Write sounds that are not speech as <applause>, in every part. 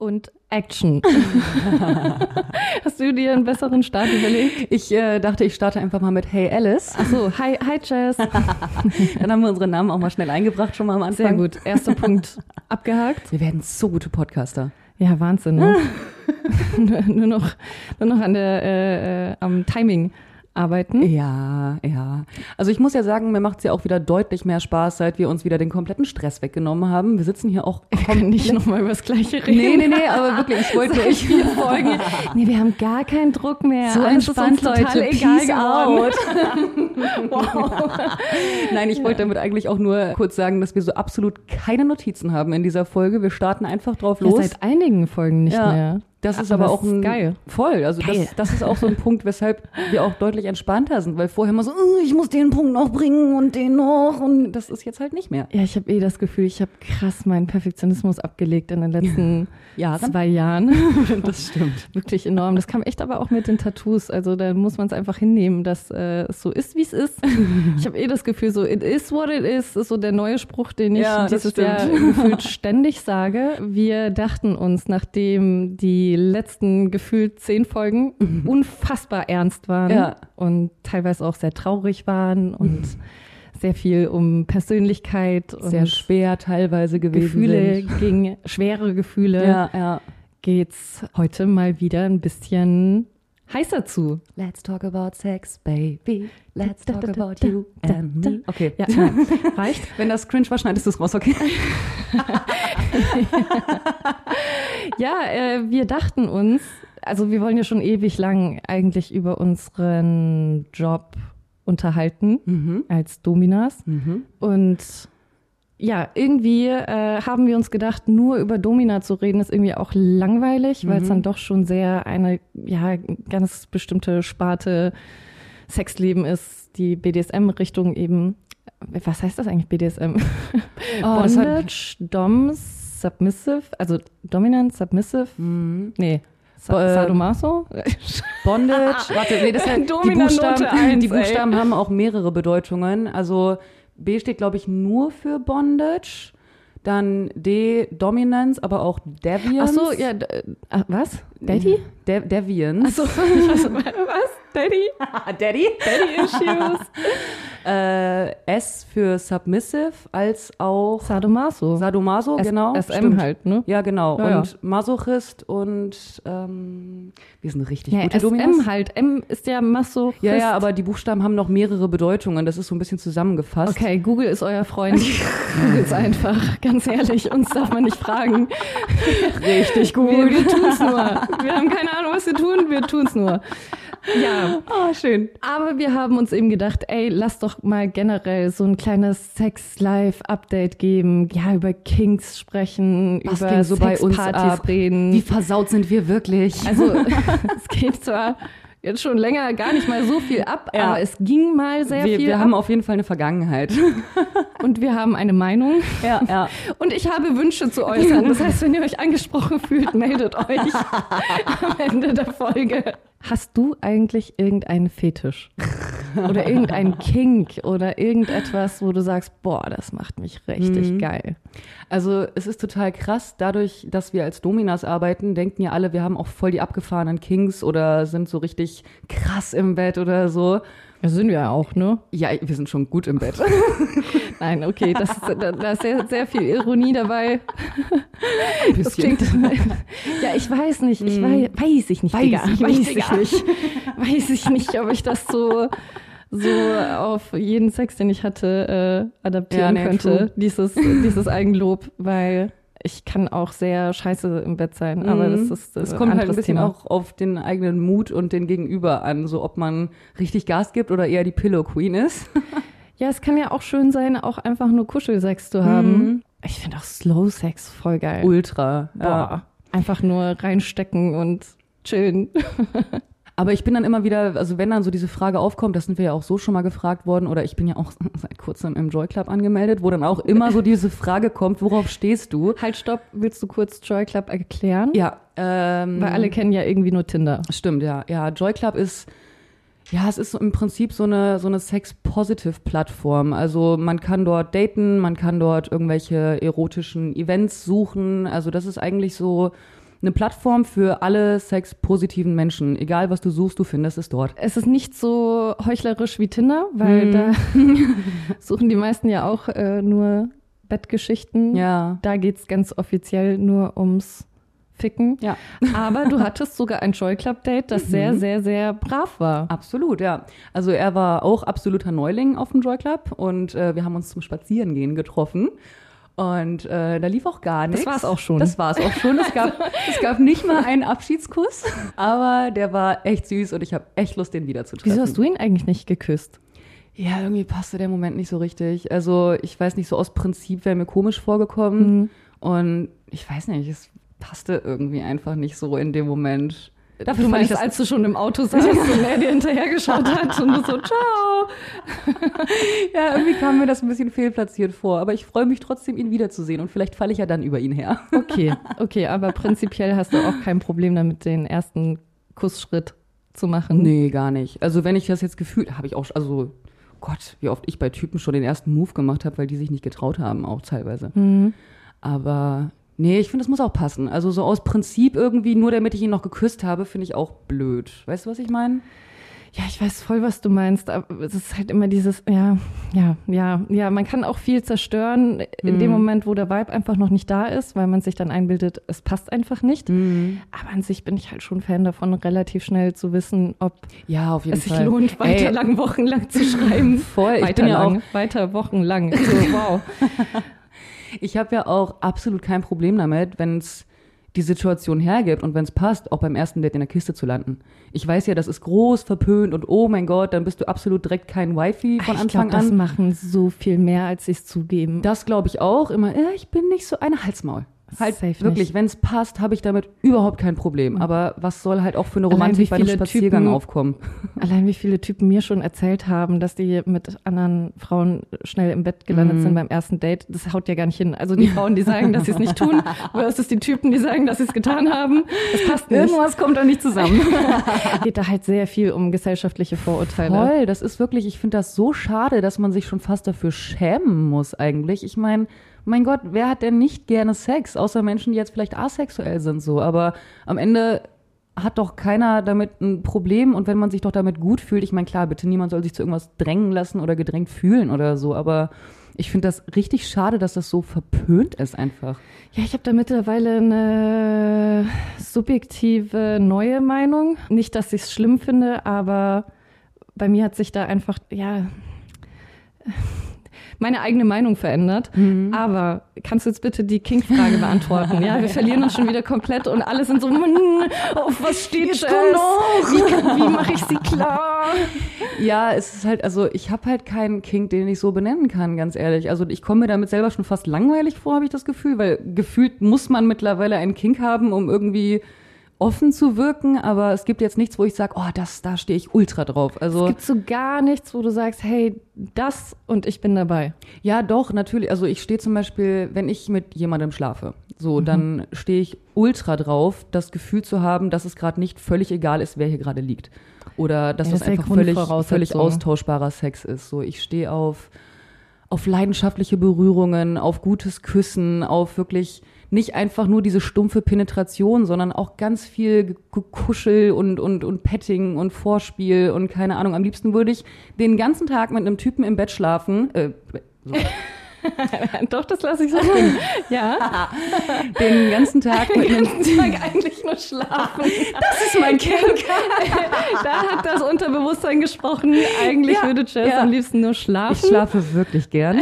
und Action. <laughs> Hast du dir einen besseren Start überlegt? Ich äh, dachte, ich starte einfach mal mit Hey Alice. Ach so, hi, hi Jess. <laughs> Dann haben wir unsere Namen auch mal schnell eingebracht, schon mal am Anfang. Sehr gut. Erster Punkt <laughs> abgehakt. Wir werden so gute Podcaster. Ja, Wahnsinn. Ne? nur, nur, noch, nur noch an der, äh, äh, am Timing arbeiten. Ja, ja. Also ich muss ja sagen, mir macht es ja auch wieder deutlich mehr Spaß, seit wir uns wieder den kompletten Stress weggenommen haben. Wir sitzen hier auch ich kann nicht nochmal über das Gleiche reden. Nee, nee, nee, aber wirklich, ich wollte ich vier Folgen. Nee, wir haben gar keinen Druck mehr. So entspannt, uns total Leute. egal Peace geworden. <laughs> wow. Nein, ich wollte damit eigentlich auch nur kurz sagen, dass wir so absolut keine Notizen haben in dieser Folge. Wir starten einfach drauf los. Ja, seit einigen Folgen nicht Ja. mehr. Das ist Aber aber, auch ein geil. voll. Also Geil. das, das ist auch so ein Punkt, weshalb wir auch deutlich entspannter sind, weil vorher immer so, "Uh, ich muss den Punkt noch bringen und den noch und das ist jetzt halt nicht mehr. Ja, ich habe eh das Gefühl, ich habe krass meinen Perfektionismus abgelegt in den letzten <laughs> Ja, zwei Jahren. <laughs> das stimmt. Wirklich enorm. Das kam echt aber auch mit den Tattoos. Also da muss man es einfach hinnehmen, dass äh, es so ist, wie es ist. <laughs> Ich habe eh das Gefühl, so it is what it is, ist so der neue Spruch, den ich Ja, dieses Jahr gefühlt ständig sage. Wir dachten uns, nachdem die letzten gefühlt zehn Folgen unfassbar ernst waren Ja. und teilweise auch sehr traurig waren und sehr viel um Persönlichkeit Sehr und schwer teilweise gewesen Gefühle sind. ging, schwere Gefühle Ja, ja. geht's heute mal wieder ein bisschen heißer zu. Let's talk about sex, baby. Let's talk about you and me. Okay. Ja, ja. reicht. Wenn das cringe war, schneidest du es raus, okay? <laughs> Ja, äh, wir dachten uns, also wir wollen ja schon ewig lang eigentlich über unseren Job unterhalten als Dominas. Und ja, irgendwie äh, haben wir uns gedacht, nur über Domina zu reden, ist irgendwie auch langweilig, weil es dann doch schon sehr eine, ja, ganz bestimmte Sparte Sexleben ist, die BDSM-Richtung eben. Was heißt das eigentlich BDSM? <laughs> Oh, Bondage, Doms, Submissive, also Dominant, Submissive, nee, Sa Äh, Sadomaso? <laughs> Bondage, warte, nee, das ist halt, die Buchstaben, eins, die ey. Buchstaben haben auch mehrere Bedeutungen. Also B steht, glaube ich, nur für Bondage. Dann D, Dominance, aber auch Ach Deviance. so, ja, äh, ah, was? Daddy? De Deviance. Ach so, <laughs> ich weiß, was? Daddy? <laughs> Daddy? Daddy Issues? <laughs> Äh, S für Submissive, als auch Sadomaso. Sadomaso, S- genau. SM stimmt. halt, ne? Ja, genau. Ja, ja. und Masochist und ähm, wir sind richtig Ja, gute SM Dominas. halt. M ist ja Maso. Ja, ja, aber die Buchstaben haben noch mehrere Bedeutungen. Das ist so ein bisschen zusammengefasst. Okay, Google ist euer Freund. Google's einfach. Ganz ehrlich, uns darf man nicht fragen. Richtig gut. Wir, wir tun's nur. Wir haben keine Ahnung, was wir tun. Wir tun's nur. Ja, Oh, schön. aber wir haben uns eben gedacht, ey, lass doch mal generell so ein kleines Sex-Life-Update geben. Ja, über Kinks sprechen, Was über ging so bei uns Sexpartys ab? reden. Wie versaut sind wir wirklich? Also <laughs> es geht zwar jetzt schon länger gar nicht mal so viel ab, Ja. aber es ging mal sehr wir, viel wir ab haben auf jeden Fall eine Vergangenheit. <laughs> und wir haben eine Meinung ja, ja. <laughs> und ich habe Wünsche zu äußern. Das heißt, wenn ihr euch angesprochen fühlt, meldet euch <laughs> am Ende der Folge. Hast du eigentlich irgendeinen Fetisch? Oder irgendeinen Kink oder irgendetwas, wo du sagst, boah, das macht mich richtig geil. Also es ist total krass, dadurch, dass wir als Dominas arbeiten, denken ja alle, wir haben auch voll die abgefahrenen Kings oder sind so richtig krass im Bett oder so. Das sind wir ja auch, ne? Ja, wir sind schon gut im Bett. <laughs> Nein, okay, das ist, da, da ist sehr, sehr viel Ironie dabei. Ein Das bisschen. klingt. Ja, ich weiß nicht. Ich weiß, weiß ich nicht, Weiß Digga. ich weiß nicht, ich nicht. Weiß ich nicht, ob ich das so, so auf jeden Sex, den ich hatte, äh, adaptieren Ja, nee, könnte. true. Dieses, dieses Eigenlob, weil ich kann auch sehr scheiße im Bett sein, aber das ist äh, Es kommt halt ein bisschen Thema. auch auf den eigenen Mut und den Gegenüber an, so ob man richtig Gas gibt oder eher die Pillow Queen ist. <laughs> Ja, es kann ja auch schön sein, auch einfach nur Kuschelsex zu haben. Mhm. Ich finde auch Slow Sex voll geil. Ultra. Ja. Boah, einfach nur reinstecken und chillen. <laughs> Aber ich bin dann immer wieder, also wenn dann so diese Frage aufkommt, das sind wir ja auch so schon mal gefragt worden, oder ich bin ja auch <laughs> seit kurzem im Joy Club angemeldet, wo dann auch immer so diese Frage kommt, worauf stehst du? Halt, stopp, willst du kurz Joy Club erklären? Ja, ähm, Weil alle kennen ja irgendwie nur Tinder. Stimmt, ja. Ja, Joy Club ist, ja, es ist im Prinzip so eine, so eine Sex-Positive-Plattform. Also man kann dort daten, man kann dort irgendwelche erotischen Events suchen. Also das ist eigentlich so eine Plattform für alle sexpositiven Menschen. Egal, was du suchst, du findest es dort. Es ist nicht so heuchlerisch wie Tinder, weil Mhm. da <laughs> suchen die meisten ja auch äh, nur Bettgeschichten. Ja. Da geht's ganz offiziell nur ums Ficken. Ja. Aber du hattest sogar ein Joy Club Date, das sehr, sehr, sehr brav war. Absolut, ja. Also er war auch absoluter Neuling auf dem Joy Club und äh, wir haben uns zum Spazierengehen getroffen. Und äh, da lief auch gar nichts. war's auch schon. Das war's auch schon. Es gab, <laughs> es gab nicht mal einen Abschiedskuss, aber der war echt süß und ich habe echt Lust, den wiederzutreffen. Wieso hast du ihn eigentlich nicht geküsst? Ja, irgendwie passte der Moment nicht so richtig. Also ich weiß nicht, so aus Prinzip wäre mir komisch vorgekommen. Mhm. Und ich weiß nicht, es passte irgendwie einfach nicht so in dem Moment. Dafür Du fand ich meinst, das als du schon im Auto saßt und er dir hinterhergeschaut hat und du so, ciao. <laughs> Ja, irgendwie kam mir das ein bisschen fehlplatziert vor. Aber ich freue mich trotzdem, ihn wiederzusehen. Und vielleicht falle ich ja dann über ihn her. <laughs> Okay, okay, aber prinzipiell hast du auch kein Problem damit, den ersten Kussschritt zu machen. Nee, gar nicht. Also wenn ich das jetzt gefühlt, habe ich auch, also Gott, wie oft ich bei Typen schon den ersten Move gemacht habe, weil die sich nicht getraut haben, auch teilweise. Aber nee, ich finde, das muss auch passen. Also so aus Prinzip irgendwie, nur damit ich ihn noch geküsst habe, finde ich auch blöd. Weißt du, was ich meine? Ja, ich weiß voll, was du meinst, aber es ist halt immer dieses, ja, ja, ja, ja, man kann auch viel zerstören in dem Moment, wo der Vibe einfach noch nicht da ist, weil man sich dann einbildet, es passt einfach nicht. Aber an sich bin ich halt schon Fan davon, relativ schnell zu wissen, ob Ja, auf jeden es sich Fall. lohnt, weiter Ey, lang, wochenlang zu schreiben. <laughs> Voll, ich weiter bin ja lang, auch- weiter wochenlang. So, wow. <laughs> Ich habe ja auch absolut kein Problem damit, wenn es die Situation hergibt und wenn es passt, auch beim ersten Date in der Kiste zu landen. Ich weiß ja, das ist groß, verpönt und oh mein Gott, dann bist du absolut direkt kein Wifi von ich Anfang glaube, das an. machen so viel mehr, als sie es zugeben. Das glaube ich auch. Immer, äh, ich bin nicht so eine Halsmaul. Halt Safe wirklich. Mhm. wenn es passt, habe ich damit überhaupt kein Problem. Aber was soll halt auch für eine Romantik bei einem Spaziergang Typen- aufkommen? <laughs> Allein wie viele Typen mir schon erzählt haben, dass die mit anderen Frauen schnell im Bett gelandet Mhm. sind beim ersten Date, das haut ja gar nicht hin. Also die Frauen, die sagen, dass sie es nicht tun, <laughs> versus die Typen, die sagen, dass sie es getan haben. Das passt nicht. Irgendwas kommt da nicht zusammen. <laughs> geht da halt sehr viel um gesellschaftliche Vorurteile. Voll, das ist wirklich, ich finde das so schade, dass man sich schon fast dafür schämen muss eigentlich. Ich meine, mein Gott, wer hat denn nicht gerne Sex? Außer Menschen, die jetzt vielleicht asexuell sind so. Aber am Ende hat doch keiner damit ein Problem und wenn man sich doch damit gut fühlt, ich meine, klar, bitte niemand soll sich zu irgendwas drängen lassen oder gedrängt fühlen oder so, aber ich finde das richtig schade, dass das so verpönt ist einfach. Ja, ich habe da mittlerweile eine subjektive neue Meinung. Nicht, dass ich es schlimm finde, aber bei mir hat sich da einfach, ja, meine eigene Meinung verändert. Mhm. Aber kannst du jetzt bitte die King-Frage beantworten? Ja, wir verlieren uns schon wieder komplett und alle sind so, "Mm, auf was steht Jetzt doch!" Wie, wie mache ich sie klar? Ja, es ist halt, also ich habe halt keinen Kink, den ich so benennen kann, ganz ehrlich. Also ich komme mir damit selber schon fast langweilig vor, habe ich das Gefühl, weil gefühlt muss man mittlerweile einen Kink haben, um irgendwie offen zu wirken, aber es gibt jetzt nichts, wo ich sage, oh, das, da stehe ich ultra drauf. Also Es gibt so gar nichts, wo du sagst, hey, das und ich bin dabei. Ja, doch, natürlich. Also ich stehe zum Beispiel, wenn ich mit jemandem schlafe, so, dann stehe ich ultra drauf, das Gefühl zu haben, dass es gerade nicht völlig egal ist, wer hier gerade liegt. Oder dass Ja, das das einfach völlig, völlig austauschbarer Sex ist. So, ich stehe auf, auf leidenschaftliche Berührungen, auf gutes Küssen, auf wirklich nicht einfach nur diese stumpfe Penetration, sondern auch ganz viel Gekuschel und, und, und Petting und Vorspiel und keine Ahnung. Am liebsten würde ich den ganzen Tag mit einem Typen im Bett schlafen, äh, so, <laughs> <laughs> Doch, das lasse ich so drin. <laughs> Ja. <laughs> den ganzen Tag mit Den ganzen Tag eigentlich nur schlafen. Das ist mein Kink. da hat das Unterbewusstsein gesprochen. Eigentlich Ja, würde Jess ja. am liebsten nur Ich schlafen. schlafe wirklich gern.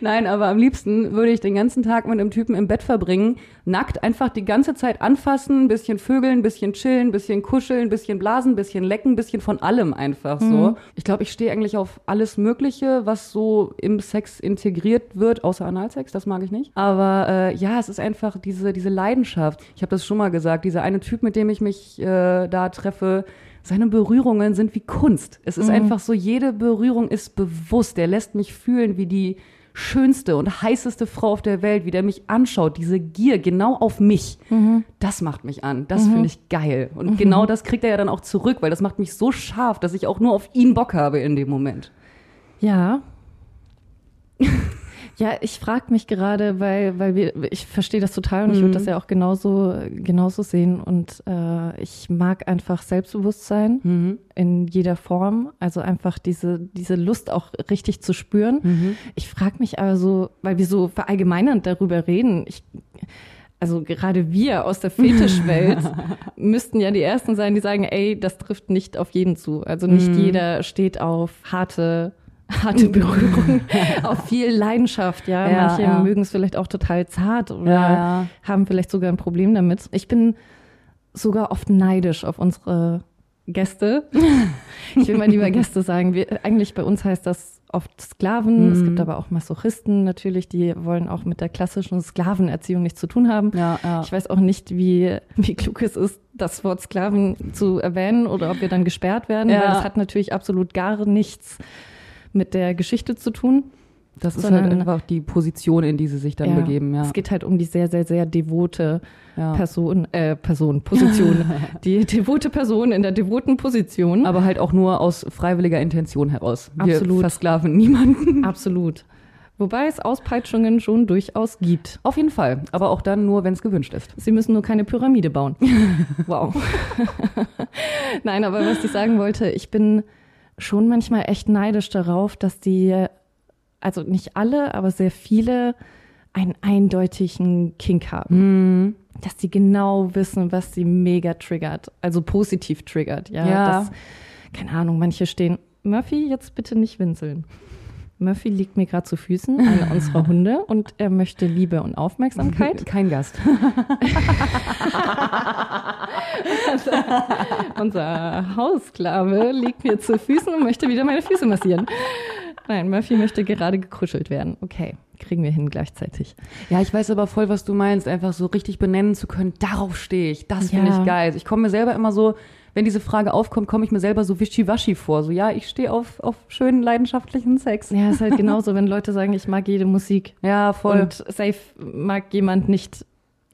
Nein, aber am liebsten würde ich den ganzen Tag mit einem Typen im Bett verbringen, nackt einfach die ganze Zeit anfassen, bisschen vögeln, bisschen chillen, bisschen kuscheln, bisschen blasen, bisschen lecken, bisschen von allem einfach so. Ich glaube, ich stehe eigentlich auf alles Mögliche, was so im Sex integriert wird, außer Analsex, das mag ich nicht. Aber äh, ja, es ist einfach diese, diese Leidenschaft. Ich habe das schon mal gesagt, dieser eine Typ, mit dem ich mich äh, da treffe, seine Berührungen sind wie Kunst. Es ist einfach so, jede Berührung ist bewusst. Er lässt mich fühlen wie die schönste und heißeste Frau auf der Welt, wie der mich anschaut, diese Gier genau auf mich. Das macht mich an. Das finde ich geil. Und genau das kriegt er ja dann auch zurück, weil das macht mich so scharf, dass ich auch nur auf ihn Bock habe in dem Moment. Ja. Ja, ich frage mich gerade, weil, weil wir, ich verstehe das total und ich würde das ja auch genauso, genauso sehen. Und äh, ich mag einfach Selbstbewusstsein in jeder Form. Also einfach diese, diese Lust auch richtig zu spüren. Ich frage mich aber so, weil wir so verallgemeinernd darüber reden, ich, also gerade wir aus der Fetischwelt <laughs> müssten ja die Ersten sein, die sagen, ey, das trifft nicht auf jeden zu. Also nicht jeder steht auf harte harte Berührung, <laughs> auf viel Leidenschaft, ja. Ja, Manche ja. mögen es vielleicht auch total zart oder Ja, ja. haben vielleicht sogar ein Problem damit. Ich bin sogar oft neidisch auf unsere Gäste. <laughs> Ich will mal lieber Gäste sagen. Wir, eigentlich bei uns heißt das oft Sklaven. Mhm. Es gibt aber auch Masochisten natürlich, die wollen auch mit der klassischen Sklavenerziehung nichts zu tun haben. Ja, ja. Ich weiß auch nicht, wie, wie klug es ist, das Wort Sklaven zu erwähnen oder ob wir dann gesperrt werden, Ja. weil das hat natürlich absolut gar nichts mit der Geschichte zu tun. Das ist halt einfach die Position, in die sie sich dann begeben, ja. Es geht halt um die sehr, sehr, sehr devote ja. Person, äh, Person, Position. <laughs> die devote Person in der devoten Position. Aber halt auch nur aus freiwilliger Intention heraus. Wir Absolut. versklaven niemanden. <laughs> Absolut. Wobei es Auspeitschungen schon durchaus gibt. Auf jeden Fall. Aber auch dann nur, wenn es gewünscht ist. Sie müssen nur keine Pyramide bauen. <laughs> wow. Nein, aber was ich sagen wollte, ich bin schon manchmal echt neidisch darauf, dass die, also nicht alle, aber sehr viele einen eindeutigen Kink haben. Dass die genau wissen, was sie mega triggert. Also positiv triggert. Ja. Ja. Das, keine Ahnung, manche stehen, Murphy, jetzt bitte nicht winseln. Murphy liegt mir gerade zu Füßen, einer unserer Hunde, und er möchte Liebe und Aufmerksamkeit. <laughs> Kein Gast. <laughs> Unser Haussklave liegt mir zu Füßen und möchte wieder meine Füße massieren. Nein, Murphy möchte gerade gekuschelt werden. Okay, kriegen wir hin gleichzeitig. Ja, ich weiß aber voll, was du meinst, einfach so richtig benennen zu können, darauf stehe ich. Das finde Ja. ich geil. Ich komme mir selber immer so, wenn diese Frage aufkommt, komme ich mir selber so wischiwaschi vor. So, ja, ich stehe auf, auf schönen, leidenschaftlichen Sex. Ja, ist halt <laughs> genauso, wenn Leute sagen, ich mag jede Musik. Ja, voll. Und safe mag jemand nicht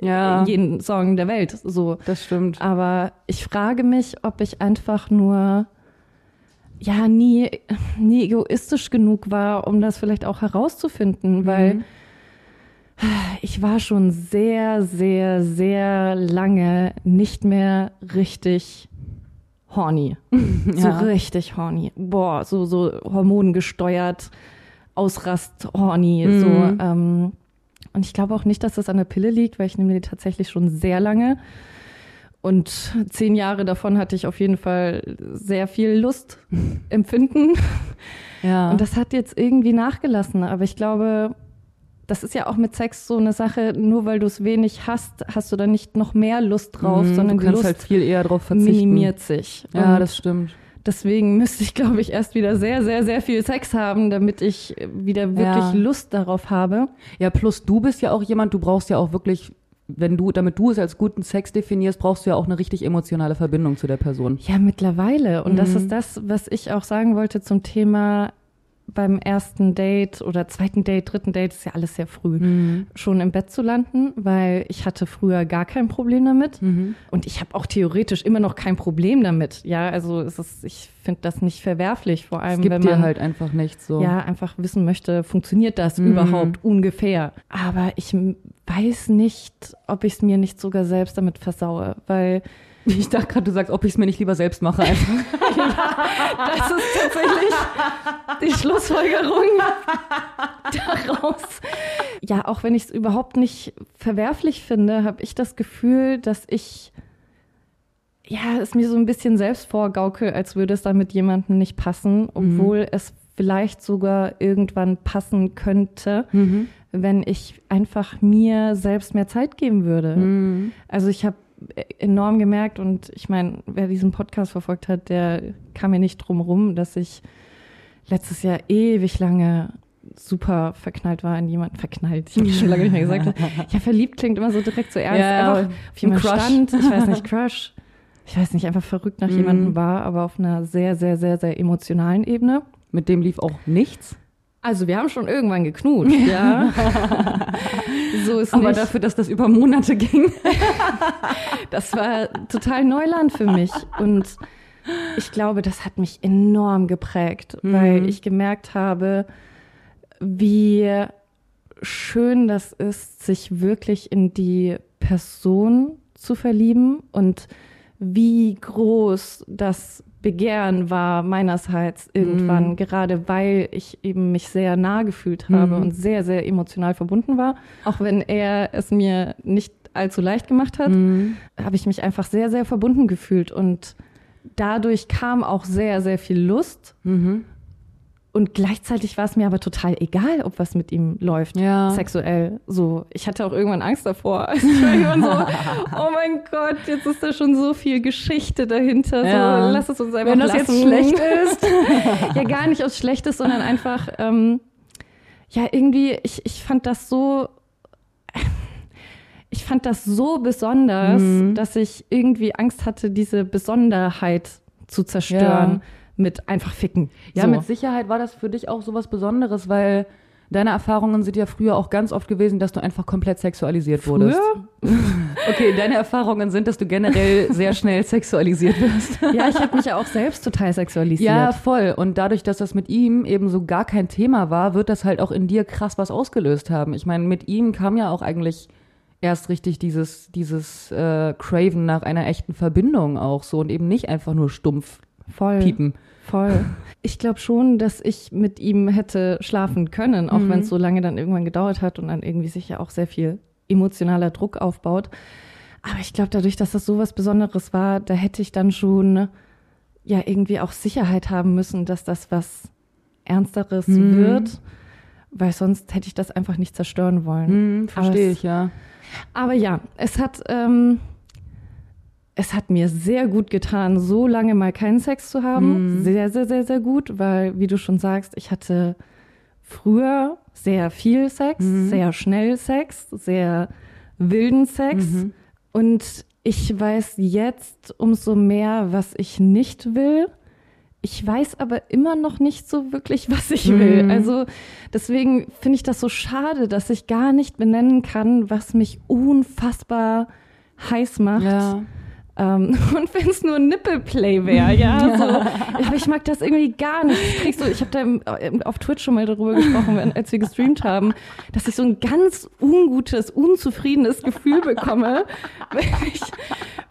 ja, jeden Song der Welt. So. das stimmt. Aber ich frage mich, ob ich einfach nur ja nie, nie egoistisch genug war, um das vielleicht auch herauszufinden, weil ich war schon sehr, sehr, sehr lange nicht mehr richtig horny. <laughs> So Ja. richtig horny. Boah, so, so hormongesteuert, Ausrast horny. So, Mhm. ähm, und ich glaube auch nicht, dass das an der Pille liegt, weil ich nehme die tatsächlich schon sehr lange. Und zehn Jahre davon hatte ich auf jeden Fall sehr viel Lust <laughs> empfinden. Ja. Und das hat jetzt irgendwie nachgelassen. Aber ich glaube, das ist ja auch mit Sex so eine Sache, nur weil du es wenig hast, hast du dann nicht noch mehr Lust drauf, Mhm, sondern du kannst Lust halt viel eher drauf verzichten. minimiert sich. Ja, Und das stimmt. deswegen müsste ich, glaube ich, erst wieder sehr, sehr, sehr viel Sex haben, damit ich wieder wirklich Ja. Lust darauf habe. Ja, plus du bist ja auch jemand, du brauchst ja auch wirklich, wenn du, damit du es als guten Sex definierst, brauchst du ja auch eine richtig emotionale Verbindung zu der Person. Ja, mittlerweile. Und das Mhm. ist das, was ich auch sagen wollte zum Thema beim ersten Date oder zweiten Date, dritten Date, ist ja alles sehr früh, Mhm. schon im Bett zu landen, weil ich hatte früher gar kein Problem damit. Mhm. Und ich habe auch theoretisch immer noch kein Problem damit. Ja, also es ist, ich finde das nicht verwerflich, vor allem Es gibt wenn man halt einfach nichts so. ja einfach wissen möchte, funktioniert das Mhm. überhaupt ungefähr. Aber ich weiß nicht, ob ich es mir nicht sogar selbst damit versaue, weil <laughs> Ich dachte gerade, du sagst, ob ich es mir nicht lieber selbst mache. Einfach. <laughs> Das ist tatsächlich die Schlussfolgerung daraus. Ja, auch wenn ich es überhaupt nicht verwerflich finde, habe ich das Gefühl, dass ich ja, es mir so ein bisschen selbst vorgaukel, als würde es dann mit jemandem nicht passen, obwohl es vielleicht sogar irgendwann passen könnte, Mhm. wenn ich einfach mir selbst mehr Zeit geben würde. Mhm. Also ich habe enorm gemerkt und ich meine, wer diesen Podcast verfolgt hat, der kam mir nicht drum rum, dass ich letztes Jahr ewig lange super verknallt war in jemanden. Verknallt, ich habe schon lange nicht mehr gesagt. <laughs> Ja, verliebt klingt immer so direkt so ernst. Ja, einfach auf jemanden Crush. stand, ich weiß nicht, <laughs> Crush. Ich weiß nicht, einfach verrückt nach Mhm. jemandem war, aber auf einer sehr, sehr, sehr, sehr emotionalen Ebene. Mit dem lief auch nichts. Also wir haben schon irgendwann geknutscht, <laughs> ja. so ist Aber nicht. dafür, dass das über Monate ging. <laughs> Das war total Neuland für mich. Und ich glaube, das hat mich enorm geprägt, weil ich gemerkt habe, wie schön das ist, sich wirklich in die Person zu verlieben und wie groß das Begehren war meinerseits irgendwann, mhm. gerade weil ich eben mich sehr nah gefühlt habe mhm. und sehr, sehr emotional verbunden war. Auch wenn er es mir nicht allzu leicht gemacht hat, mhm. habe ich mich einfach sehr, sehr verbunden gefühlt und dadurch kam auch sehr, sehr viel Lust. Mhm. Und gleichzeitig war es mir aber total egal, ob was mit ihm läuft, ja. sexuell. So, ich hatte auch irgendwann Angst davor. Also <laughs> ich <laughs> war irgendwann so, oh mein Gott, jetzt ist da schon so viel Geschichte dahinter. Ja. So, lass es uns einfach Wenn das lassen. jetzt schlecht <laughs> ist. ja, gar nicht aus Schlechtes, sondern einfach, ähm, ja, irgendwie, ich, ich fand das so, ich fand das so besonders, mhm. dass ich irgendwie Angst hatte, diese Besonderheit zu zerstören. Ja mit einfach ficken. Ja, so. mit Sicherheit war das für dich auch so was Besonderes, weil deine Erfahrungen sind ja früher auch ganz oft gewesen, dass du einfach komplett sexualisiert früher? wurdest. <laughs> okay, deine Erfahrungen sind, dass du generell sehr schnell sexualisiert wirst. <laughs> ja, ich habe mich ja auch selbst total sexualisiert. Ja, voll. Und dadurch, dass das mit ihm eben so gar kein Thema war, wird das halt auch in dir krass was ausgelöst haben. Ich meine, mit ihm kam ja auch eigentlich erst richtig dieses, dieses äh, Craven nach einer echten Verbindung auch so und eben nicht einfach nur stumpf Voll. piepen. Voll. <laughs> Ich glaube schon, dass ich mit ihm hätte schlafen können, auch mhm. wenn es so lange dann irgendwann gedauert hat und dann irgendwie sich ja auch sehr viel emotionaler Druck aufbaut. Aber ich glaube, dadurch, dass das so was Besonderes war, da hätte ich dann schon ja irgendwie auch Sicherheit haben müssen, dass das was Ernsteres mhm. wird, weil sonst hätte ich das einfach nicht zerstören wollen. Mhm, Verstehe ich, ja. Aber ja, es hat ähm, es hat mir sehr gut getan, so lange mal keinen Sex zu haben. Mhm. Sehr, sehr, sehr, sehr gut, weil, wie du schon sagst, ich hatte früher sehr viel Sex, mhm. sehr schnell Sex, sehr wilden Sex. Mhm. Und ich weiß jetzt umso mehr, was ich nicht will. Ich weiß aber immer noch nicht so wirklich, <laughs> was ich will. Mhm. Also deswegen finde ich das so schade, dass ich gar nicht benennen kann, was mich unfassbar heiß macht. Ja. Ähm, <laughs> und wenn es nur Nippelplay wäre, ja, <laughs> so. Aber ich mag das irgendwie gar nicht. Ich, so, ich habe da auf Twitch schon mal darüber gesprochen, als wir gestreamt haben, dass ich so ein ganz ungutes, unzufriedenes Gefühl bekomme, <laughs> wenn ich,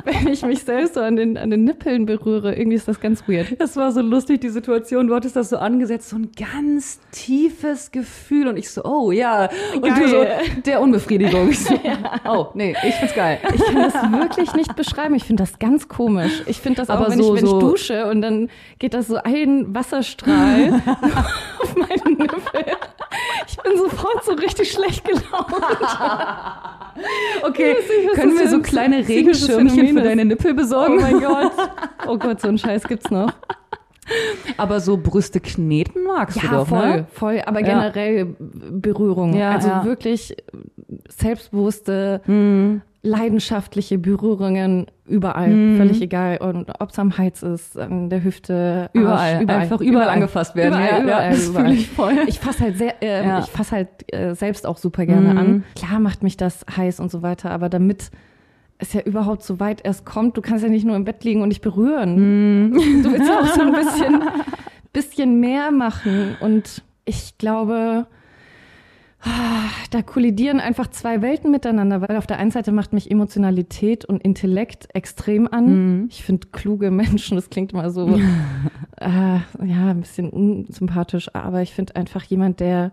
wenn ich mich selbst so an den, an den Nippeln berühre. Irgendwie ist das ganz weird. Das war so lustig, die Situation. Du hattest das so angesetzt, so ein ganz tiefes Gefühl. Und ich so, oh ja. Und geil. du so, der Unbefriedigung. <laughs> So, ja. Oh, nee, ich find's geil. Ich kann das wirklich nicht beschreiben. Ich finde das ganz komisch. Ich finde das aber auch, wenn, so, ich, wenn so ich dusche und dann geht das so ein Wasserstrahl <laughs> auf meinen Nippel. Ich bin sofort so richtig schlecht gelaunt. okay, können wir so kleine Regenschirmchen für deine Nippel besorgen? Oh mein Gott. Oh Gott, so ein Scheiß gibt's noch. Aber so Brüste kneten magst ja, du doch, voll, ne? voll. Aber generell ja. Berührung. Ja, also ja. wirklich selbstbewusste, mhm leidenschaftliche Berührungen überall, mm. völlig egal. Und ob es am Hals ist, an der Hüfte, überall, Arsch, überall einfach überall, überall, angefasst werden. Überall, ja, überall, ja, überall. Ich, voll. ich fasse halt sehr, äh, ja. ich fasse halt äh, selbst auch super gerne mm. an. Klar macht mich das heiß und so weiter, aber damit es ja überhaupt so weit erst kommt, du kannst ja nicht nur im Bett liegen und dich berühren. Mm. Du willst ja auch so ein bisschen, <laughs> bisschen mehr machen. Und ich glaube, da kollidieren einfach zwei Welten miteinander, weil auf der einen Seite macht mich Emotionalität und Intellekt extrem an. Mhm. Ich finde kluge Menschen, das klingt immer so, äh, <laughs> ja, ein bisschen unsympathisch, aber ich finde einfach jemand, der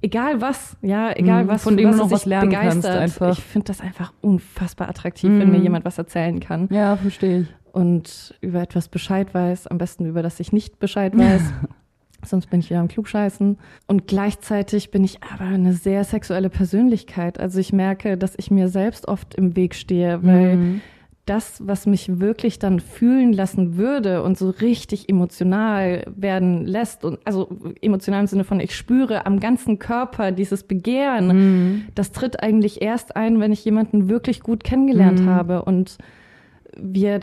egal was, ja, egal mhm, was, von dem was du noch was lernen begeistert, kannst einfach. Ich finde das einfach unfassbar attraktiv, mhm. wenn mir jemand was erzählen kann. Ja, verstehe ich. Und über etwas Bescheid weiß, am besten über das ich nicht Bescheid weiß. <laughs> Sonst bin ich wieder am Klugscheißen. Und gleichzeitig bin ich aber eine sehr sexuelle Persönlichkeit. Also ich merke, dass ich mir selbst oft im Weg stehe, weil mhm. das, was mich wirklich dann fühlen lassen würde und so richtig emotional werden lässt, und also emotional im Sinne von, ich spüre am ganzen Körper dieses Begehren, mhm. das tritt eigentlich erst ein, wenn ich jemanden wirklich gut kennengelernt mhm. habe und wir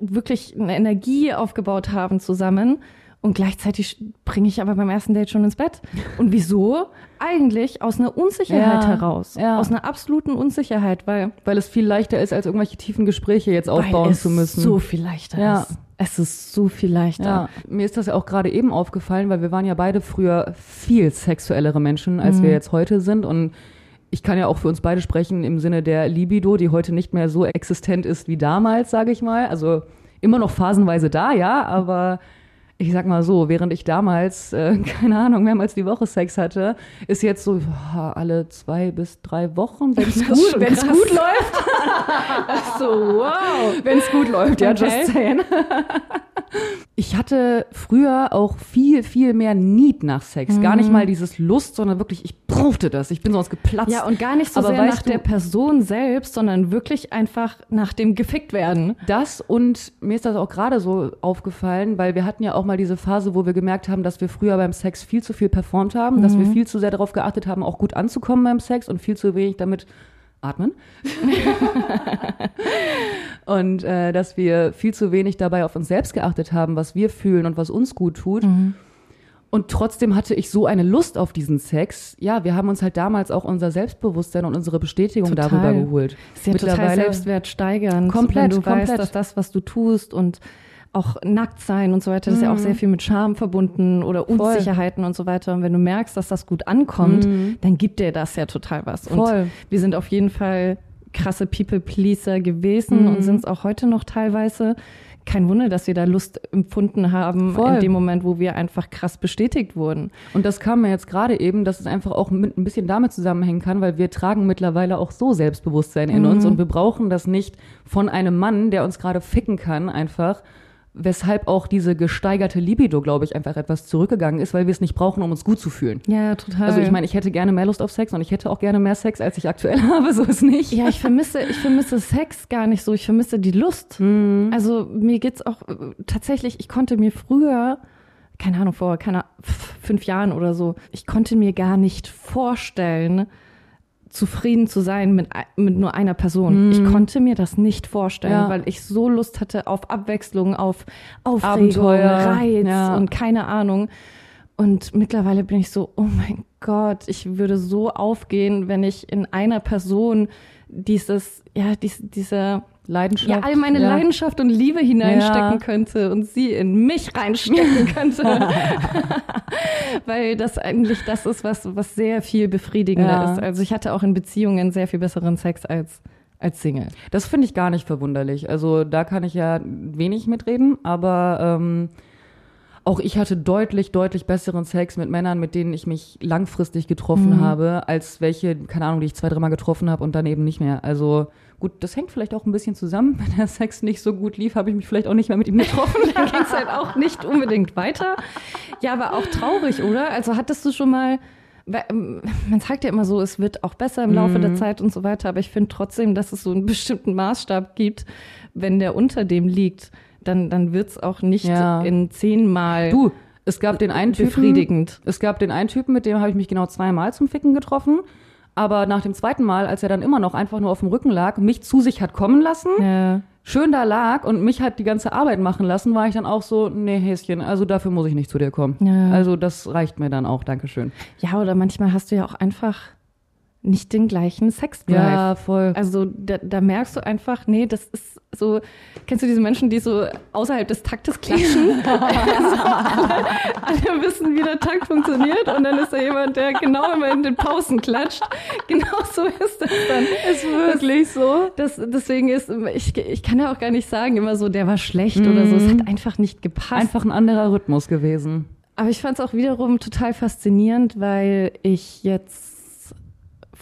wirklich eine Energie aufgebaut haben zusammen und gleichzeitig bringe ich aber beim ersten Date schon ins Bett. Und wieso? Eigentlich aus einer Unsicherheit ja, heraus. Ja. Aus einer absoluten Unsicherheit, weil. Weil es viel leichter ist, als irgendwelche tiefen Gespräche jetzt aufbauen zu müssen. So viel leichter ja. ist. Es ist so viel leichter. Ja, mir ist das ja auch gerade eben aufgefallen, weil wir waren ja beide früher viel sexuellere Menschen, als mhm. wir jetzt heute sind. Und ich kann ja auch für uns beide sprechen im Sinne der Libido, die heute nicht mehr so existent ist wie damals, sage ich mal. Also immer noch phasenweise da, ja, aber ich sag mal so, während ich damals, äh, <laughs> keine Ahnung, mehrmals die Woche Sex hatte, ist jetzt so boah, alle zwei bis drei Wochen, wenn es <laughs> gut, <laughs> wenn's gut läuft. so, wow. Wenn es gut läuft, ja, okay. just saying. ich hatte früher auch viel, viel mehr Need nach Sex. Mhm. Gar nicht mhm. mal dieses Lust, sondern wirklich, ich brauchte das. Ich bin sonst geplatzt. Ja, und gar nicht so Aber sehr nach der Person selbst, sondern wirklich einfach nach dem gefickt werden. Das und mir ist das auch gerade so aufgefallen, weil wir hatten ja auch mal diese Phase, wo wir gemerkt haben, dass wir früher beim Sex viel zu viel performt haben, mhm. dass wir mhm. viel zu sehr darauf geachtet haben, auch gut anzukommen beim Sex und viel zu wenig damit atmen. <laughs> und äh, dass wir viel zu wenig dabei auf uns selbst geachtet haben, was wir fühlen und was uns gut tut. Mhm. Und trotzdem hatte ich so eine Lust auf diesen Sex. Ja, wir haben uns halt damals auch unser Selbstbewusstsein und unsere Bestätigung total. darüber geholt. Ist ja total Selbstwert steigern. Komplett, wenn du komplett. weißt, dass das, was du tust und auch nackt sein und so weiter, das ist ja auch sehr mhm. viel mit Scham verbunden oder Unsicherheiten Voll. und so weiter. Und wenn du merkst, dass das gut ankommt, mhm. dann gibt dir das ja total was. Voll. Und wir sind auf jeden Fall krasse People-Pleaser gewesen mhm. und sind es auch heute noch teilweise. Kein Wunder, dass wir da Lust empfunden haben Voll. in dem Moment, wo wir einfach krass bestätigt wurden. Und das kam mir jetzt gerade eben, dass es einfach auch mit ein bisschen damit zusammenhängen kann, weil wir tragen mittlerweile auch so Selbstbewusstsein in mhm. uns und wir brauchen das nicht von einem Mann, der uns gerade ficken kann, einfach, weshalb auch diese gesteigerte Libido, glaube ich, einfach etwas zurückgegangen ist, weil wir es nicht brauchen, um uns gut zu fühlen. Ja, total. Also ich meine, ich hätte gerne mehr Lust auf Sex und ich hätte auch gerne mehr Sex, als ich aktuell <laughs> habe, so ist nicht. Ja, ich vermisse, ich vermisse Sex gar nicht so, ich vermisse die Lust. Mhm. Also mir geht's auch äh, tatsächlich, ich konnte mir früher keine Ahnung, vor keine, fünf Jahren oder so, ich konnte mir gar nicht vorstellen, zufrieden zu sein mit, mit nur einer Person. Mm. Ich konnte mir das nicht vorstellen, ja. weil ich so Lust hatte auf Abwechslung, auf Aufregung, Abenteuer. Reiz ja. und keine Ahnung. Und mittlerweile bin ich so, oh mein Gott, ich würde so aufgehen, wenn ich in einer Person dieses, ja, dies, diese Leidenschaft. Ja, all meine ja. Leidenschaft und Liebe hineinstecken ja. könnte und sie in mich reinstecken <laughs> könnte. <laughs> Weil das eigentlich das ist, was, was sehr viel befriedigender ja. ist. Also ich hatte auch in Beziehungen sehr viel besseren Sex als als Single. Das finde ich gar nicht verwunderlich. Also da kann ich ja wenig mitreden, aber ähm, auch ich hatte deutlich, deutlich besseren Sex mit Männern, mit denen ich mich langfristig getroffen mhm. habe, als welche, keine Ahnung, die ich zwei, dreimal getroffen habe und dann eben nicht mehr. Also Gut, das hängt vielleicht auch ein bisschen zusammen. <laughs> Wenn der Sex nicht so gut lief, habe ich mich vielleicht auch nicht mehr mit ihm getroffen. Dann <laughs> ging es halt auch nicht unbedingt weiter. Ja, aber auch traurig, oder? Also hattest du schon mal ähm, man sagt ja immer so, es wird auch besser im Laufe mhm. der Zeit und so weiter, aber ich finde trotzdem, dass es so einen bestimmten Maßstab gibt, wenn der unter dem liegt, dann, dann wird es auch nicht ja. in zehnmal. Du, es gab den einen Typen, befriedigend. Es gab den einen Typen, mit dem habe ich mich genau zweimal zum Ficken getroffen. Aber nach dem zweiten Mal, als er dann immer noch einfach nur auf dem Rücken lag, mich zu sich hat kommen lassen, ja. schön da lag und mich hat die ganze Arbeit machen lassen, war ich dann auch so, nee, Häschen, also dafür muss ich nicht zu dir kommen. Ja. Also das reicht mir dann auch, Dankeschön. Ja, oder manchmal hast du ja auch einfach nicht den gleichen Sexdrive. Ja, voll. Also da, da merkst du einfach, nee, das ist so, kennst du diese Menschen, die so außerhalb des Taktes klatschen? <laughs> also alle, alle, wissen, wie der Takt funktioniert und dann ist da jemand, der genau immer in den Pausen klatscht. <laughs> Genau so ist das dann. Ist wirklich das, so. Das, deswegen ist, ich, ich kann ja auch gar nicht sagen, immer so, der war schlecht mhm. oder so. Es hat mhm. einfach nicht gepasst. Einfach ein anderer Rhythmus gewesen. Aber ich fand es auch wiederum total faszinierend, weil ich jetzt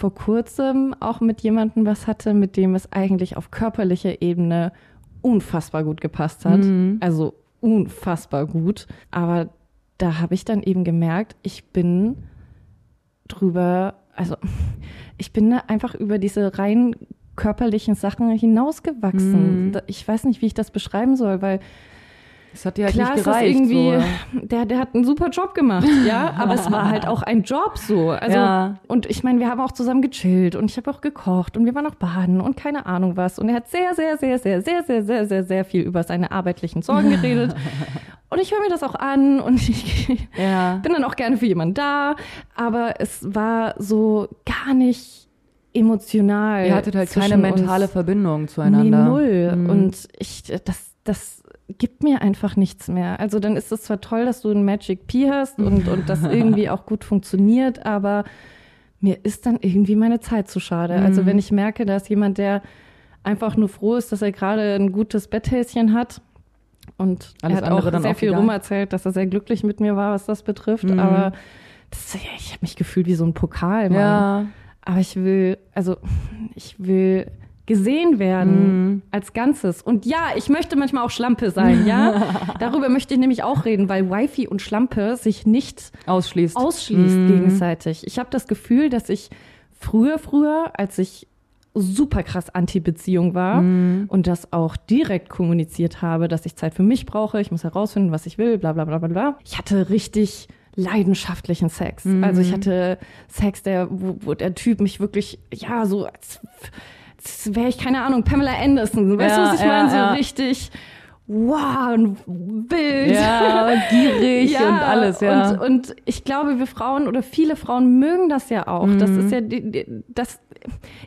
vor kurzem auch mit jemandem was hatte, mit dem es eigentlich auf körperlicher Ebene unfassbar gut gepasst hat. Mhm. Also unfassbar gut. Aber da habe ich dann eben gemerkt, ich bin drüber, also <laughs> ich bin einfach über diese rein körperlichen Sachen hinausgewachsen. Mhm. Ich weiß nicht, wie ich das beschreiben soll, weil es hat ja halt Klar nicht gereicht. Ist irgendwie, so. der, der hat einen super Job gemacht, ja, aber es war halt auch ein Job so. Also, ja. und ich meine, wir haben auch zusammen gechillt und ich habe auch gekocht und wir waren auch baden und keine Ahnung was. Und er hat sehr, sehr, sehr, sehr, sehr, sehr, sehr, sehr, sehr viel über seine arbeitlichen Sorgen <laughs> geredet. und ich höre mir das auch an und <laughs> ich ja. bin dann auch gerne für jemanden da. Aber es war so gar nicht emotional. Ihr hattet halt keine mentale Verbindung zueinander. Nee, null. Mhm. Und ich, das, das gibt mir einfach nichts mehr. Also dann ist es zwar toll, dass du ein Magic P hast und, und das irgendwie auch gut funktioniert, aber mir ist dann irgendwie meine Zeit zu schade. Mhm. Also wenn ich merke, da ist jemand, der einfach nur froh ist, dass er gerade ein gutes Betthäschen hat und Alles er hat auch sehr auch viel rum erzählt, dass er sehr glücklich mit mir war, was das betrifft, mhm. aber das, ich habe mich gefühlt wie so ein Pokal. Mann. Ja. Aber ich will, also ich will gesehen werden mm. als Ganzes. Und ja, ich möchte manchmal auch Schlampe sein, ja. <laughs> Darüber möchte ich nämlich auch reden, weil Wifi und Schlampe sich nicht ausschließt, ausschließt mm. gegenseitig. Ich habe das Gefühl, dass ich früher, früher, als ich super krass Anti-Beziehung war mm. und das auch direkt kommuniziert habe, dass ich Zeit für mich brauche, ich muss herausfinden, was ich will, bla bla bla bla bla. Ich hatte richtig leidenschaftlichen Sex. Mhm. Also ich hatte Sex, der, wo, wo der Typ mich wirklich, ja, so als wäre ich, keine Ahnung, Pamela Anderson. Weißt ja, du, was ich ja, meine? So ja. richtig wow und wild. Ja, und gierig <laughs> ja, und alles, ja. Und, und ich glaube, wir Frauen oder viele Frauen mögen das ja auch. Mhm. Das ist ja die, die, das,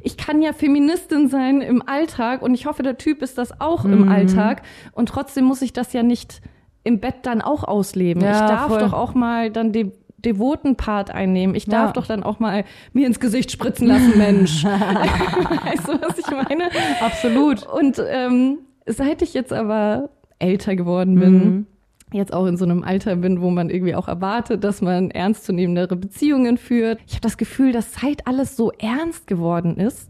ich kann ja Feministin sein im Alltag und ich hoffe, der Typ ist das auch mhm. im Alltag. Und trotzdem muss ich das ja nicht im Bett dann auch ausleben. Ja, ich darf voll. doch auch mal dann die devoten Part einnehmen. Ich darf ja. doch dann auch mal mir ins Gesicht spritzen lassen, Mensch. <laughs> weißt du, was ich meine? Absolut. Und ähm, seit ich jetzt aber älter geworden bin, mhm. jetzt auch in so einem Alter bin, wo man irgendwie auch erwartet, dass man ernstzunehmendere Beziehungen führt. Ich habe das Gefühl, dass seit alles so ernst geworden ist,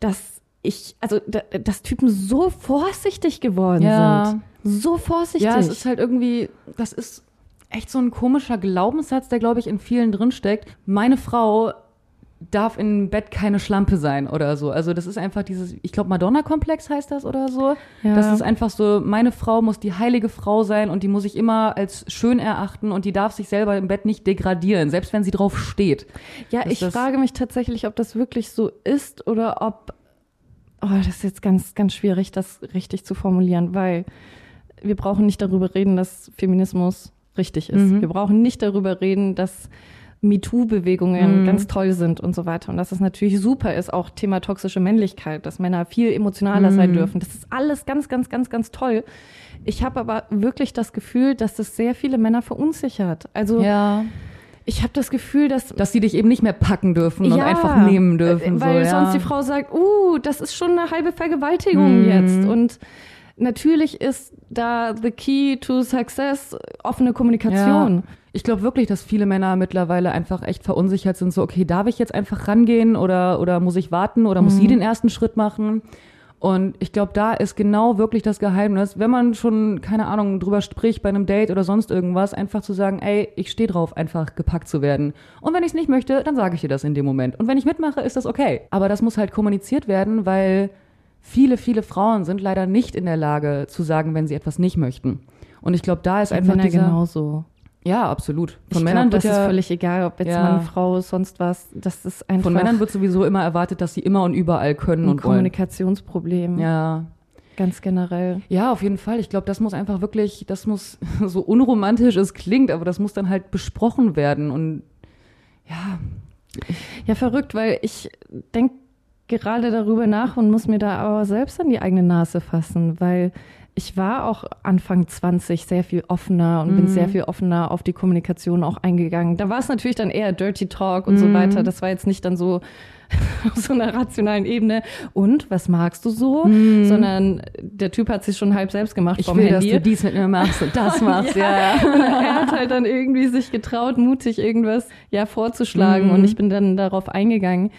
dass ich, also dass Typen so vorsichtig geworden ja. sind. So vorsichtig. Ja, es ist halt irgendwie, das ist echt so ein komischer Glaubenssatz, der, glaube ich, in vielen drinsteckt. Meine Frau darf im Bett keine Schlampe sein oder so. Also das ist einfach dieses, ich glaube Madonna-Komplex heißt das oder so. Ja. Das ist einfach so, meine Frau muss die heilige Frau sein und die muss ich immer als schön erachten und die darf sich selber im Bett nicht degradieren, selbst wenn sie drauf steht. Ja, ich frage mich tatsächlich, ob das wirklich so ist oder ob, oh, das ist jetzt ganz, ganz schwierig, das richtig zu formulieren, weil wir brauchen nicht darüber reden, dass Feminismus richtig ist. Mhm. Wir brauchen nicht darüber reden, dass MeToo-Bewegungen mhm. ganz toll sind und so weiter. Und dass es natürlich super ist, auch Thema toxische Männlichkeit, dass Männer viel emotionaler mhm. sein dürfen. Das ist alles ganz, ganz, ganz, ganz toll. Ich habe aber wirklich das Gefühl, dass das sehr viele Männer verunsichert. Also ja. ich habe das Gefühl, dass dass sie dich eben nicht mehr packen dürfen ja, und einfach nehmen dürfen, weil so, ja. sonst die Frau sagt, uh, das ist schon eine halbe Vergewaltigung mhm. jetzt und natürlich ist da the key to success offene Kommunikation. Ja. Ich glaube wirklich, dass viele Männer mittlerweile einfach echt verunsichert sind, so, okay, darf ich jetzt einfach rangehen oder, oder muss ich warten oder muss mhm. sie den ersten Schritt machen? Und ich glaube, da ist genau wirklich das Geheimnis, wenn man schon, keine Ahnung, drüber spricht bei einem Date oder sonst irgendwas, einfach zu sagen, ey, ich stehe drauf, einfach gepackt zu werden. Und wenn ich es nicht möchte, dann sage ich dir das in dem Moment. Und wenn ich mitmache, ist das okay. Aber das muss halt kommuniziert werden, weil viele, viele Frauen sind leider nicht in der Lage zu sagen, wenn sie etwas nicht möchten. Und ich glaube, da ist einfach Männer dieser, genauso. Ja, absolut. Von ich Männern glaub, das ja, ist völlig egal, ob jetzt ja, Mann, Frau, sonst was. Das ist einfach. Von Männern wird sowieso immer erwartet, dass sie immer und überall können ein und Kommunikationsproblem. Wollen. Ja. Ganz generell. Ja, auf jeden Fall. Ich glaube, das muss einfach wirklich, das muss <laughs> so unromantisch es klingt, aber das muss dann halt besprochen werden und ja. Ja, verrückt, weil ich denke gerade darüber nach und muss mir da aber selbst an die eigene Nase fassen, weil ich war auch Anfang 20 sehr viel offener und mhm. bin sehr viel offener auf die Kommunikation auch eingegangen. Da war es natürlich dann eher Dirty Talk und mhm. so weiter. Das war jetzt nicht dann so <laughs> auf so einer rationalen Ebene. Und was magst du so? Mhm. Sondern der Typ hat sich schon halb selbst gemacht ich vom will, Handy. dass du dies mit mir machst und das <laughs> machst, ja. ja. <laughs> er hat halt dann irgendwie sich getraut, mutig irgendwas ja vorzuschlagen und mhm. ich bin dann darauf eingegangen.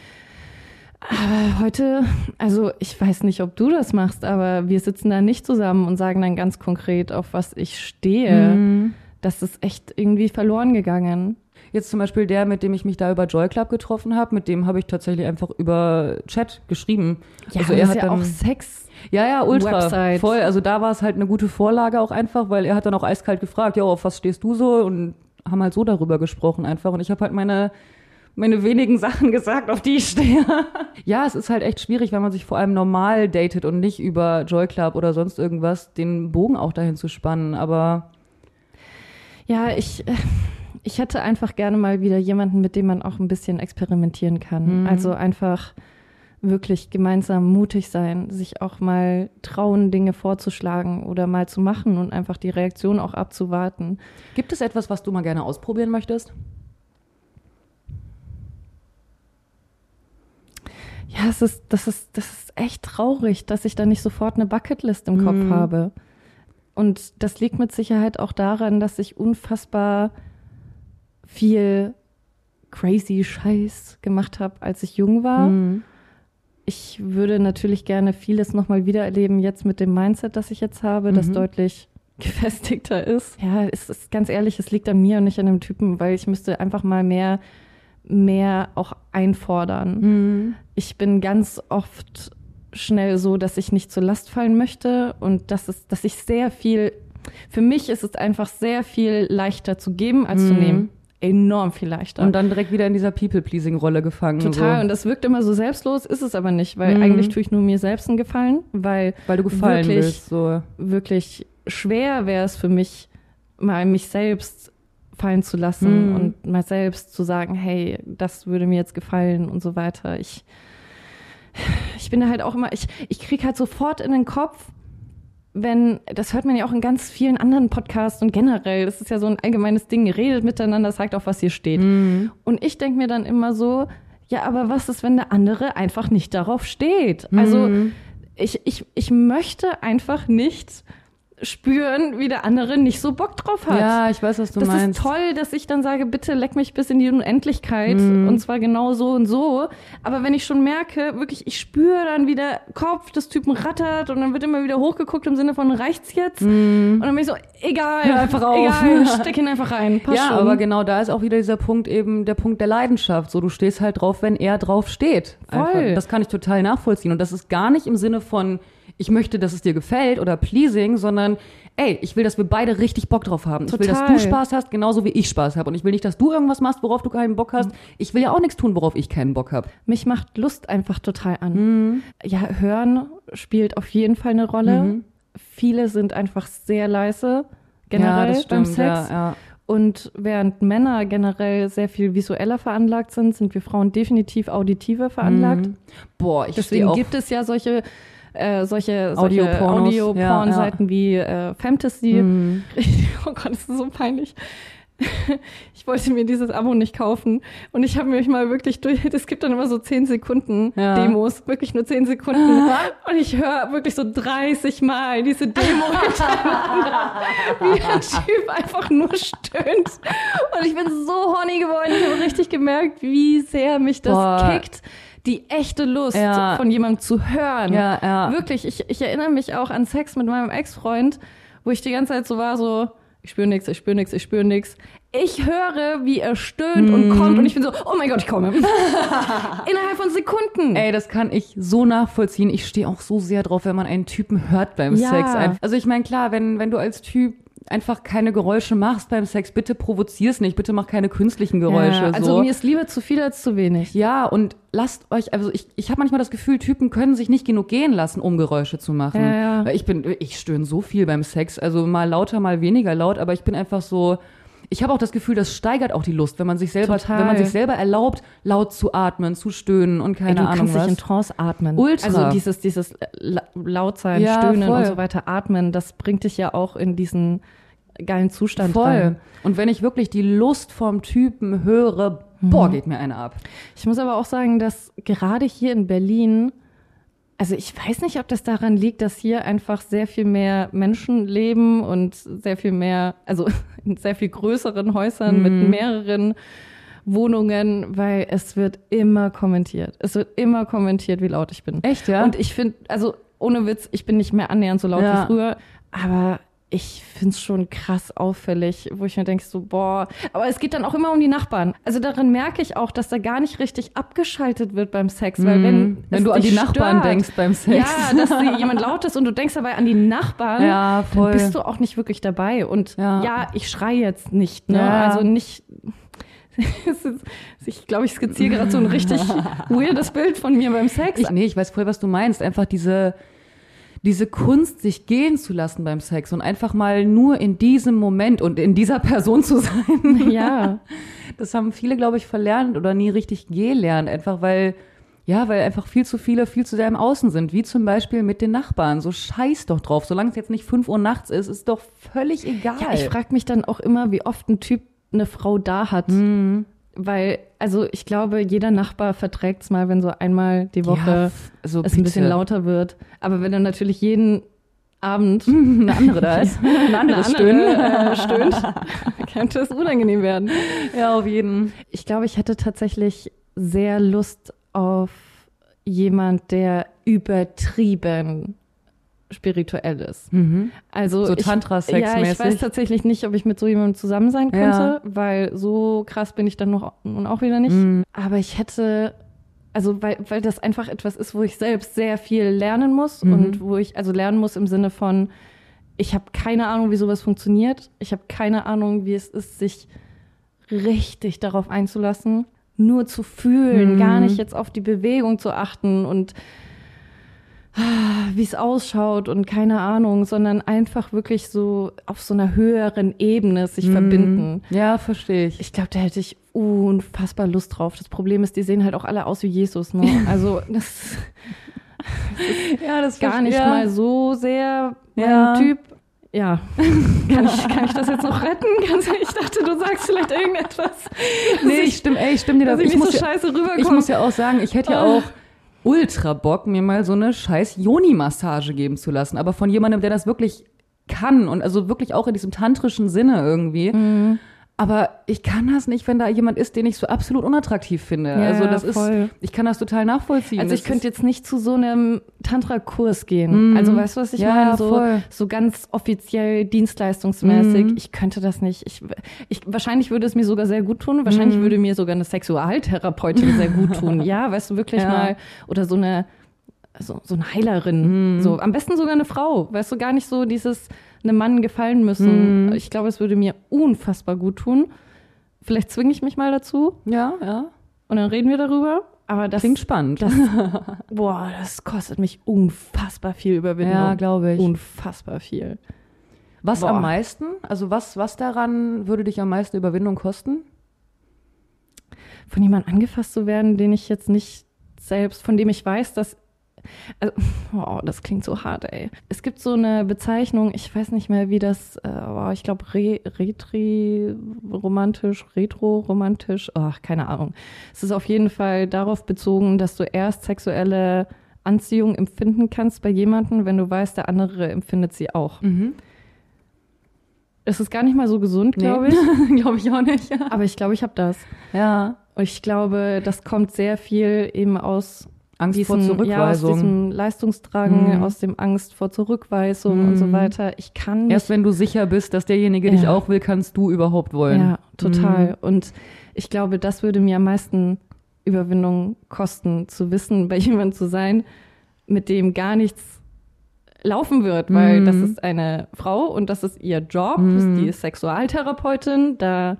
Aber heute, also ich weiß nicht, ob du das machst, aber wir sitzen da nicht zusammen und sagen dann ganz konkret, auf was ich stehe. Mhm. Das ist echt irgendwie verloren gegangen. Jetzt zum Beispiel der, mit dem ich mich da über Joy Club getroffen habe, mit dem habe ich tatsächlich einfach über Chat geschrieben. Ja, also er hat ja dann, auch Sex. Ja, ja, ultra. Website. Voll. Also da war es halt eine gute Vorlage auch einfach, weil er hat dann auch eiskalt gefragt, ja, auf was stehst du so? Und haben halt so darüber gesprochen einfach. Und ich habe halt meine meine wenigen Sachen gesagt, auf die ich stehe. ja, es ist halt echt schwierig, wenn man sich vor allem normal datet und nicht über Joy Club oder sonst irgendwas, den Bogen auch dahin zu spannen. Aber ja, ich, ich hätte einfach gerne mal wieder jemanden, mit dem man auch ein bisschen experimentieren kann. Mhm. Also einfach wirklich gemeinsam mutig sein, sich auch mal trauen, Dinge vorzuschlagen oder mal zu machen und einfach die Reaktion auch abzuwarten. Gibt es etwas, was du mal gerne ausprobieren möchtest? Ja, es ist, das ist, das ist echt traurig, dass ich da nicht sofort eine Bucketlist im Kopf Mhm. habe. Und das liegt mit Sicherheit auch daran, dass ich unfassbar viel crazy Scheiß gemacht habe, als ich jung war. Mhm. Ich würde natürlich gerne vieles nochmal wiedererleben, jetzt mit dem Mindset, das ich jetzt habe, das Mhm. deutlich <laughs> gefestigter ist. Ja, es ist ganz ehrlich, es liegt an mir und nicht an dem Typen, weil ich müsste einfach mal mehr, mehr auch einfordern. Mhm. Ich bin ganz oft schnell so, dass ich nicht zur Last fallen möchte und dass es, dass ich sehr viel, für mich ist es einfach sehr viel leichter zu geben als zu Mhm. nehmen. Enorm viel leichter. Und dann direkt wieder in dieser People-Pleasing-Rolle gefangen. Total. So. Und das wirkt immer so selbstlos, ist es aber nicht, weil Mhm. eigentlich tue ich nur mir selbst einen Gefallen, weil Weil du gefallen wirklich, willst. So. wirklich schwer wäre es für mich, mal mich selbst fallen zu lassen Mhm. und mal selbst zu sagen, hey, das würde mir jetzt gefallen und so weiter. Ich, ich bin da halt auch immer, ich, ich krieg halt sofort in den Kopf, wenn, das hört man ja auch in ganz vielen anderen Podcasts und generell, das ist ja so ein allgemeines Ding, ihr redet miteinander, sagt auch, was hier steht. Mhm. Und ich denke mir dann immer so, ja, aber was ist, wenn der andere einfach nicht darauf steht? Also Mhm. ich, ich, ich möchte einfach nicht spüren, wie der andere nicht so Bock drauf hat. Ja, ich weiß, was du das meinst. ist toll, dass ich dann sage, bitte leck mich bis in die Unendlichkeit Mhm. und zwar genau so und so. Aber wenn ich schon merke, wirklich, ich spüre dann, wie der Kopf des Typen rattert und dann wird immer wieder hochgeguckt im Sinne von reicht's jetzt? Und dann bin ich so, egal, Hör <laughs> einfach auf. egal, steck ihn einfach rein. Passt ja, schon. aber genau da ist auch wieder dieser Punkt eben der Punkt der Leidenschaft. So, du stehst halt drauf, wenn er drauf steht. Einfach. Voll. Das kann ich total nachvollziehen. Und das ist gar nicht im Sinne von, ich möchte, dass es dir gefällt oder pleasing, sondern ey, ich will, dass wir beide richtig Bock drauf haben. Ich will, dass Total. du Spaß hast, genauso wie ich Spaß habe. Und ich will nicht, dass du irgendwas machst, worauf du keinen Bock hast. Ich will ja auch nichts tun, worauf ich keinen Bock habe. Mich macht Lust einfach total an. Mhm. Ja, Hören spielt auf jeden Fall eine Rolle. Viele sind einfach sehr leise, generell ja, beim Sex. Ja, ja. Und während Männer generell sehr viel visueller veranlagt sind, sind wir Frauen definitiv auditiver veranlagt. Mhm. Boah, ich Deswegen gibt es ja solche äh, solche, solche Audio-Porn-Seiten wie äh, Fantasy. Mhm. <laughs> Oh Gott, das ist so peinlich. <laughs> Ich wollte mir dieses Abo nicht kaufen und ich habe mich mal wirklich durch, <laughs> es gibt dann immer so 10 Sekunden Ja. Demos, wirklich nur 10 Sekunden und ich höre wirklich so 30 Mal diese Demo hintereinander, wie der Typ einfach nur stöhnt und ich bin so horny geworden, ich habe richtig gemerkt, wie sehr mich das Boah. kickt, die echte Lust Ja. von jemandem zu hören. Ja, ja. Wirklich, ich, ich erinnere mich auch an Sex mit meinem Ex-Freund, wo ich die ganze Zeit so war, so, ich spüre nichts, ich spüre nichts, ich spüre nichts. Ich höre, wie er stöhnt und Mhm. kommt und ich bin so, oh mein Gott, ich komme. <laughs> Innerhalb von Sekunden. Ey, das kann ich so nachvollziehen. Ich stehe auch so sehr drauf, wenn man einen Typen hört beim Ja. Sex. Also ich meine, klar, wenn, wenn du als Typ einfach keine Geräusche machst beim Sex, bitte provozier's nicht, bitte mach keine künstlichen Geräusche. ja, also so. mir ist lieber zu viel als zu wenig. ja, und lasst euch, also ich, ich habe manchmal das Gefühl, Typen können sich nicht genug gehen lassen, um Geräusche zu machen. Ja, ja. Ich bin, ich stöhne so viel beim Sex, also mal lauter, mal weniger laut, aber ich bin einfach so, ich habe auch das Gefühl, das steigert auch die Lust, wenn man sich selber, Total. wenn man sich selber erlaubt, laut zu atmen, zu stöhnen und keine Ey, du Ahnung kannst was. dich in Trance atmen. Ultra. Also dieses, dieses La- Lautsein, Ja, Stöhnen voll. und so weiter, Atmen, das bringt dich ja auch in diesen geilen Zustand Voll. rein. Und wenn ich wirklich die Lust vom Typen höre, Mhm. boah, geht mir eine ab. Ich muss aber auch sagen, dass gerade hier in Berlin, also ich weiß nicht, ob das daran liegt, dass hier einfach sehr viel mehr Menschen leben und sehr viel mehr, also <laughs> in sehr viel größeren Häusern mit mehreren Wohnungen, weil es wird immer kommentiert. Es wird immer kommentiert, wie laut ich bin. Echt, ja? Und ich finde, also ohne Witz, ich bin nicht mehr annähernd so laut Ja. wie früher, aber ich find's schon krass auffällig, wo ich mir denke, so, boah, aber es geht dann auch immer um die Nachbarn. Also darin merke ich auch, dass da gar nicht richtig abgeschaltet wird beim Sex, weil wenn, Mhm. wenn es du an die Nachbarn stört, denkst beim Sex. Ja, dass jemand laut ist und du denkst dabei an die Nachbarn, Ja, voll. dann bist du auch nicht wirklich dabei. Und Ja. ja, ich schreie jetzt nicht, ne? Ja. Also nicht. <laughs> Es ich glaube, ich skizziere gerade so ein richtig <laughs> weirdes Bild von mir beim Sex. Ich, nee, ich weiß voll, was du meinst. Einfach diese, diese Kunst, sich gehen zu lassen beim Sex und einfach mal nur in diesem Moment und in dieser Person zu sein. <laughs> ja. <laughs> Das haben viele, glaube ich, verlernt oder nie richtig gelernt. Einfach weil, Ja, weil einfach viel zu viele viel zu sehr im Außen sind, wie zum Beispiel mit den Nachbarn. So scheiß doch drauf. Solange es jetzt nicht 5 Uhr nachts ist, ist doch völlig egal. Ja, ich frage mich dann auch immer, wie oft ein Typ eine Frau da hat. Mhm. Weil, also ich glaube, jeder Nachbar verträgt es mal, wenn so einmal die Woche so es ein bisschen lauter wird. Aber wenn dann natürlich jeden Abend <laughs> eine andere da ist, ein anderes Stöhnen äh, stöhnt, <laughs> könnte es unangenehm werden. Ja, auf jeden. Ich glaube, ich hätte tatsächlich sehr Lust auf jemand, der übertrieben spirituell ist. Mhm. Also So ich- Tantra-Sex-mäßig? Ja, ich weiß tatsächlich nicht, ob ich mit so jemandem zusammen sein könnte, Ja. weil so krass bin ich dann noch, nun auch wieder nicht. Mhm. Aber ich hätte, also weil, weil das einfach etwas ist, wo ich selbst sehr viel lernen muss Mhm. und wo ich, also lernen muss im Sinne von, ich habe keine Ahnung, wie sowas funktioniert. Ich habe keine Ahnung, wie es ist, sich richtig darauf einzulassen, nur zu fühlen, Mhm. gar nicht jetzt auf die Bewegung zu achten und wie es ausschaut und keine Ahnung, sondern einfach wirklich so auf so einer höheren Ebene sich Mhm. verbinden. Ja, verstehe ich. Ich glaube, da hätte ich unfassbar Lust drauf. Das Problem ist, die sehen halt auch alle aus wie Jesus. Ne? <laughs> Also das Ja, das ist gar nicht mal so sehr mein Ja. Typ. Ja, <laughs> kann ich, kann ich das jetzt noch retten? Ich dachte, du sagst vielleicht irgendetwas. Nee, ich stimme, ey, ich stimme dir da. dass ich, Ich nicht muss, so ja, ich muss ja auch sagen, ich hätte ja Ah. auch ultra Bock, mir mal so eine scheiß Joni-Massage geben zu lassen. Aber von jemandem, der das wirklich kann und also wirklich auch in diesem tantrischen Sinne irgendwie. Mhm. Aber ich kann das nicht, wenn da jemand ist, den ich so absolut unattraktiv finde. Ja, also das voll. ist, ich kann das total nachvollziehen. Also ich Das könnte jetzt nicht zu so einem Tantra-Kurs gehen. Mhm. Also weißt du, was ich Ja, meine? So, voll. so ganz offiziell dienstleistungsmäßig. Mhm. Ich könnte das nicht. Ich, ich, wahrscheinlich würde es mir sogar sehr gut tun. Wahrscheinlich Mhm. würde mir sogar eine Sexualtherapeutin sehr gut tun. <laughs> Ja, weißt du, wirklich Ja. mal. Oder so eine, so, so eine Heilerin. Mhm. So, am besten sogar eine Frau. Weißt du, gar nicht so dieses einem Mann gefallen müssen. Mhm. Ich glaube, es würde mir unfassbar gut tun. Vielleicht zwinge ich mich mal dazu ja, ja. und dann reden wir darüber. Aber das Klingt spannend. das, <laughs> boah, das kostet mich unfassbar viel Überwindung. ja, glaube ich. Unfassbar viel. Was Boah. am meisten? Also was, was daran würde dich am meisten Überwindung kosten? Von jemandem angefasst zu werden, den ich jetzt nicht selbst, von dem ich weiß, dass. Also, wow, das klingt so hart, ey. Es gibt so eine Bezeichnung, ich weiß nicht mehr, wie das, äh, oh, ich glaube, Re Retri-romantisch, Retro-romantisch, ach, keine Ahnung. Es ist auf jeden Fall darauf bezogen, dass du erst sexuelle Anziehung empfinden kannst bei jemandem, wenn du weißt, der andere empfindet sie auch. Mhm. Es ist gar nicht mal so gesund, glaube ich. <laughs> glaube ich auch nicht. Aber ich glaube, ich habe das. Ja. Und ich glaube, das kommt sehr viel eben aus Angst diesem, vor ja, aus Zurückweisung. diesem Leistungsdrang, Mhm. aus dem Angst vor Zurückweisung und so Mhm. weiter. Ich kann nicht. Erst wenn du sicher bist, dass derjenige Ja. dich auch will, kannst du überhaupt wollen. ja, total. Mhm. Und ich glaube, das würde mir am meisten Überwindung kosten, zu wissen, bei <laughs> jemandem zu sein, mit dem gar nichts laufen wird, weil Mhm. das ist eine Frau und das ist ihr Job, Mhm. die ist Sexualtherapeutin, da,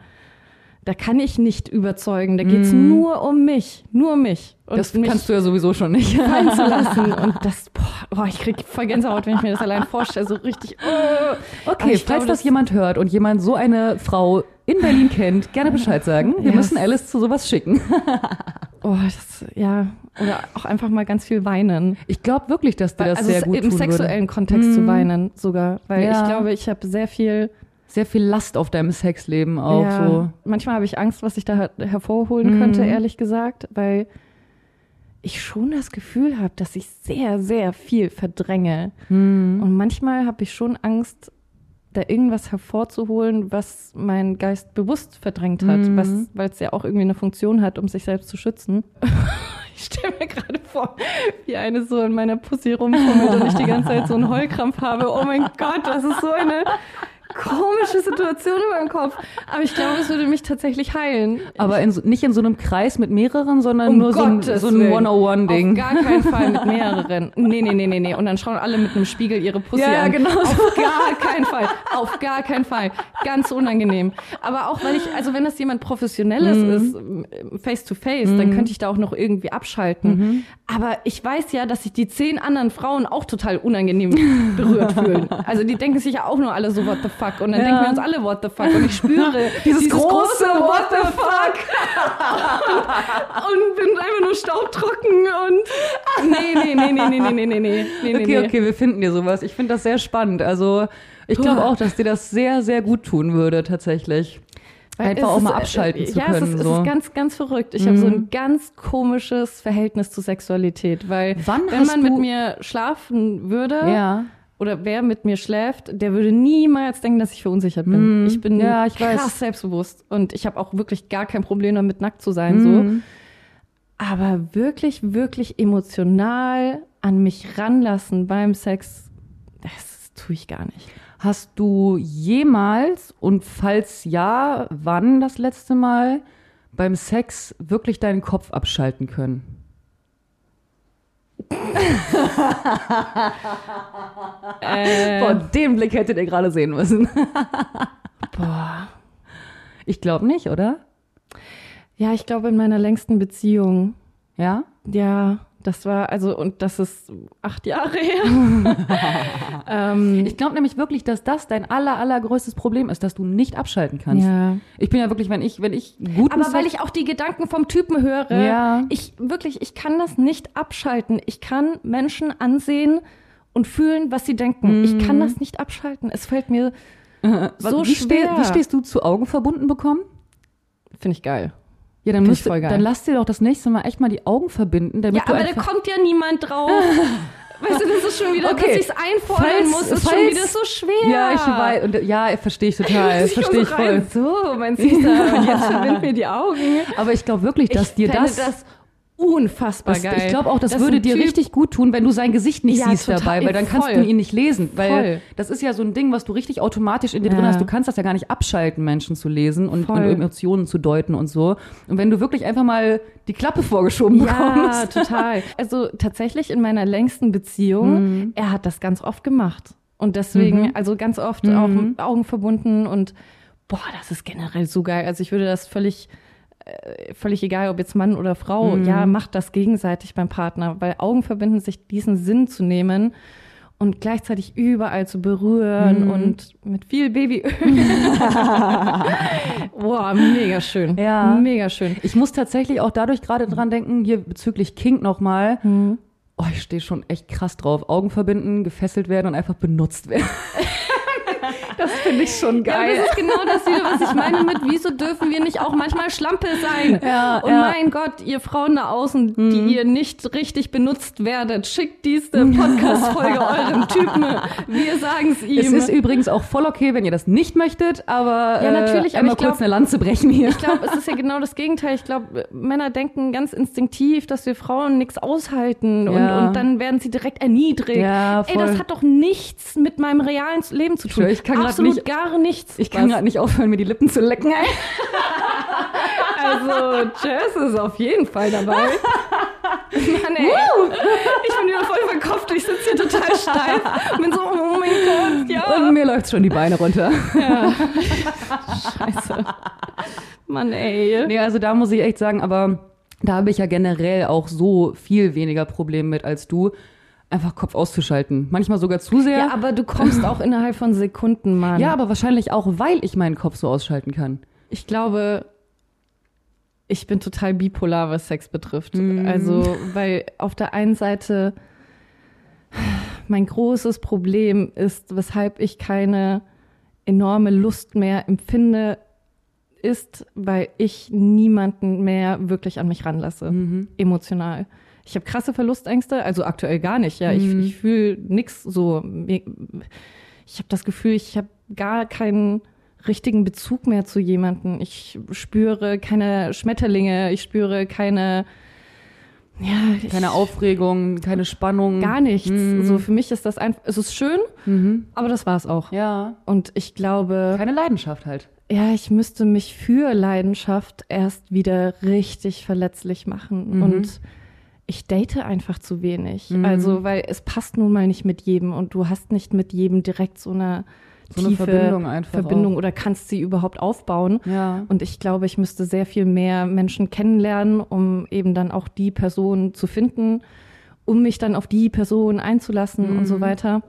da kann ich nicht überzeugen, da geht's Mhm. nur um mich, nur um mich. Und Das mich kannst du ja sowieso schon nicht. fallen zu lassen. <laughs> Und das, boah, boah, ich krieg voll Gänsehaut, wenn ich mir das allein vorstelle, so richtig, oh. Okay, ich falls glaube, das das- jemand hört und jemand so eine Frau in Berlin kennt, gerne Bescheid sagen. Wir Ja, müssen Alice zu sowas schicken. <laughs> Oh, das, ja. Oder auch einfach mal ganz viel weinen. Ich glaube wirklich, dass dir das also sehr gut im tun sexuellen würde. Kontext zu Mhm. weinen sogar. Weil Ja. ich glaube, ich habe sehr viel, Sehr viel Last auf deinem Sexleben auch ja, so. manchmal habe ich Angst, was ich da her hervorholen Mhm. könnte, ehrlich gesagt, weil ich schon das Gefühl habe, dass ich sehr, sehr viel verdränge. Hm. Und manchmal habe ich schon Angst, da irgendwas hervorzuholen, was mein Geist bewusst verdrängt hat, Mhm. weil es ja auch irgendwie eine Funktion hat, um sich selbst zu schützen. <laughs> Ich stelle mir gerade vor, wie eine so in meiner Pussy rumfummelt und ich die ganze Zeit so einen Heulkrampf habe. Oh mein Gott, das ist so eine komische Situation in meinem Kopf. Aber ich glaube, es würde mich tatsächlich heilen. Aber in so, nicht in so einem Kreis mit mehreren, sondern Um nur so ein, Gottes so ein Willen. Auf 101-Ding. gar keinen Fall mit <laughs> mehreren. Nee, nee, nee, nee, nee. Und dann schauen alle mit einem Spiegel ihre Pussy Ja, ja, an. genau so. Auf gar keinen Fall. Auf gar keinen Fall. Ganz unangenehm. Aber auch, weil ich, also wenn das jemand Professionelles Mhm. ist, ähm, face to face, dann könnte ich da auch noch irgendwie abschalten. Mhm. Aber ich weiß ja, dass sich die zehn anderen Frauen auch total unangenehm berührt fühlen. <laughs> Also die denken sich ja auch nur alle so, what the fuck. Und dann ja. denken wir uns alle, what the fuck. Und ich spüre dieses, dieses große, große, what the fuck. und, und, bin einfach nur staubtrocken und nee, nee, nee, nee, nee, nee, nee, nee, nee. Okay, nee. okay, wir finden dir sowas. Ich finde das sehr spannend. Also ich glaube auch, dass dir das sehr, sehr gut tun würde, tatsächlich. Weil Einfach auch mal äh, abschalten ist, zu können. Ja, es ist, so. es ist ganz, ganz verrückt. Ich mhm. habe so ein ganz komisches Verhältnis zu Sexualität, weil Wann wenn man mit mir schlafen würde, ja. Oder wer mit mir schläft, der würde niemals denken, dass ich verunsichert bin. Mhm. Ich bin ja, ich krass weiß. selbstbewusst und ich habe auch wirklich gar kein Problem damit, nackt zu sein. Mhm. So. Aber wirklich, wirklich emotional an mich ranlassen beim Sex, das tue ich gar nicht. Hast du jemals und falls ja, wann das letzte Mal beim Sex wirklich deinen Kopf abschalten können? Äh, Boah, den Blick hättet ihr gerade sehen müssen. Boah. Ich glaube nicht, oder? Ja, ich glaube in meiner längsten Beziehung. Ja? Ja. Das war, also, und das ist acht Jahre her. <laughs> ähm, ich glaube nämlich wirklich, dass das dein aller, allergrößtes Problem ist, dass du nicht abschalten kannst. Ja. Ich bin ja wirklich, wenn ich, wenn ich gut Aber weil ich auch die Gedanken vom Typen höre, ja. ich wirklich, ich kann das nicht abschalten. Ich kann Menschen ansehen und fühlen, was sie denken. Mhm. Ich kann das nicht abschalten. Es fällt mir <laughs> so wie schwer. Ste wie stehst du zu Augen verbunden bekommen? Finde ich geil. Ja, dann, müsst, dann lass dir doch das nächste Mal echt mal die Augen verbinden. Damit ja, aber da kommt ja niemand drauf. <laughs> Weißt du, das ist schon wieder, okay. dass ich es einfordern falls, muss, ist falls, schon wieder so schwer. Ja, ich weiß, und ja, verstehe ich total, <laughs> verstehe ich voll. So, mein Süßer, und jetzt <laughs> verbind mir die Augen. Aber ich glaube wirklich, dass ich dir das, das unfassbar das, geil. Ich glaube auch, das, das würde dir typ, richtig gut tun, wenn du sein Gesicht nicht ja, siehst total, dabei, weil dann voll. kannst du ihn nicht lesen. Weil voll. das ist ja so ein Ding, was du richtig automatisch in dir ja. drin hast. Du kannst das ja gar nicht abschalten, Menschen zu lesen und, und, Emotionen zu deuten und so. Und wenn du wirklich einfach mal die Klappe vorgeschoben ja, bekommst. Ja, <laughs> total. Also tatsächlich in meiner längsten Beziehung, mhm. er hat das ganz oft gemacht. Und deswegen, mhm. also ganz oft mhm. auch mit Augen verbunden und boah, das ist generell so geil. Also ich würde das völlig völlig egal, ob jetzt Mann oder Frau, mhm. ja, macht das gegenseitig beim Partner, weil Augen verbinden sich diesen Sinn zu nehmen und gleichzeitig überall zu berühren mhm. und mit viel Babyöl. <laughs> Boah, mega schön. Ja. Mega schön. Ich muss tatsächlich auch dadurch gerade dran denken, hier bezüglich King nochmal. Mhm. Oh, ich stehe schon echt krass drauf. Augen verbinden, gefesselt werden und einfach benutzt werden. <laughs> <laughs> Das finde ich schon geil. Ja, das ist genau das wieder, was ich meine mit, wieso dürfen wir nicht auch manchmal Schlampe sein? Ja, und ja. mein Gott, ihr Frauen da außen, mhm. die ihr nicht richtig benutzt werdet, schickt diese Podcast-Folge <laughs> eurem Typen. Wir sagen es ihm. Es ist übrigens auch voll okay, wenn ihr das nicht möchtet, aber ja, natürlich, äh, einmal kurz glaub, eine Lanze brechen hier. Ich glaube, es ist ja genau das Gegenteil. Ich glaube, Männer denken ganz instinktiv, dass wir Frauen nichts aushalten und, ja. und dann werden sie direkt erniedrigt. Ja, voll. Ey, das hat doch nichts mit meinem realen Leben zu tun. Ich kann Absolut nicht, gar nichts. Ich kann gerade nicht aufhören, mir die Lippen zu lecken. <laughs> also, Jess ist auf jeden Fall dabei. <laughs> Mann, ey. Ich bin wieder voll verkopft. Ich sitze hier total steif. Bin so, oh mein Gott, ja. Und mir läuft schon die Beine runter. Ja. <laughs> Scheiße. Mann, ey. Nee, also da muss ich echt sagen, aber da habe ich ja generell auch so viel weniger Probleme mit als du einfach Kopf auszuschalten. Manchmal sogar zu sehr. Ja, aber du kommst auch innerhalb von Sekunden, Mann. Ja, aber wahrscheinlich auch, weil ich meinen Kopf so ausschalten kann. Ich glaube, ich bin total bipolar, was Sex betrifft. Mm. Also, weil auf der einen Seite mein großes Problem ist, weshalb ich keine enorme Lust mehr empfinde, ist, weil ich niemanden mehr wirklich an mich ranlasse, mhm. emotional. Ich habe krasse Verlustängste, also aktuell gar nicht. Ja, mhm. ich, ich fühle nichts so. Ich habe das Gefühl, ich habe gar keinen richtigen Bezug mehr zu jemandem. Ich spüre keine Schmetterlinge, ich spüre keine ja, keine Aufregung, keine Spannung. Gar nichts. Mhm. So für mich ist das einfach, es ist schön, mhm. aber das war es auch. Ja. Und ich glaube. Keine Leidenschaft halt. Ja, ich müsste mich für Leidenschaft erst wieder richtig verletzlich machen. Mhm. Und ich date einfach zu wenig. Mhm. Also, weil es passt nun mal nicht mit jedem und du hast nicht mit jedem direkt so eine so tiefe eine Verbindung, einfach Verbindung oder kannst sie überhaupt aufbauen. Ja. Und ich glaube, ich müsste sehr viel mehr Menschen kennenlernen, um eben dann auch die Person zu finden, um mich dann auf die Person einzulassen mhm. und so mhm. weiter.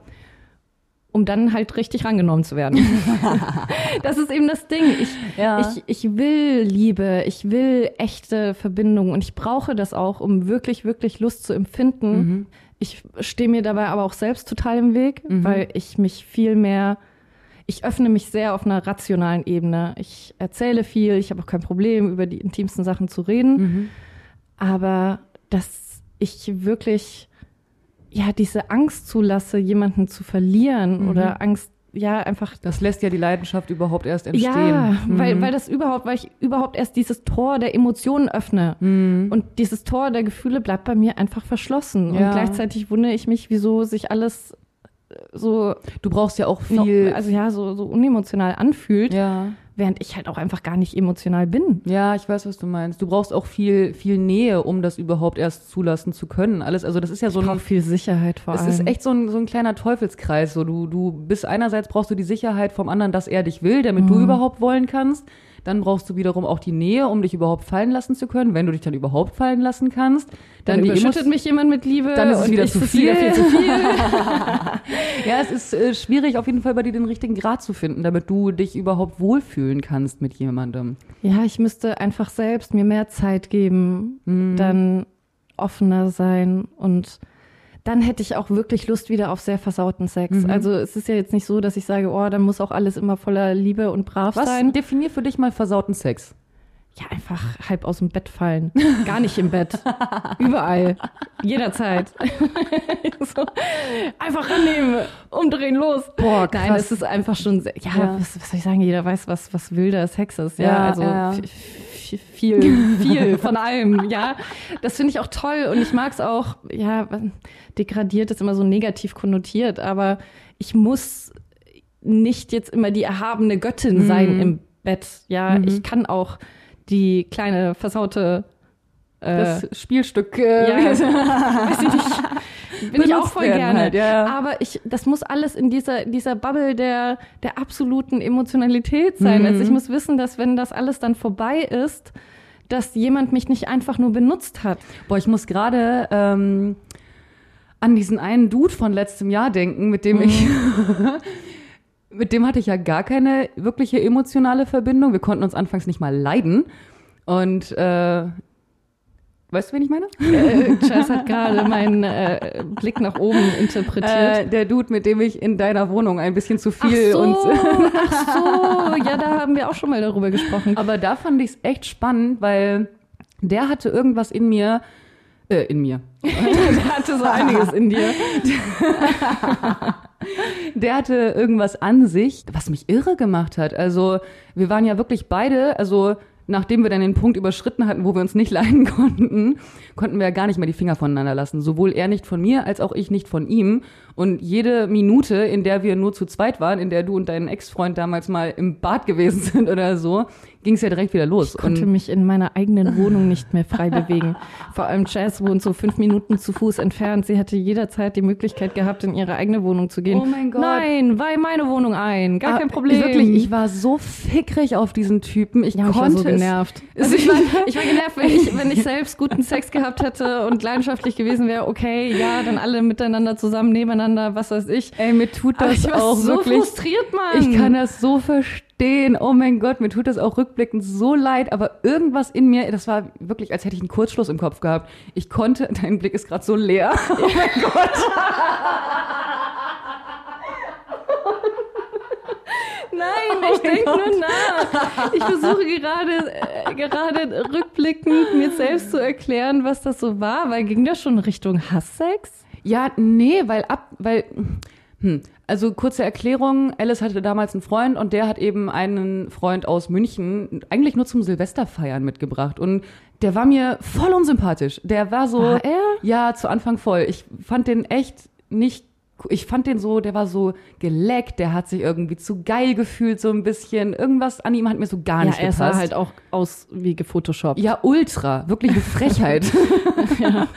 Um dann halt richtig rangenommen zu werden. <laughs> das ist eben das Ding. Ich, ja. ich, ich will Liebe, ich will echte Verbindung und ich brauche das auch, um wirklich, wirklich Lust zu empfinden. Mhm. Ich stehe mir dabei aber auch selbst total im Weg, mhm. weil ich mich viel mehr, ich öffne mich sehr auf einer rationalen Ebene. Ich erzähle viel, ich habe auch kein Problem, über die intimsten Sachen zu reden. Mhm. Aber dass ich wirklich ja diese Angst zulasse, jemanden zu verlieren mhm. oder Angst ja, einfach. Das lässt ja die Leidenschaft überhaupt erst entstehen. Ja, mhm. weil, weil das überhaupt, weil ich überhaupt erst dieses Tor der Emotionen öffne. Mhm. Und dieses Tor der Gefühle bleibt bei mir einfach verschlossen. Ja. Und gleichzeitig wundere ich mich, wieso sich alles so. Du brauchst ja auch viel. Noch, also ja, so, so unemotional anfühlt. Ja während ich halt auch einfach gar nicht emotional bin. Ja, ich weiß, was du meinst. Du brauchst auch viel, viel Nähe, um das überhaupt erst zulassen zu können. Alles, also das ist ja so ich ein. viel Sicherheit vor allem. Es ist echt so ein, so ein kleiner Teufelskreis. So, du, du bist einerseits brauchst du die Sicherheit vom anderen, dass er dich will, damit mhm. du überhaupt wollen kannst. Dann brauchst du wiederum auch die Nähe, um dich überhaupt fallen lassen zu können, wenn du dich dann überhaupt fallen lassen kannst. Dann, dann überschüttet mich jemand mit Liebe. Dann ist es wieder zu viel. viel zu viel. <laughs> ja, es ist äh, schwierig, auf jeden Fall bei dir den richtigen Grad zu finden, damit du dich überhaupt wohlfühlen kannst mit jemandem. Ja, ich müsste einfach selbst mir mehr Zeit geben, mhm. dann offener sein und dann hätte ich auch wirklich Lust wieder auf sehr versauten Sex. Mhm. Also es ist ja jetzt nicht so, dass ich sage, oh, dann muss auch alles immer voller Liebe und brav Was sein. Definier für dich mal versauten Sex. Ja, einfach halb aus dem Bett fallen. Gar nicht im Bett. <laughs> Überall. Jederzeit. <laughs> so. Einfach rannehmen, umdrehen, los. Boah, krass. Nein, es ist einfach schon sehr, ja, ja. Was, was, soll ich sagen, jeder weiß, was, was wilder Sex ist. Ja, ja also ja. Viel, <laughs> viel von allem, ja. Das finde ich auch toll und ich mag es auch, ja, degradiert ist immer so negativ konnotiert, aber ich muss nicht jetzt immer die erhabene Göttin mhm. sein im Bett. Ja, mhm. ich kann auch die kleine versaute äh, das Spielstück äh, ja, <laughs> weiß ich nicht. Bin ich auch voll gerne. Halt, ja. Aber ich, das muss alles in dieser, dieser Bubble der, der absoluten Emotionalität sein. Mhm. Also ich muss wissen, dass wenn das alles dann vorbei ist, dass jemand mich nicht einfach nur benutzt hat. Boah, ich muss gerade ähm, an diesen einen Dude von letztem Jahr denken, mit dem mhm. ich <laughs> mit dem hatte ich ja gar keine wirkliche emotionale Verbindung. Wir konnten uns anfangs nicht mal leiden. Und äh, weißt du, wen ich meine? Äh, Chas hat gerade meinen äh, Blick nach oben interpretiert. Äh, der Dude, mit dem ich in deiner Wohnung ein bisschen zu viel ach so, und <laughs> ach so, ja, da haben wir auch schon mal darüber gesprochen. Aber da fand ich es echt spannend, weil der hatte irgendwas in mir, äh, in mir. <laughs> der hatte so einiges in dir. der hatte irgendwas an sich, was mich irre gemacht hat. Also wir waren ja wirklich beide, also nachdem wir dann den Punkt überschritten hatten, wo wir uns nicht <laughs> leiden konnten, konnten wir ja gar nicht mehr die Finger voneinander lassen. Sowohl er nicht von mir, als auch ich nicht von ihm. Und jede Minute, in der wir nur zu zweit waren, in der du und dein Ex-Freund damals mal im Bad gewesen <laughs> sind oder so, ging es ja direkt wieder los. Ich konnte und mich in meiner eigenen Wohnung nicht mehr frei bewegen. Vor allem Jazz wohnt so fünf Minuten zu Fuß entfernt. Sie hatte jederzeit die Möglichkeit gehabt, in ihre eigene Wohnung zu gehen. Oh mein Gott. Nein, weih meine Wohnung ein. Gar ah, kein Problem. Wirklich, ich war so fickrig auf diesen Typen. Ich ja, konnte ich war so genervt. <laughs> Also ich, war, <laughs> ich war genervt, wenn ich, wenn ich selbst guten Sex gehabt hätte und leidenschaftlich gewesen wäre, okay, ja, dann alle miteinander zusammen, nebeneinander, was weiß ich. Ey, mir tut das Aber ich auch so wirklich. frustriert, Mann. Ich kann das so verstehen. Oh mein Gott, mir tut das auch rückblickend so leid. Aber irgendwas in mir, das war wirklich, als hätte ich einen Kurzschluss im Kopf gehabt. Ich konnte, <laughs> dein Blick ist gerade so leer. <laughs> Oh mein Gott. Nein, oh ich denke nur nach. Ich versuche gerade, äh, gerade rückblickend mir selbst zu erklären, was das so war, weil ging das schon Richtung Hasssex? Ja, nee, weil ab, weil, hm, also kurze Erklärung, Alice hatte damals einen Freund und der hat eben einen Freund aus München eigentlich nur zum Silvesterfeiern mitgebracht und der war mir voll unsympathisch. Der war so, war er? ja, zu Anfang voll. Ich fand den echt nicht ich fand den so, der war so geleckt, der hat sich irgendwie zu geil gefühlt, so ein bisschen. Irgendwas an ihm hat mir so gar nicht ja, gepasst. Er sah halt auch aus wie gefotoshoppt. Ja, ultra. Wirklich eine Frechheit. <laughs> <laughs> ja.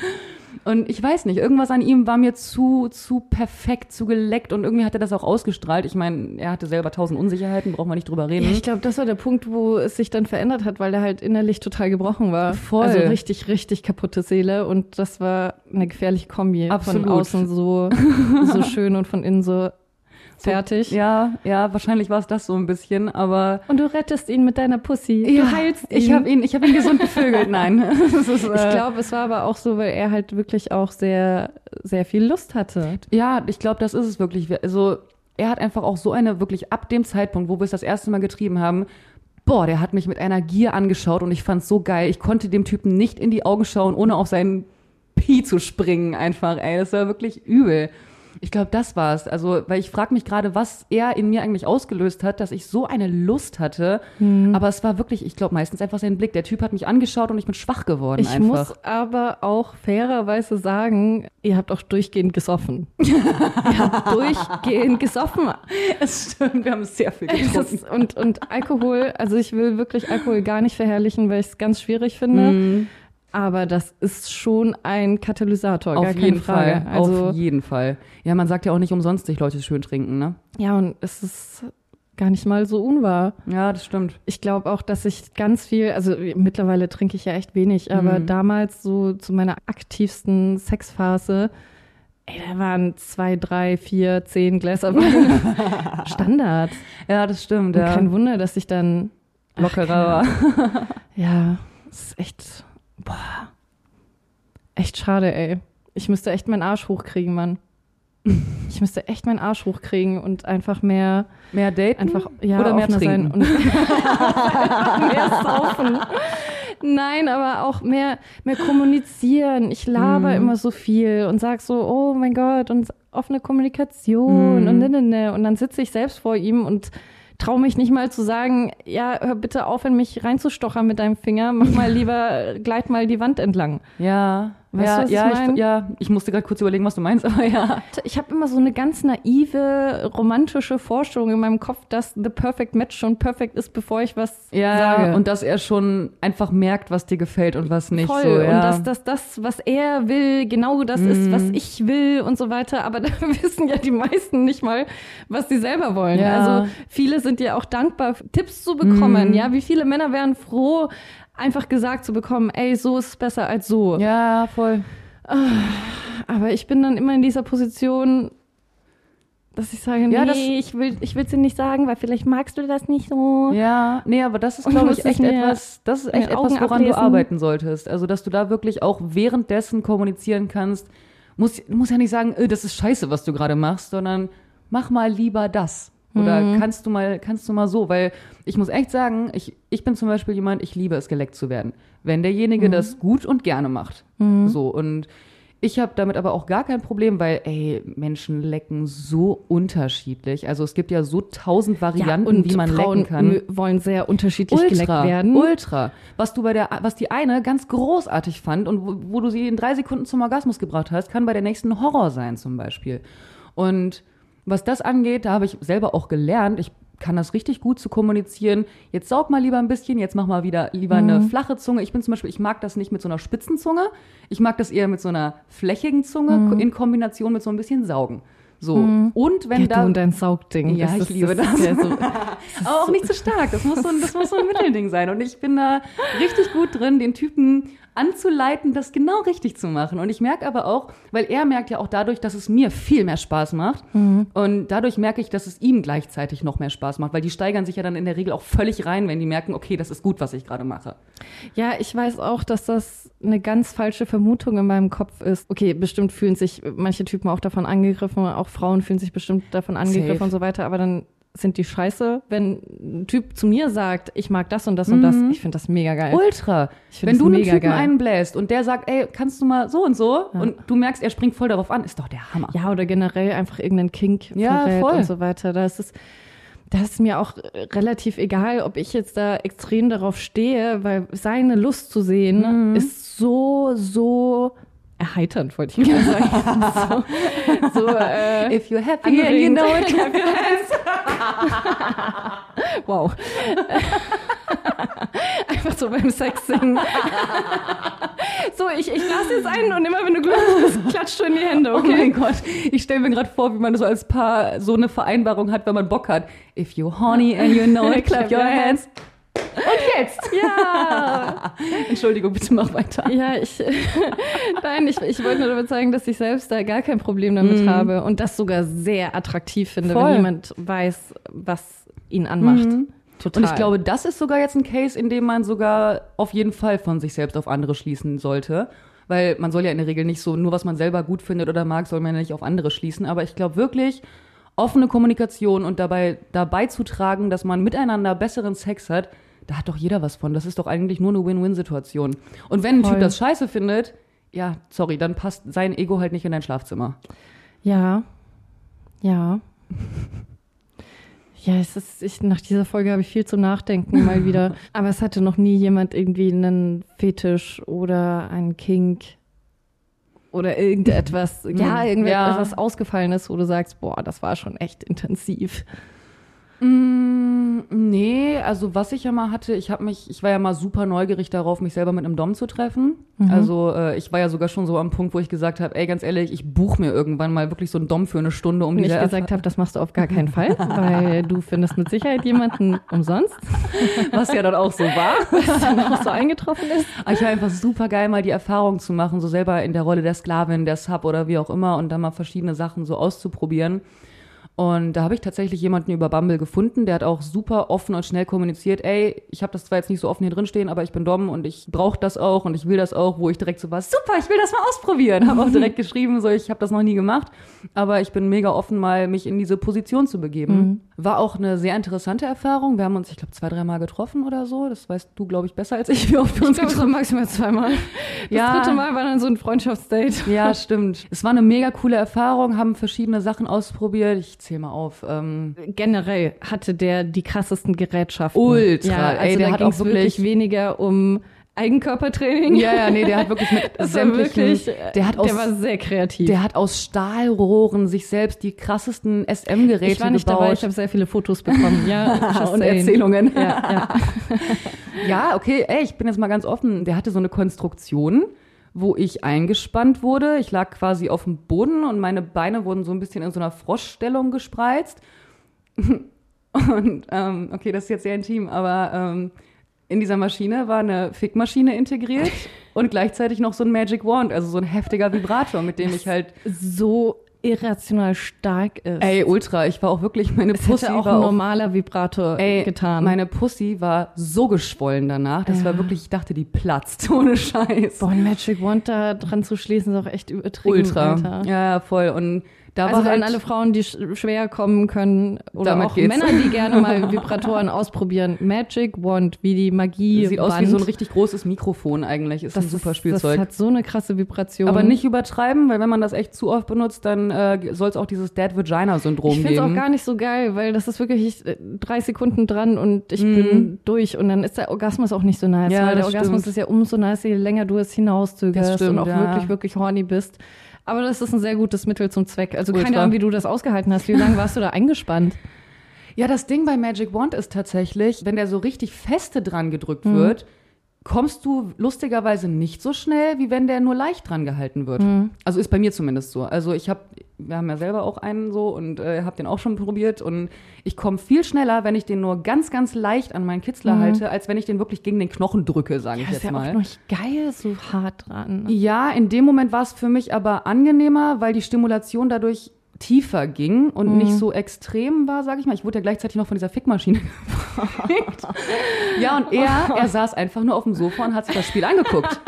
Und ich weiß nicht, irgendwas an ihm war mir zu, zu perfekt, zu geleckt und irgendwie hat er das auch ausgestrahlt. Ich meine, er hatte selber tausend Unsicherheiten, brauchen wir nicht drüber reden. Ja, ich glaube, das war der Punkt, wo es sich dann verändert hat, weil er halt innerlich total gebrochen war. Voll. Also richtig, richtig kaputte Seele und das war eine gefährlich Kombi. Absolut. Von außen so, <laughs> so schön und von innen so fertig. Ja, ja, wahrscheinlich war es das so ein bisschen, aber. Und du rettest ihn mit deiner Pussy. Ja, du heilst ihn. Ich habe ihn, ich hab ihn gesund gevögelt. Nein. <laughs> <laughs> Ist, äh ich glaube, es war aber auch so, weil er halt wirklich auch sehr, sehr viel Lust hatte. Ja, ich glaube, das ist es wirklich. Also, er hat einfach auch so eine, wirklich ab dem Zeitpunkt, wo wir es das erste Mal getrieben haben, boah, der hat mich mit einer Gier angeschaut und ich fand's so geil. Ich konnte dem Typen nicht in die Augen schauen, ohne auf seinen Pi zu springen einfach, ey. Das war wirklich übel. Ich glaube, das war's. Also, weil ich frage mich gerade, was er in mir eigentlich ausgelöst hat, dass ich so eine Lust hatte. Mhm. Aber es war wirklich, ich glaube, meistens einfach sein Blick. Der Typ hat mich angeschaut und ich bin schwach geworden. Ich einfach. muss aber auch fairerweise sagen, ihr habt auch durchgehend gesoffen. <laughs> ihr habt durchgehend gesoffen. Es stimmt, wir haben sehr viel getrunken. Und, und Alkohol, also ich will wirklich Alkohol gar nicht verherrlichen, weil ich es ganz schwierig finde. Mhm. Aber das ist schon ein Katalysator, Auf jeden. Fall. Also, Auf jeden Fall. Ja, man sagt ja auch nicht umsonst, sich Leute schön trinken, ne? Ja, und es ist gar nicht mal so unwahr. Ja, das stimmt. Ich glaube auch, dass ich ganz viel, also mittlerweile trinke ich ja echt wenig, aber mhm. damals so zu meiner aktivsten Sexphase, ey, da waren zwei, drei, vier, zehn Gläser <laughs> Standard. Ja, das stimmt. Und ja. kein Wunder, dass ich dann lockerer war. <laughs> ja, das ist echt Boah. Echt schade, ey. Ich müsste echt meinen Arsch hochkriegen, Mann. <laughs> Ich müsste echt meinen Arsch hochkriegen und einfach mehr. Mehr daten? Einfach, ja, Oder mehr trinken? Sein und <laughs> mehr saufen. Nein, aber auch mehr, mehr kommunizieren. Ich laber mm. immer so viel und sag so, oh mein Gott, und offene Kommunikation mm. und ne, ne, ne. Und dann sitze ich selbst vor ihm und traue mich nicht mal zu sagen, ja, hör bitte auf, in mich reinzustochern mit deinem Finger, mach mal <laughs> lieber, gleit mal die Wand entlang. Ja. Weißt ja, du, was ja, ich, mein? ja, ich musste gerade kurz überlegen, was du meinst, <laughs> aber ja. Ich habe immer so eine ganz naive, romantische Vorstellung in meinem Kopf, dass The Perfect Match schon perfekt ist, bevor ich was ja, sage. Und dass er schon einfach merkt, was dir gefällt und was nicht. Voll. So, ja. Und dass, dass das, was er will, genau das mm. ist, was mhm. ich will und so weiter. Aber <laughs> da wissen ja die meisten nicht mal, was sie selber wollen. Ja. Also viele sind ja auch dankbar, Tipps zu bekommen. Mm. Ja, wie viele Männer wären froh, einfach gesagt zu bekommen, ey, so ist es besser als so. Ja, voll. Aber ich bin dann immer in dieser Position, dass ich sage, nee, ja, das, ich will ich will dir nicht sagen, weil vielleicht magst du das nicht so. Ja, nee, aber das ist glaube ich echt etwas, das ist echt etwas, woran ablesen. du arbeiten solltest. Also, dass du da wirklich auch währenddessen kommunizieren kannst. Muss muss ja nicht sagen, äh, das ist scheiße, was du gerade machst, sondern mach mal lieber das. Oder mhm. kannst du mal, kannst du mal so? Weil ich muss echt sagen, ich, ich bin zum Beispiel jemand, ich liebe es, geleckt zu werden. Wenn derjenige mhm. das gut und gerne macht. Mhm. So. Und ich habe damit aber auch gar kein Problem, weil, ey, Menschen lecken so unterschiedlich. Also es gibt ja so tausend Varianten, ja, wie man Frauen lecken kann. wollen sehr unterschiedlich ultra, geleckt werden. Ultra. Was du bei der, was die eine ganz großartig fand und wo, wo du sie in drei Sekunden zum Orgasmus gebracht hast, kann bei der nächsten Horror sein zum Beispiel. Und was das angeht, da habe ich selber auch gelernt, ich kann das richtig gut zu kommunizieren. Jetzt saug mal lieber ein bisschen, jetzt mach mal wieder lieber mhm. eine flache Zunge. Ich bin zum Beispiel, ich mag das nicht mit so einer spitzen Zunge. Ich mag das eher mit so einer flächigen Zunge mhm. in Kombination mit so ein bisschen Saugen. So. Mhm. Und wenn ja, da. Du und dein Saugding. Ja, das ich liebe das. das. Ja so, <laughs> Aber auch nicht zu stark. Das muss, so ein, das muss so ein Mittelding sein. Und ich bin da richtig gut drin, den Typen anzuleiten, das genau richtig zu machen. Und ich merke aber auch, weil er merkt ja auch dadurch, dass es mir viel mehr Spaß macht. Mhm. Und dadurch merke ich, dass es ihm gleichzeitig noch mehr Spaß macht, weil die steigern sich ja dann in der Regel auch völlig rein, wenn die merken, okay, das ist gut, was ich gerade mache. Ja, ich weiß auch, dass das eine ganz falsche Vermutung in meinem Kopf ist. Okay, bestimmt fühlen sich manche Typen auch davon angegriffen, auch Frauen fühlen sich bestimmt davon angegriffen Safe. und so weiter, aber dann sind die scheiße, wenn ein Typ zu mir sagt, ich mag das und das und das. Mhm. Ich finde das mega geil. Ultra. Wenn du einen Typen geil. einbläst und der sagt, ey, kannst du mal so und so ja. und du merkst, er springt voll darauf an, ist doch der Hammer. Ja, oder generell einfach irgendeinen Kink ja, voll. und so weiter. Da ist es das ist mir auch relativ egal, ob ich jetzt da extrem darauf stehe, weil seine Lust zu sehen mhm. ist so, so erheiternd, wollte ich mal <laughs> sagen. so, so äh, If you're happy and you know it, clap your <laughs> hands. <laughs> wow. <laughs> Einfach so beim Sex singen. <laughs> so, ich, ich lasse jetzt einen und immer wenn du glücklich bist, klatscht du in die Hände, oh okay? Oh mein Gott. Ich stelle mir gerade vor, wie man so als Paar so eine Vereinbarung hat, wenn man Bock hat. If you're horny and you know it, clap your hands. Und jetzt? <laughs> Ja. <laughs> Entschuldigung, bitte mach weiter. Ja, ich, <laughs> nein, ich, ich wollte nur damit zeigen, dass ich selbst da gar kein Problem damit Mhm. habe und das sogar sehr attraktiv finde, Voll. wenn jemand weiß, was ihn anmacht. Mhm. Total. Und ich glaube, das ist sogar jetzt ein Case, in dem man sogar auf jeden Fall von sich selbst auf andere schließen sollte. Weil man soll ja in der Regel nicht so, nur was man selber gut findet oder mag, soll man ja nicht auf andere schließen. Aber ich glaube wirklich, offene Kommunikation und dabei dabei zu tragen, dass man miteinander besseren Sex hat, da hat doch jeder was von. Das ist doch eigentlich nur eine Win-Win-Situation. Und wenn ein Voll. Typ das scheiße findet, ja, sorry, dann passt sein Ego halt nicht in dein Schlafzimmer. Ja, ja. Ja, es ist, ich, nach dieser Folge habe ich viel zum Nachdenken mal <laughs> wieder. Aber es hatte noch nie jemand irgendwie einen Fetisch oder einen Kink oder irgendetwas, ja, irgendetwas Ja. was ausgefallen ist, wo du sagst, boah, das war schon echt intensiv. Mm, nee, also was ich ja mal hatte, ich habe mich, ich war ja mal super neugierig darauf, mich selber mit einem Dom zu treffen. Mhm. Also äh, ich war ja sogar schon so am Punkt, wo ich gesagt habe, ey, ganz ehrlich, ich buche mir irgendwann mal wirklich so einen Dom für eine Stunde, um Und ich gesagt habe, das machst du auf gar keinen Fall, <laughs> weil du findest mit Sicherheit jemanden umsonst, was ja dann auch so war. <laughs> was dann auch so eingetroffen ist. Aber ich war einfach super geil, mal die Erfahrung zu machen, so selber in der Rolle der Sklavin, der Sub oder wie auch immer und dann mal verschiedene Sachen so auszuprobieren. Und da habe ich tatsächlich jemanden über Bumble gefunden, der hat auch super offen und schnell kommuniziert, ey, ich habe das zwar jetzt nicht so offen hier drin stehen, aber ich bin Dom und ich brauche das auch und ich will das auch, wo ich direkt so war, super, ich will das mal ausprobieren. Habe auch direkt <laughs> geschrieben, so ich habe das noch nie gemacht, aber ich bin mega offen, mal mich in diese Position zu begeben. War auch eine sehr interessante Erfahrung. Wir haben uns, ich glaube, zwei, dreimal getroffen oder so. Das weißt du, glaube ich, besser als ich, wie oft wir Ich uns glaube, es war maximal zweimal. <laughs> Das Ja. dritte Mal war dann so ein Freundschaftsdate. Ja, stimmt. Es war eine mega coole Erfahrung, haben verschiedene Sachen ausprobiert. Ich zähl mal auf. Ähm, Generell hatte der die krassesten Gerätschaften. Ultra. Ja, Ey, also der da auch wirklich- weniger um Eigenkörpertraining. ja, ja, nee, der hat wirklich mit <laughs> sämtlichen, wirklich, der hat aus, der war sehr kreativ. der hat aus Stahlrohren sich selbst die krassesten SM-Geräte ich war nicht gebaut. dabei, ich habe sehr viele Fotos bekommen. Ja, <laughs> und. Erzählungen. Ja, ja. <laughs> Ja, okay, ey, ich bin jetzt mal ganz offen. Der hatte so eine Konstruktion, wo ich eingespannt wurde. Ich lag quasi auf dem Boden und meine Beine wurden so ein bisschen in so einer Froschstellung gespreizt. Und, ähm, okay, das ist jetzt sehr intim, aber ähm, in dieser Maschine war eine Fickmaschine integriert <laughs> und gleichzeitig noch so ein Magic Wand, also so ein heftiger Vibrator, mit dem ich halt, So irrational stark ist. ey, ultra, ich war auch wirklich, meine es Pussy hätte auch war ein normaler Vibrator Ey, getan. meine Pussy war so geschwollen danach. Das Ja. war wirklich, ich dachte, die platzt. <laughs> Ohne Scheiß. Boah, ein Magic Wand da dran zu schließen, ist auch echt übertrieben. Ultra. Alter. Ja, ja, voll. Und da Also halt, an alle Frauen, die sch schwer kommen können oder auch geht's. Männer, die gerne mal <laughs> Vibratoren ausprobieren. Magic Wand, wie die Magie. sieht aus wie so ein richtig großes Mikrofon eigentlich. Ist ein super ist, Spielzeug. Das hat so eine krasse Vibration. Aber nicht übertreiben, weil wenn man das echt zu oft benutzt, dann äh, soll es auch dieses Dead Vagina Syndrom Ich finde es geben. auch gar nicht so geil, weil das ist wirklich ich, äh, drei Sekunden dran und ich Mhm. bin durch und dann ist der Orgasmus auch nicht so nice, Ja, weil der das Orgasmus stimmt. ist ja umso nice, je länger du es hinauszögerst Das und auch ja. wirklich, wirklich horny bist. Aber das ist ein sehr gutes Mittel zum Zweck. Also keine Ultra. Ahnung, wie du das ausgehalten hast. Wie lange warst du da eingespannt? Ja, das Ding bei Magic Wand ist tatsächlich, wenn der so richtig feste dran gedrückt Mhm. wird, kommst du lustigerweise nicht so schnell, wie wenn der nur leicht dran gehalten wird. Mhm. Also ist bei mir zumindest so. Also ich habe, wir haben ja selber auch einen so und äh, habe den auch schon probiert und ich komme viel schneller, wenn ich den nur ganz, ganz leicht an meinen Kitzler halte, als wenn ich den wirklich gegen den Knochen drücke, sage ich Mhm. Das ist jetzt ja mal. auch noch geil, so hart dran. Ja, in dem Moment war es für mich aber angenehmer, weil die Stimulation dadurch tiefer ging und Mhm. nicht so extrem war, sage ich mal. Ich wurde ja gleichzeitig noch von dieser Fickmaschine <laughs> gefragt. ja, und er, er saß einfach nur auf dem Sofa und hat sich das Spiel angeguckt.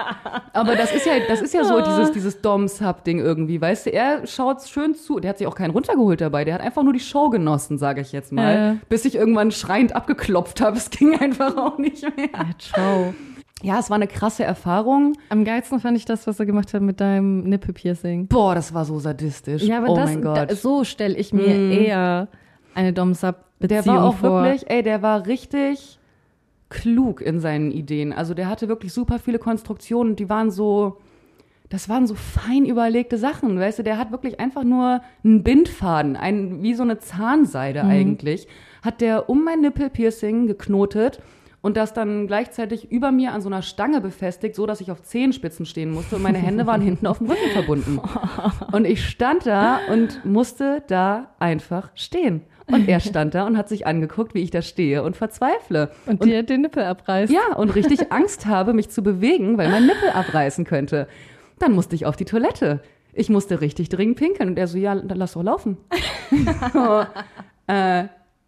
Aber das ist ja, das ist ja so dieses, dieses Dom-Sub-Ding irgendwie, weißt du? Er schaut schön zu. Der hat sich auch keinen runtergeholt dabei. Der hat einfach nur die Show genossen, sage ich jetzt mal. Ja. Bis ich irgendwann schreiend abgeklopft habe. Es ging einfach auch nicht mehr. Ja, ciao. Ja, es war eine krasse Erfahrung. Am geilsten fand ich das, was er gemacht hat mit deinem Nippelpiercing. Boah, das war so sadistisch. Ja, aber oh das, mein Gott. Da, so stelle ich mir eher eine Dom-Sub-Beziehung der war auch vor. wirklich, ey, der war richtig klug in seinen Ideen. Also der hatte wirklich super viele Konstruktionen, die waren so, das waren so fein überlegte Sachen, weißt du, der hat wirklich einfach nur einen Bindfaden, ein, wie so eine Zahnseide eigentlich, hat der um mein Nippelpiercing geknotet und das dann gleichzeitig über mir an so einer Stange befestigt, so dass ich auf Zehenspitzen stehen musste und meine Hände waren <laughs> hinten auf dem Rücken verbunden. Und ich stand da und musste da einfach stehen. Und er stand da und hat sich angeguckt, wie ich da stehe und verzweifle. Und, und dir den Nippel abreißt. Ja, und richtig <laughs> Angst habe, mich zu bewegen, weil mein Nippel abreißen könnte. Dann musste ich auf die Toilette. Ich musste richtig dringend pinkeln. Und er so, ja, dann lass doch laufen. <laughs> so, äh,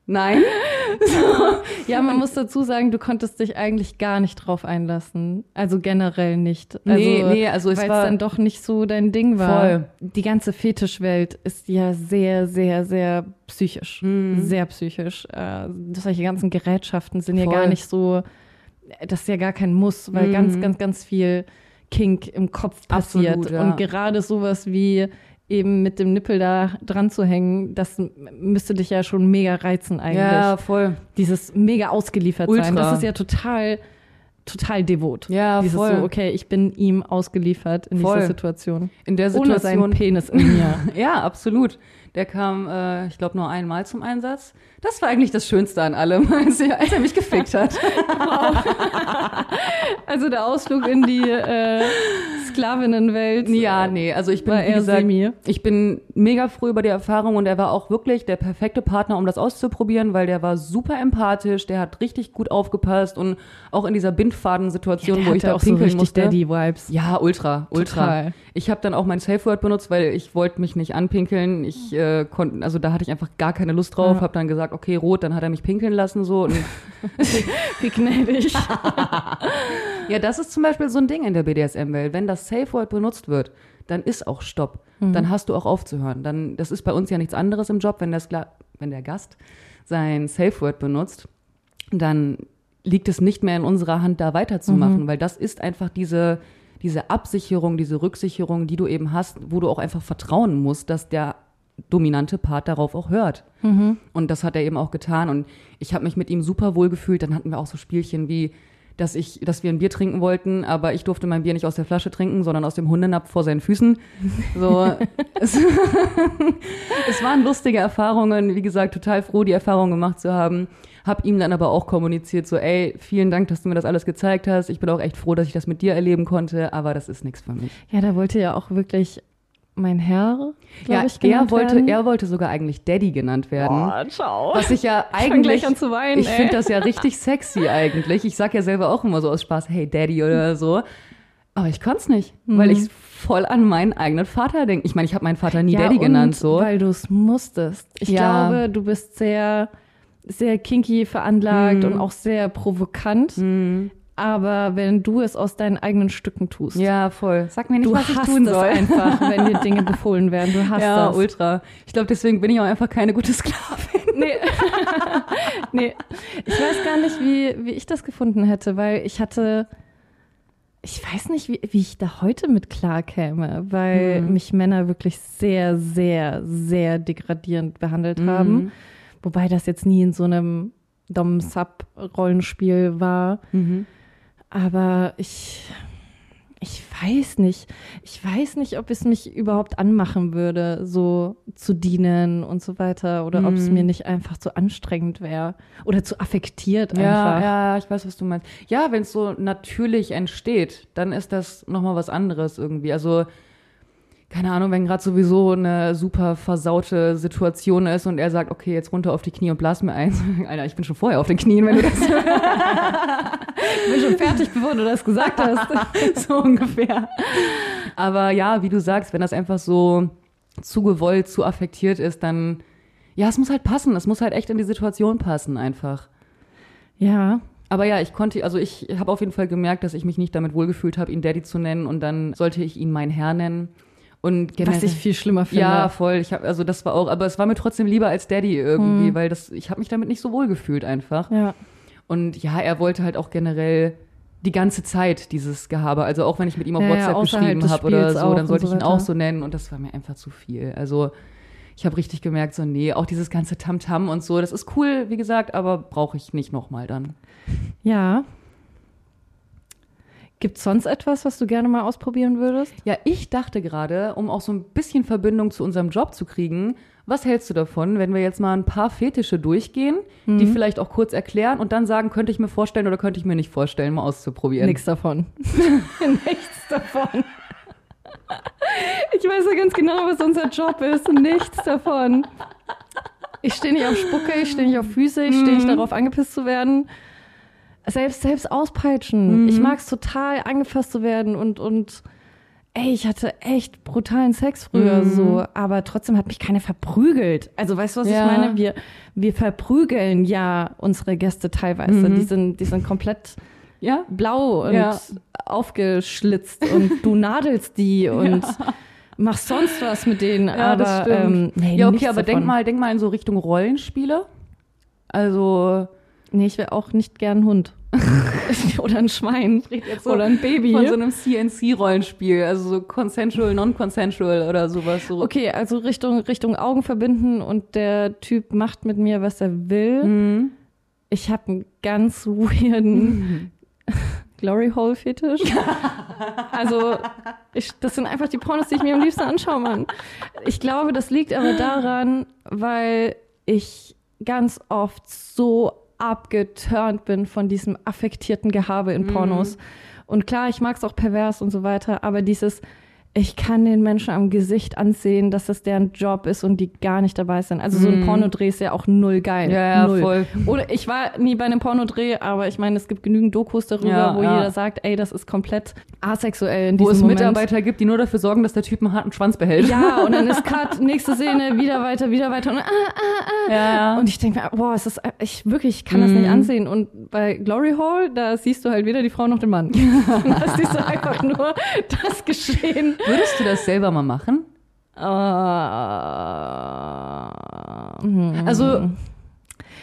nein. <laughs> So. Ja, man muss dazu sagen, du konntest dich eigentlich gar nicht drauf einlassen. Also generell nicht. Also, nee, nee, also es weil war es dann doch nicht so dein Ding war. Voll. Die ganze Fetischwelt ist ja sehr, sehr, sehr psychisch. Mhm. Sehr psychisch. Äh, solche ganzen Gerätschaften sind ja Voll. gar nicht so, das ist ja gar kein Muss, weil Mhm. ganz, ganz, ganz viel Kink im Kopf passiert. Absolut, ja. Und gerade sowas wie eben mit dem Nippel da dran zu hängen, das müsste dich ja schon mega reizen eigentlich. Ja, voll. Dieses mega ausgeliefert sein, Ultra. das ist ja total, total devot. Ja, Dieses voll. so, okay, ich bin ihm ausgeliefert in Voll. dieser Situation. In der Ohne seinen Situation. Penis in mir. <laughs> Ja, absolut. Der kam, äh, ich glaube, nur einmal zum Einsatz. Das war eigentlich das Schönste an allem, <laughs> als er, als er mich gefickt hat. <laughs> Also der Ausflug in die äh, Sklavinnenwelt. ja, nee, also ich bin, eher gesagt, semi. ich bin mega froh über die Erfahrung und er war auch wirklich der perfekte Partner, um das auszuprobieren, weil der war super empathisch, der hat richtig gut aufgepasst und auch in dieser Bindfadensituation, wo ich da auch so pinkeln richtig musste. Daddy-Vibes. Ja, ultra, ultra. Total. Ich habe dann auch mein Safe Word benutzt, weil ich wollte mich nicht anpinkeln. Ich äh, konnte, also da hatte ich einfach gar keine Lust drauf. Ja. Habe dann gesagt, okay, rot, dann hat er mich pinkeln lassen so. Und <laughs> Wie gnädig. <laughs> ja, das ist zum Beispiel so ein Ding in der BDSM-Welt. Wenn das Safe Word benutzt wird, dann ist auch Stopp. Dann hast du auch aufzuhören. Dann, das ist bei uns ja nichts anderes im Job, wenn, das, wenn der Gast sein Safe Word benutzt, dann liegt es nicht mehr in unserer Hand, da weiterzumachen, weil das ist einfach diese, diese Absicherung, diese Rücksicherung, die du eben hast, wo du auch einfach vertrauen musst, dass der dominante Part darauf auch hört. Und das hat er eben auch getan. Und ich habe mich mit ihm super wohl gefühlt. Dann hatten wir auch so Spielchen wie, dass ich, dass wir ein Bier trinken wollten, aber ich durfte mein Bier nicht aus der Flasche trinken, sondern aus dem Hundenapf vor seinen Füßen. So, <laughs> es, <laughs> es waren lustige Erfahrungen. Wie gesagt, total froh, die Erfahrung gemacht zu haben. Hab ihm dann aber auch kommuniziert, so, ey, vielen Dank, dass du mir das alles gezeigt hast. Ich bin auch echt froh, dass ich das mit dir erleben konnte, aber das ist nichts für mich. Ja, da wollte ja auch wirklich mein Herr, Ja, ich, er wollte, werden. er wollte sogar eigentlich Daddy genannt werden. Oh, ciao. Was ich ja eigentlich. ich ey. finde das ja richtig sexy eigentlich. Ich sag ja selber auch immer so aus Spaß, hey Daddy oder so. Aber ich konnte es nicht, weil Mhm. ich voll an meinen eigenen Vater denke. Ich meine, ich habe meinen Vater nie ja, Daddy und genannt, so. Weil du es musstest. Ich Ja. glaube, du bist sehr, sehr kinky veranlagt Mhm. und auch sehr provokant. Aber wenn du es aus deinen eigenen Stücken tust, Ja, voll. Sag mir nicht, du was ich hast tun soll. einfach, wenn dir <laughs> Dinge befohlen werden. Du hast ja, das. ultra. Ich glaube, deswegen bin ich auch einfach keine gute Sklavin. <laughs> Nee. <laughs> nee. Ich weiß gar nicht, wie, wie ich das gefunden hätte, weil ich hatte, ich weiß nicht, wie, wie ich da heute mit klarkäme, weil Mhm. mich Männer wirklich sehr, sehr, sehr degradierend behandelt Mhm. haben. Wobei das jetzt nie in so einem Dom-Sub-Rollenspiel war. Mhm. Aber ich, ich weiß nicht. Ich weiß nicht, ob es mich überhaupt anmachen würde, so zu dienen und so weiter. Oder ob Mhm. es mir nicht einfach zu anstrengend wäre. Oder zu affektiert Ja, einfach. ja, ich weiß, was du meinst. Ja, wenn es so natürlich entsteht, dann ist das nochmal was anderes irgendwie. Also, keine Ahnung, wenn gerade sowieso eine super versaute Situation ist und er sagt, okay, jetzt runter auf die Knie und blas mir eins. <laughs> Alter, ich bin schon vorher auf den Knien, wenn du das <laughs> Ich bin schon fertig, bevor du das gesagt hast. <laughs> so ungefähr. Aber ja, wie du sagst, wenn das einfach so zu gewollt, zu affektiert ist, dann, ja, es muss halt passen. Es muss halt echt in die Situation passen einfach. Ja, Aber ja, ich konnte, also ich habe auf jeden Fall gemerkt, dass ich mich nicht damit wohlgefühlt habe, ihn Daddy zu nennen und dann sollte ich ihn mein Herr nennen. Und was ich viel schlimmer finde. ja, voll. Ich hab, also das war auch, aber es war mir trotzdem lieber als Daddy irgendwie, weil das, ich habe mich damit nicht so wohl gefühlt einfach. ja. Und ja, er wollte halt auch generell die ganze Zeit dieses Gehabe. Also auch wenn ich mit ihm auf Ja, WhatsApp geschrieben habe oder so, dann sollte so ich ihn auch so nennen und das war mir einfach zu viel. Also ich habe richtig gemerkt, so nee, auch dieses ganze Tamtam und so, das ist cool, wie gesagt, aber brauche ich nicht nochmal dann. Ja. Gibt es sonst etwas, was du gerne mal ausprobieren würdest? Ja, ich dachte gerade, um auch so ein bisschen Verbindung zu unserem Job zu kriegen, Was hältst du davon, wenn wir jetzt mal ein paar Fetische durchgehen, die Mhm. vielleicht auch kurz erklären und dann sagen, könnte ich mir vorstellen oder könnte ich mir nicht vorstellen, mal auszuprobieren? Nichts davon. <laughs> Nichts davon. Ich weiß ja ganz genau, was unser Job ist. Nichts davon. Ich stehe nicht auf Spucke, ich stehe nicht auf Füße, ich stehe nicht darauf, angepisst zu werden. Selbst, selbst auspeitschen. Ich mag es total, angefasst zu werden und, und ey, ich hatte echt brutalen Sex früher so, aber trotzdem hat mich keiner verprügelt. Also weißt du, was Ja. ich meine? Wir, wir verprügeln ja unsere Gäste teilweise. Die, sind, die sind komplett Ja? blau und Ja. aufgeschlitzt und <laughs> du nadelst die und machst sonst was mit denen. Ja, aber das stimmt. Ähm, nee, ja, okay, aber denk davon. mal, denk mal in so Richtung Rollenspiele. Also Nee, ich wäre auch nicht gern Hund. <laughs> Oder ein Schwein. so Oder ein Baby. von so einem CNC-Rollenspiel, also so consensual, non-consensual oder sowas. So. Okay, also Richtung, Richtung Augen verbinden und der Typ macht mit mir, was er will. Mhm. Ich habe einen ganz weirden <laughs> Glory Hole Fetisch. also, ich, das sind einfach die Pornos, die ich mir am liebsten anschaue, Mann. Ich glaube, das liegt aber daran, weil ich ganz oft so abgeturnt bin von diesem affektierten Gehabe in Pornos. Und klar, ich mag es auch pervers und so weiter, aber dieses, ich kann den Menschen am Gesicht ansehen, dass das deren Job ist und die gar nicht dabei sind. Also so ein Pornodreh ist ja auch null geil. Ja, ja, null. voll. Oder ich war nie bei einem Pornodreh, aber ich meine, es gibt genügend Dokus darüber, Ja, wo ja. jeder sagt, ey, das ist komplett asexuell in Wo diesem es Moment. Mitarbeiter gibt, die nur dafür sorgen, dass der Typ einen harten Schwanz behält. Ja, <laughs> und dann ist Cut, nächste Szene, wieder weiter, wieder weiter und, ah, ah, ah. ja. und ich denke mir, boah, es ist, ich wirklich, ich kann das nicht ansehen. Und bei Glory Hall, da siehst du halt weder die Frau noch den Mann. <laughs> da siehst du einfach nur das Geschehen. Würdest du das selber mal machen? Äh, hm. Also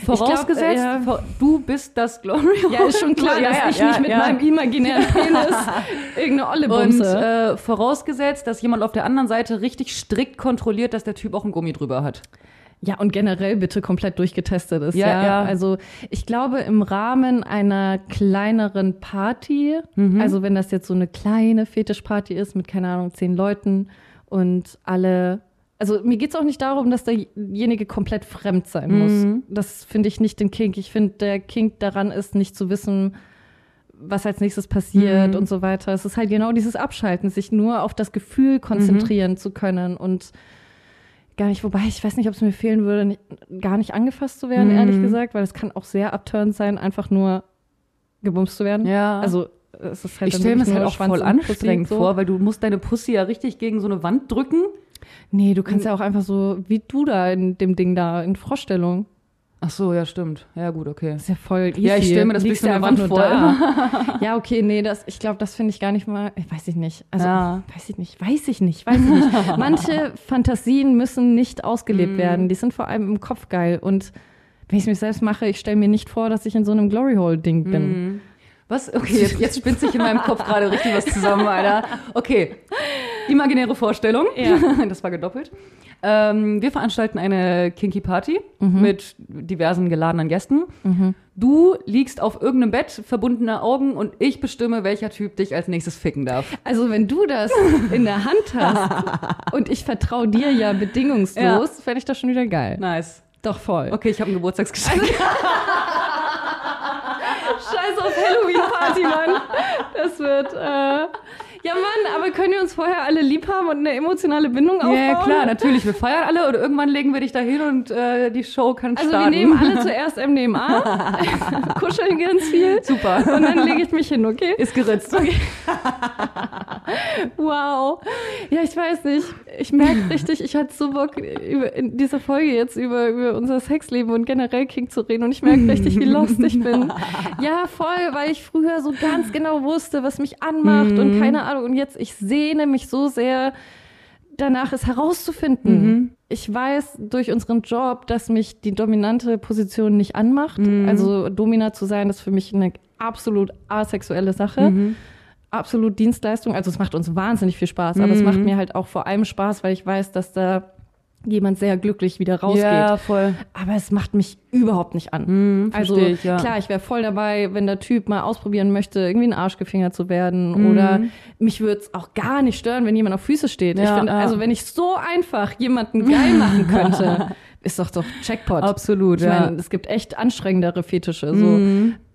vorausgesetzt, glaub, äh, du bist das Glory Ja, ist schon klar, Ja, dass ja, ich ja, nicht mit meinem imaginären Penis <laughs> irgendeine Olle Und bumse. äh, vorausgesetzt, dass jemand auf der anderen Seite richtig strikt kontrolliert, dass der Typ auch einen Gummi drüber hat. Ja, und generell bitte komplett durchgetestet ist. Ja, Ja, ja. Also ich glaube, im Rahmen einer kleineren Party, Mhm. also wenn das jetzt so eine kleine Fetischparty ist mit, keine Ahnung, zehn Leuten und alle. Also mir geht's auch nicht darum, dass derjenige komplett fremd sein Mhm. muss. Das finde ich nicht den Kink. Ich finde, der Kink daran ist, nicht zu wissen, was als nächstes passiert Mhm. und so weiter. Es ist halt genau dieses Abschalten, sich nur auf das Gefühl konzentrieren Mhm. zu können und gar nicht, wobei ich weiß nicht, ob es mir fehlen würde, nicht, gar nicht angefasst zu werden, Mhm. ehrlich gesagt, weil es kann auch sehr abturnt sein, einfach nur gebumst zu werden. Ja. Also es ist halt ich stelle mir das halt auch Schwanz voll anstrengend so. vor, weil du musst deine Pussy ja richtig gegen so eine Wand drücken. Nee, du kannst ja auch einfach so, wie du da in dem Ding da, in Vorstellung. Ach so, ja, stimmt. Ja, gut, okay. ist ja voll easy. Ja, ich stell mir das Liegst eine einfach Wand nur vor. da. <laughs> ja, okay, nee, das, ich glaube, das finde ich gar nicht mal, ich weiß ich nicht. Also, Ja. weiß ich nicht, weiß ich nicht, weiß ich nicht. <laughs> Manche Fantasien müssen nicht ausgelebt Mhm. werden. Die sind vor allem im Kopf geil. Und wenn ich es mir selbst mache, ich stelle mir nicht vor, dass ich in so einem Glory Hole Ding bin. Mhm. Was? Okay, jetzt, jetzt spinnt sich in meinem Kopf gerade richtig was zusammen, Alter. Okay. Imaginäre Vorstellung. Ja. <laughs> Das war gedoppelt. Ähm, wir veranstalten eine Kinky Party Mhm. mit diversen geladenen Gästen. Du liegst auf irgendeinem Bett, verbundene Augen und ich bestimme, welcher Typ dich als nächstes ficken darf. Also, wenn du das in der Hand hast <laughs> und ich vertraue dir ja bedingungslos, Ja. fände ich das schon wieder geil. Nice. Doch voll. Okay, ich habe ein Geburtstagsgeschenk. Auf <laughs> Halloween-Party, Mann. Das wird, äh... Ja, Mann, aber können wir uns vorher alle lieb haben und eine emotionale Bindung aufbauen? Ja, klar, natürlich. Wir feiern alle und irgendwann legen wir dich da hin und äh, die Show kann Also starten. wir nehmen alle <laughs> zuerst MDMA, <laughs> kuscheln ganz viel Super. und dann lege ich mich hin, okay? Ist geritzt. <laughs> Wow. Ja, ich weiß nicht. Ich merke richtig, ich hatte so Bock, über, in dieser Folge jetzt über, über unser Sexleben und generell King zu reden. Und ich merke richtig, wie lost ich bin. Ja, voll, weil ich früher so ganz genau wusste, was mich anmacht und keine Ahnung. Und jetzt, ich sehne mich so sehr danach, es herauszufinden. Ich weiß durch unseren Job, dass mich die dominante Position nicht anmacht. Also Domina zu sein, ist für mich eine absolut asexuelle Sache. Absolut Dienstleistung. Also es macht uns wahnsinnig viel Spaß, aber es macht mir halt auch vor allem Spaß, weil ich weiß, dass da jemand sehr glücklich wieder rausgeht. Ja, voll. Aber es macht mich überhaupt nicht an. Hm, also ich, ja. klar, ich wäre voll dabei, wenn der Typ mal ausprobieren möchte, irgendwie ein Arschgefinger zu werden. Mhm. Oder mich würde es auch gar nicht stören, wenn jemand auf Füße steht. ich Ja, find, ja. Also wenn ich so einfach jemanden geil machen <laughs> könnte, ist doch doch Jackpot. Absolut, ich ja. meine, es gibt echt anstrengendere Fetische. So.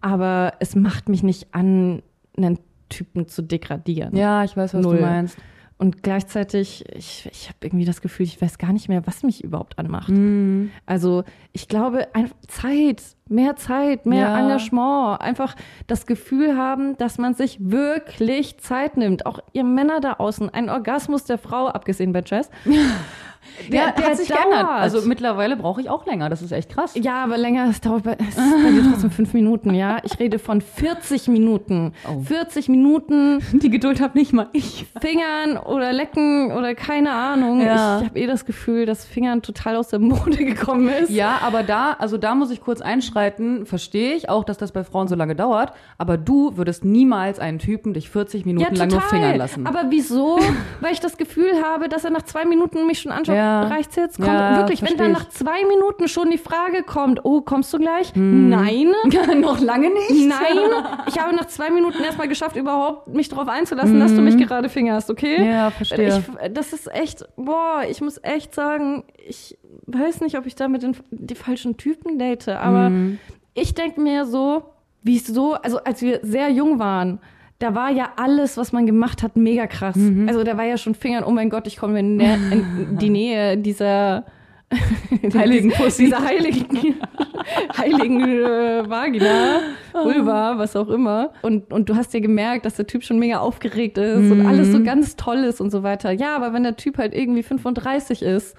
Aber es macht mich nicht an, einen Typen zu degradieren. Ja, ich weiß, was Null. du meinst. Und gleichzeitig, ich, ich habe irgendwie das Gefühl, ich weiß gar nicht mehr, was mich überhaupt anmacht. Mhm. Also ich glaube, Zeit, mehr Zeit, mehr Ja. Engagement, einfach das Gefühl haben, dass man sich wirklich Zeit nimmt. Auch ihr Männer da außen, ein Orgasmus der Frau, abgesehen bei Jazz. <laughs> Der, hat sich geändert. dauert. Also mittlerweile brauche ich auch länger. Das ist echt krass. Ja, aber länger, es dauert bei, es bei dir trotzdem fünf Minuten, ja. Ich rede von 40 Minuten. Oh. 40 Minuten <laughs> Die Geduld habe nicht mal ich. Fingern oder lecken oder keine Ahnung. Ja. Ich habe eh das Gefühl, dass Fingern total aus der Mode <laughs> gekommen ist. Ja, aber da, also da muss ich kurz einschreiten. Verstehe ich auch, dass das bei Frauen so lange dauert. Aber du würdest niemals einen Typen dich 40 Minuten lang nur fingern lassen. Aber wieso? <laughs> Weil ich das Gefühl habe, dass er nach zwei Minuten mich schon anschaut. Ja. Reicht's jetzt? Kommt Ja, wirklich, wenn dann nach zwei Minuten schon die Frage kommt, oh, kommst du gleich? Hm. Nein. <laughs> noch lange nicht. Nein, <laughs> ich habe nach zwei Minuten erstmal geschafft, überhaupt mich darauf einzulassen, dass du mich gerade fingerst, okay? Hm. Ja, verstehe. Ich, das ist echt, boah, ich muss echt sagen, ich weiß nicht, ob ich damit den, die falschen Typen date, aber Hm. ich denke mir so, wieso, also als wir sehr jung waren, da war ja alles, was man gemacht hat, mega krass. Mhm. Also da war ja schon Fingern, oh mein Gott, ich komme in, in die <laughs> Nähe dieser <laughs> Heiligen Pussy. dieser heiligen, <laughs> heiligen äh, Vagina, Vulva, was auch immer. Und, und du hast ja gemerkt, dass der Typ schon mega aufgeregt ist Mhm. und alles so ganz toll ist und so weiter. Ja, aber wenn der Typ halt irgendwie 35 ist,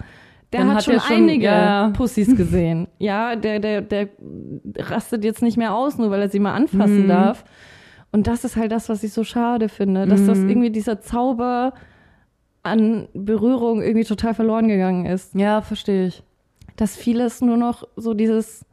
der Dann hat, hat schon schon- einige ja. Pussys gesehen. Ja, der, der, der rastet jetzt nicht mehr aus, nur weil er sie mal anfassen Mhm. darf. Und das ist halt das, was ich so schade finde, dass Mhm. das irgendwie dieser Zauber an Berührung irgendwie total verloren gegangen ist Ja, verstehe ich. dass vieles nur noch so dieses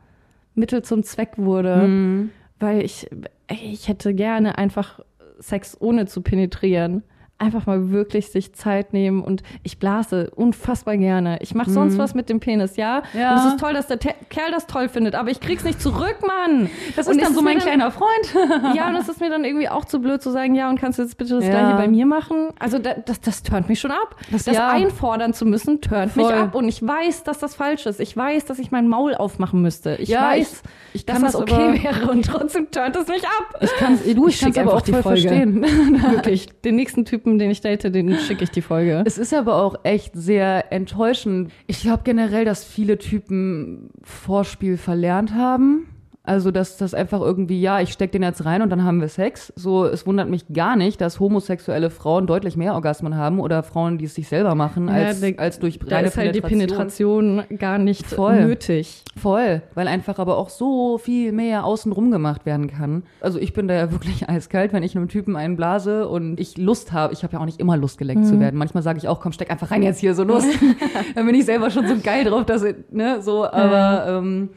Mittel zum Zweck wurde, Mhm. weil ich, ich hätte gerne einfach Sex ohne zu penetrieren. Einfach mal wirklich sich Zeit nehmen und ich blase unfassbar gerne. Ich mache sonst was mit dem Penis, ja? Mhm. Ja. Und es ist toll, dass der Te Kerl das toll findet, aber ich krieg's nicht zurück, Mann. Das Und ist dann so mein kleiner Freund. <laughs> ja, und es ist mir dann irgendwie auch zu blöd zu sagen, ja, und kannst du jetzt bitte das Ja. gleiche bei mir machen? Also da, das, das turnt mich schon ab. Das, ja. einfordern zu müssen, turnt mich ab. Und ich weiß, dass das falsch ist. Ich weiß, dass ich mein Maul aufmachen müsste. Ich weiß, ich dass kann das das okay wäre und trotzdem turnt es mich ab. Ich kann du, ich, Ich kann schick aber auch die voll Folge. verstehen. <laughs> <laughs> Wirklich. Den nächsten Typen, den ich date, den schicke ich die Folge. Es ist aber auch echt sehr enttäuschend. Ich glaube generell, dass viele Typen Vorspiel verlernt haben. Also, dass das einfach irgendwie, ja, ich steck den jetzt rein und dann haben wir Sex. So, es wundert mich gar nicht, dass homosexuelle Frauen deutlich mehr Orgasmen haben oder Frauen, die es sich selber machen, als, der- als durch da reine ist halt die Penetration gar nicht Voll. nötig. Voll, weil einfach aber auch so viel mehr außenrum gemacht werden kann. Also ich bin da ja wirklich <laughs> eiskalt, wenn ich einem Typen einen blase und ich Lust habe. Ich habe ja auch nicht immer Lust, geleckt zu werden. Manchmal sage ich auch, komm, steck einfach rein jetzt hier, so los. <laughs> <laughs> Dann bin ich selber schon so geil drauf, dass, ich- ne, so, aber ähm,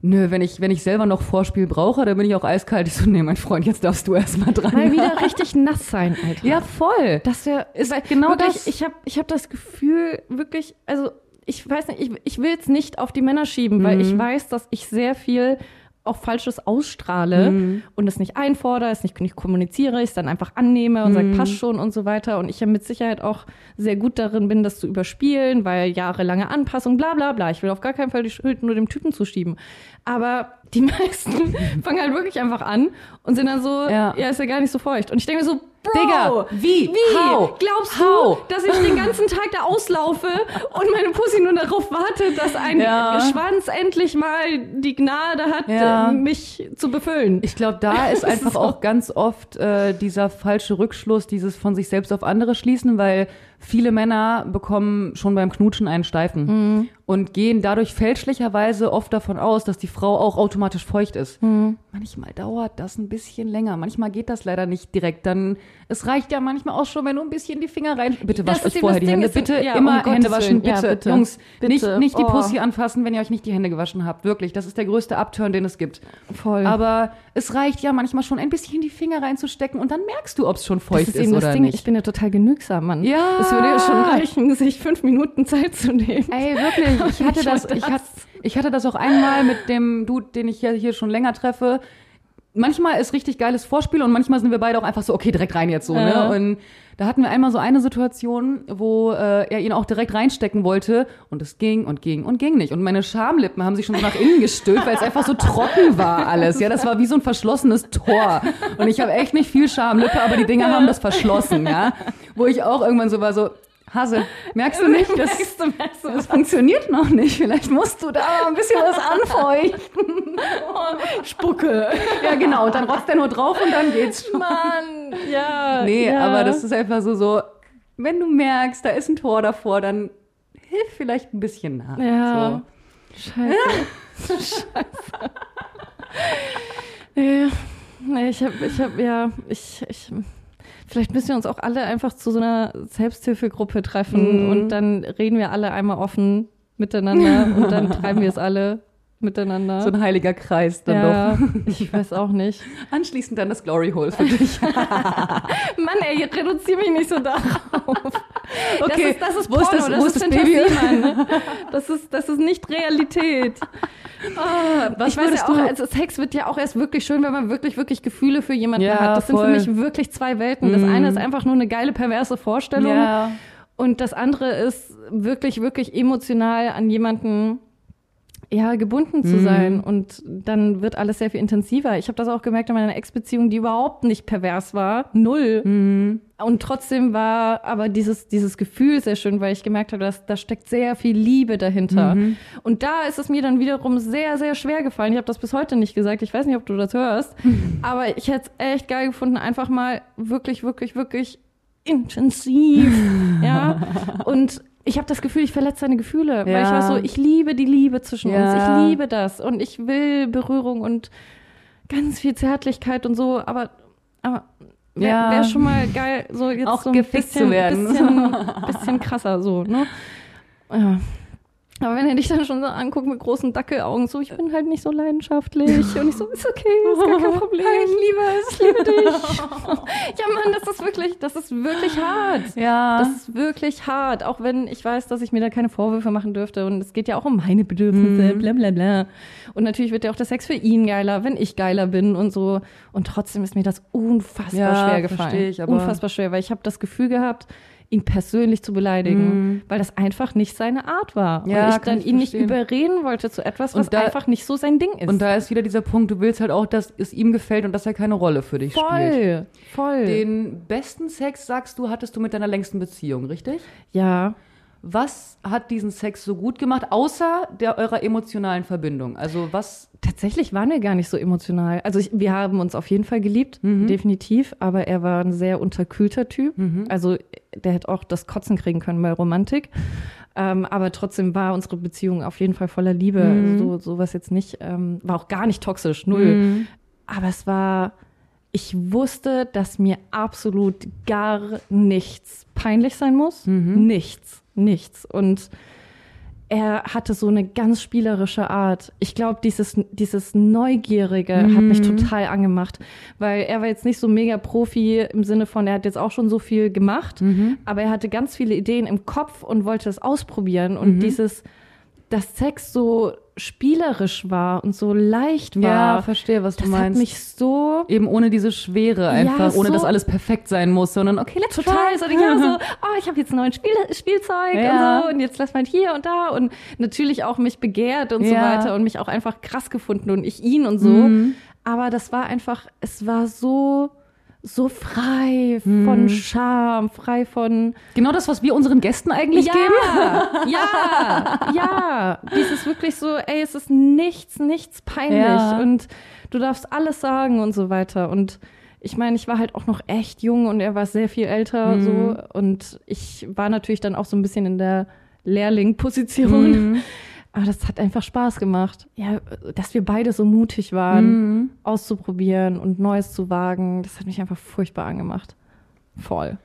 nö, wenn ich, wenn ich selber noch Vorspiel brauche, dann bin ich auch eiskalt. Ich so, nee, mein Freund, jetzt darfst du erst mal dran. Mal wieder <laughs> richtig nass sein, Alter. ja, voll. Das wäre Ist weil genau wirklich, das. Ich habe ich hab das Gefühl, wirklich, also ich weiß nicht, ich, ich will es nicht auf die Männer schieben, weil Mhm. ich weiß, dass ich sehr viel auch Falsches ausstrahle Mhm. und es nicht einfordere, es nicht, nicht kommuniziere, ich es dann einfach annehme und Mhm. sage, passt schon und so weiter. Und ich ja mit Sicherheit auch sehr gut darin bin, das zu überspielen, weil jahrelange Anpassung, bla bla bla. Ich will auf gar keinen Fall die Schuld nur dem Typen zuschieben. Aber die <laughs> meisten fangen halt wirklich einfach an und sind dann so, ja, Ja. ist ja gar nicht so feucht. Und ich denke mir so, Bro, Digga, wie? Wie? How? Glaubst How? du, dass ich den ganzen Tag da auslaufe und meine Pussy nur darauf wartet, dass ein Ja. Schwanz endlich mal die Gnade hat, Ja. mich zu befüllen? Ich glaube, da <laughs> ist einfach so. auch ganz oft äh, dieser falsche Rückschluss, dieses von sich selbst auf andere schließen, weil viele Männer bekommen schon beim Knutschen einen Steifen Mhm. Und gehen dadurch fälschlicherweise oft davon aus, dass die Frau auch automatisch feucht ist. Mhm. Manchmal dauert das ein bisschen länger, manchmal geht das leider nicht direkt. Dann es reicht ja manchmal auch schon, wenn du ein bisschen die Finger rein. Bitte Das wascht euch vorher das die Ding, Hände. Bitte ja, immer um Hände waschen, Willen. Ja, bitte. bitte. Jungs, Bitte. nicht nicht die Oh. Pussy anfassen, wenn ihr euch nicht die Hände gewaschen habt. Wirklich, das ist der größte Upturn, den es gibt. Voll. Aber es reicht ja manchmal schon ein bisschen die Finger reinzustecken und dann merkst du, ob es schon das feucht ist ist, eben das oder Ding, nicht. ich bin ja total genügsam, Mann. Ja. Es Das würde ja schon reichen, sich fünf Minuten Zeit zu nehmen. Ey, wirklich. <laughs> Ich hatte das, ich hatte, ich hatte das auch einmal mit dem Dude, den ich hier, hier schon länger treffe. Manchmal ist richtig geiles Vorspiel und manchmal sind wir beide auch einfach so, okay, direkt rein jetzt so, Ja. ne? Und da hatten wir einmal so eine Situation, wo äh, er ihn auch direkt reinstecken wollte und es ging und ging und ging nicht. Und meine Schamlippen haben sich schon so nach innen gestülpt, weil es einfach so trocken war alles. Ja, das war wie so ein verschlossenes Tor. Und ich habe echt nicht viel Schamlippe, aber die Dinger haben das verschlossen, ja. Wo ich auch irgendwann so war so, Hase, merkst du <laughs> nicht, das, Merkst du, merkst du, das funktioniert noch nicht. Vielleicht musst du da ein bisschen was anfeuchten. <laughs> Spucke. Ja, genau. Und dann rotzt er nur drauf und dann geht's schon. Mann, ja. Nee, ja. aber das ist einfach so, so, wenn du merkst, da ist ein Tor davor, dann hilf vielleicht ein bisschen nach. Ja. So. Scheiße. <laughs> Scheiße. Nee, nee, ich hab, ich hab, ja, ich, ich, vielleicht müssen wir uns auch alle einfach zu so einer Selbsthilfegruppe treffen Mhm. und dann reden wir alle einmal offen miteinander und dann treiben wir es alle miteinander. So ein heiliger Kreis dann ja, doch. <laughs> ich weiß auch nicht. Anschließend dann das Glory Hole für dich. <laughs> Mann, ey, reduziere mich nicht so darauf. Okay, das ist, das ist wo ist Porno, das- das, wo ist das Fantasie, Baby? Mann. <laughs> Das ist, das ist nicht Realität. Ah, Was ich weiß ja auch, also Sex wird ja auch erst wirklich schön, wenn man wirklich, wirklich Gefühle für jemanden Ja, hat. Das sind für voll. mich wirklich zwei Welten. Das eine ist einfach nur eine geile, perverse Vorstellung. Ja. Und das andere ist wirklich, wirklich emotional an jemanden ja, gebunden zu sein. Und dann wird alles sehr viel intensiver. Ich habe das auch gemerkt in meiner Ex-Beziehung, die überhaupt nicht pervers war. Null. Und trotzdem war aber dieses, dieses Gefühl sehr schön, weil ich gemerkt habe, dass da steckt sehr viel Liebe dahinter. Und da ist es mir dann wiederum sehr, sehr schwer gefallen. Ich habe das bis heute nicht gesagt. Ich weiß nicht, ob du das hörst. <laughs> Aber ich hätte es echt geil gefunden, einfach mal wirklich, wirklich, wirklich intensiv. <laughs> ja. Und ich habe das Gefühl, ich verletze seine Gefühle. Weil ich Ja. war so, ich liebe die Liebe zwischen uns. Ja. Ich liebe das. Und ich will Berührung und ganz viel Zärtlichkeit und so. Aber, aber wäre Ja. wär schon mal geil, so jetzt Auch so ein bisschen, zu werden. Bisschen, <laughs> bisschen krasser so, ne? Ja. Aber wenn er dich dann schon so anguckt mit großen Dackelaugen, so, ich bin halt nicht so leidenschaftlich. Und ich so, ist okay, ist gar kein Problem. Ich liebe es, ich liebe dich. <laughs> ja, Mann, das ist wirklich, das ist wirklich hart. Ja. Das ist wirklich hart, auch wenn ich weiß, dass ich mir da keine Vorwürfe machen dürfte. Und es geht ja auch um meine Bedürfnisse, Mhm. bla bla bla. Und natürlich wird ja auch der Sex für ihn geiler, wenn ich geiler bin und so. Und trotzdem ist mir das unfassbar Ja, schwer gefallen. ich, aber- unfassbar schwer, weil ich habe das Gefühl gehabt, ihn persönlich zu beleidigen, weil das einfach nicht seine Art war. Mhm. Ja, und ich dann ich ihn nicht verstehen. überreden wollte zu etwas, was da- einfach nicht so sein Ding ist. Und da ist wieder dieser Punkt, du willst halt auch, dass es ihm gefällt und dass er keine Rolle für dich spielt. voll, voll. Den besten Sex, sagst du, hattest du mit deiner längsten Beziehung, richtig? ja. Was hat diesen Sex so gut gemacht, außer der eurer emotionalen Verbindung? Also was Tatsächlich waren wir gar nicht so emotional. Also ich, wir haben uns auf jeden Fall geliebt, definitiv, aber er war ein sehr unterkühlter Typ. Also der hätte auch das Kotzen kriegen können bei Romantik. Ähm, aber trotzdem war unsere Beziehung auf jeden Fall voller Liebe. Also so sowas jetzt nicht, ähm, war auch gar nicht toxisch, null. Aber es war, ich wusste, dass mir absolut gar nichts peinlich sein muss. Nichts, nichts. Und er hatte so eine ganz spielerische Art. Ich glaube, dieses, dieses Neugierige hat mich total angemacht, weil er war jetzt nicht so mega Profi im Sinne von, er hat jetzt auch schon so viel gemacht, aber er hatte ganz viele Ideen im Kopf und wollte es ausprobieren. Und dieses, dass Sex so spielerisch war und so leicht war, verstehe, was du das hat meinst. mich so Eben ohne diese Schwere einfach, ohne so- dass alles perfekt sein muss, sondern okay, let's total try. so, ja, so, oh, <laughs> ich habe jetzt ein neues Spiel, Spielzeug Ja. und so und jetzt lass mal hier und da und natürlich auch mich begehrt und so Ja. weiter und mich auch einfach krass gefunden und ich ihn und so. Mhm. Aber das war einfach, es war so, so frei von Scham, frei von Genau das, was wir unseren Gästen eigentlich ja, geben. <laughs> ja, ja. Dieses wirklich so, ey, es ist nichts, nichts peinlich Ja. und du darfst alles sagen und so weiter. Und ich meine, ich war halt auch noch echt jung und er war sehr viel älter Mhm. so und ich war natürlich dann auch so ein bisschen in der Lehrling-Position. Mhm. <laughs> Aber das hat einfach Spaß gemacht. Ja, dass wir beide so mutig waren, Mhm. auszuprobieren und Neues zu wagen, das hat mich einfach furchtbar angemacht. Voll.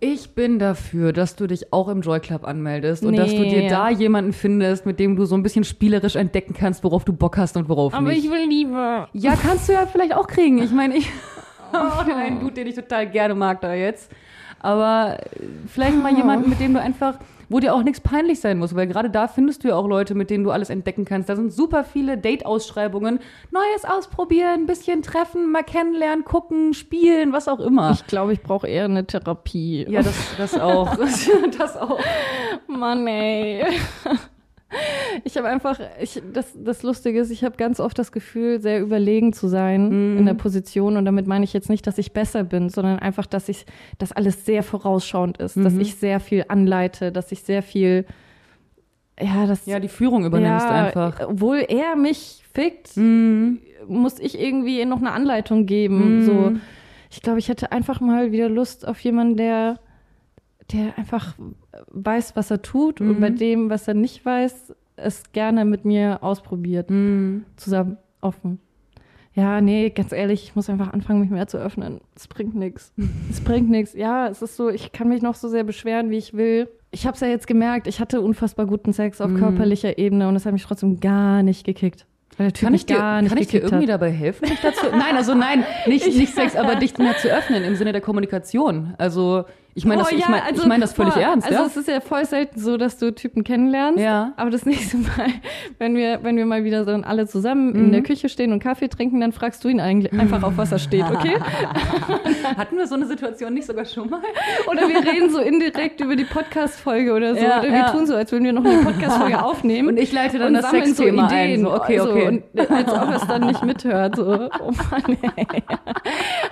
Ich bin dafür, dass du dich auch im Joy Club anmeldest und Nee. dass du dir da jemanden findest, mit dem du so ein bisschen spielerisch entdecken kannst, worauf du Bock hast und worauf Aber nicht. ich will Liebe. Ja, kannst du ja vielleicht auch kriegen. Ich meine, ich <laughs> habe den einen Dude, den ich total gerne mag da jetzt. Aber vielleicht mal jemanden, mit dem du einfach wo dir auch nichts peinlich sein muss, weil gerade da findest du ja auch Leute, mit denen du alles entdecken kannst. Da sind super viele Date-Ausschreibungen, Neues ausprobieren, ein bisschen treffen, mal kennenlernen, gucken, spielen, was auch immer. Ich glaube, ich brauche eher eine Therapie. Ja, das, das auch. <laughs> <laughs> das auch. Mann, ey. <laughs> Ich habe einfach, ich, das, das Lustige ist, ich habe ganz oft das Gefühl, sehr überlegen zu sein mm. in der Position. Und damit meine ich jetzt nicht, dass ich besser bin, sondern einfach, dass ich, dass alles sehr vorausschauend ist, mm dass mhm. ich sehr viel anleite, dass ich sehr viel, ja, das. Ja, die Führung übernimmst ja, einfach. Obwohl er mich fickt, mm. muss ich irgendwie noch eine Anleitung geben. So, ich glaube, ich hätte einfach mal wieder Lust auf jemanden, der der einfach weiß, was er tut mhm. und bei dem, was er nicht weiß, es gerne mit mir ausprobiert. Mhm. Zusammen offen. Ja, nee, ganz ehrlich, ich muss einfach anfangen, mich mehr zu öffnen. Es bringt nichts. <laughs> Es bringt nichts. Ja, es ist so, ich kann mich noch so sehr beschweren, wie ich will. Ich habe es ja jetzt gemerkt, ich hatte unfassbar guten Sex auf mhm. körperlicher Ebene und es hat mich trotzdem gar nicht gekickt. Kann ich dir, kann ich dir irgendwie hat. dabei helfen, dich dazu? Nein, also nein, <laughs> nicht, nicht Sex, aber <laughs> dich mehr zu öffnen im Sinne der Kommunikation. Also ich meine das, oh, ja, ich mein, also, ich mein das völlig boah, ernst. Also ja? es ist ja voll selten so, dass du Typen kennenlernst. Ja. Aber das <laughs> nächste Mal, wenn wir, wenn wir mal wieder so alle zusammen mhm. in der Küche stehen und Kaffee trinken, dann fragst du ihn eigentlich einfach, auf was er steht, okay? <laughs> Hatten wir so eine Situation nicht sogar schon mal? Oder wir reden so indirekt über die Podcast-Folge oder so. Ja, oder wir ja. tun so, als würden wir noch eine Podcast-Folge <laughs> aufnehmen. Und ich leite dann das Sexthema so Ideen. Ein. So, okay, okay. So, und als ob er es dann nicht mithört. So. Oh Mann, ey.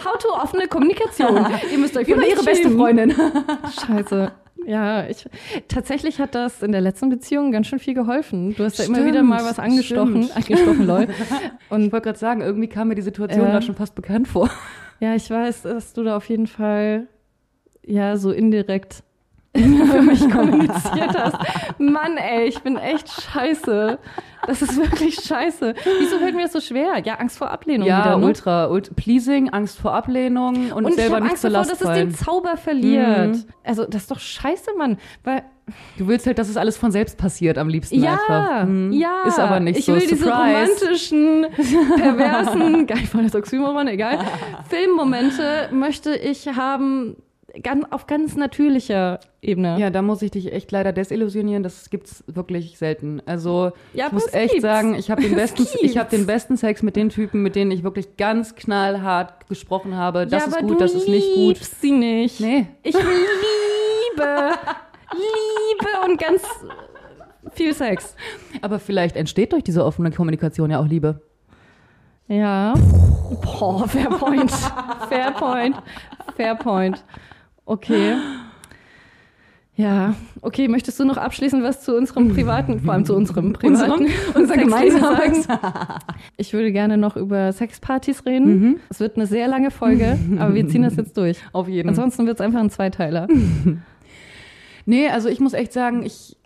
How to offene Kommunikation. Ihr müsst euch von ihre beste Freundin. <laughs> Scheiße. Ja, ich, tatsächlich hat das in der letzten Beziehung ganz schön viel geholfen. Du hast stimmt, ja immer wieder mal was angestochen, stimmt. angestochen, lol. <laughs> Und ich wollte gerade sagen, irgendwie kam mir die Situation äh, gerade schon fast bekannt vor. <laughs> Ja, ich weiß, dass du da auf jeden Fall ja so indirekt für mich kommuniziert hast. Mann, ey, ich bin echt scheiße. Das ist wirklich <laughs> scheiße. Wieso fällt mir das so schwer? Ja, Angst vor Ablehnung. Ja, wieder, ne? ultra, ultra pleasing, Angst vor Ablehnung und, und selber nicht Angst zur Last davor, dass es den Zauber verliert. Mhm. Also, das ist doch scheiße, Mann. Weil Du willst halt, dass es alles von selbst passiert am liebsten ja, einfach. Hm. Ja, Ist aber nicht ich so. Ich will Surprise. diese romantischen, <laughs> perversen, geil voll das Oxymoron, egal, <laughs> Filmmomente möchte ich haben, ganz, auf ganz natürlicher Ebene. Ja, da muss ich dich echt leider desillusionieren. Das gibt's wirklich selten. Also ja, ich muss echt gibt's. sagen, ich habe den <laughs> besten, ich habe den besten Sex mit den Typen, mit denen ich wirklich ganz knallhart gesprochen habe. Das ja, ist gut, das ist nicht gut. Ich sie nicht. Nee. Ich <laughs> liebe, liebe und ganz viel Sex. Aber vielleicht entsteht durch diese offene Kommunikation ja auch Liebe. Ja. Boah, fair point. fair point. Fair point. Okay. Ja, okay, möchtest du noch abschließend was zu unserem privaten, vor allem zu unserem privaten, <laughs> unser gemeinsames sagen? Ich würde gerne noch über Sexpartys reden. Mhm. Es wird eine sehr lange Folge, aber wir ziehen das jetzt durch. Auf jeden. Fall. Ansonsten wird es einfach ein Zweiteiler. <laughs> nee, also ich muss echt sagen, ich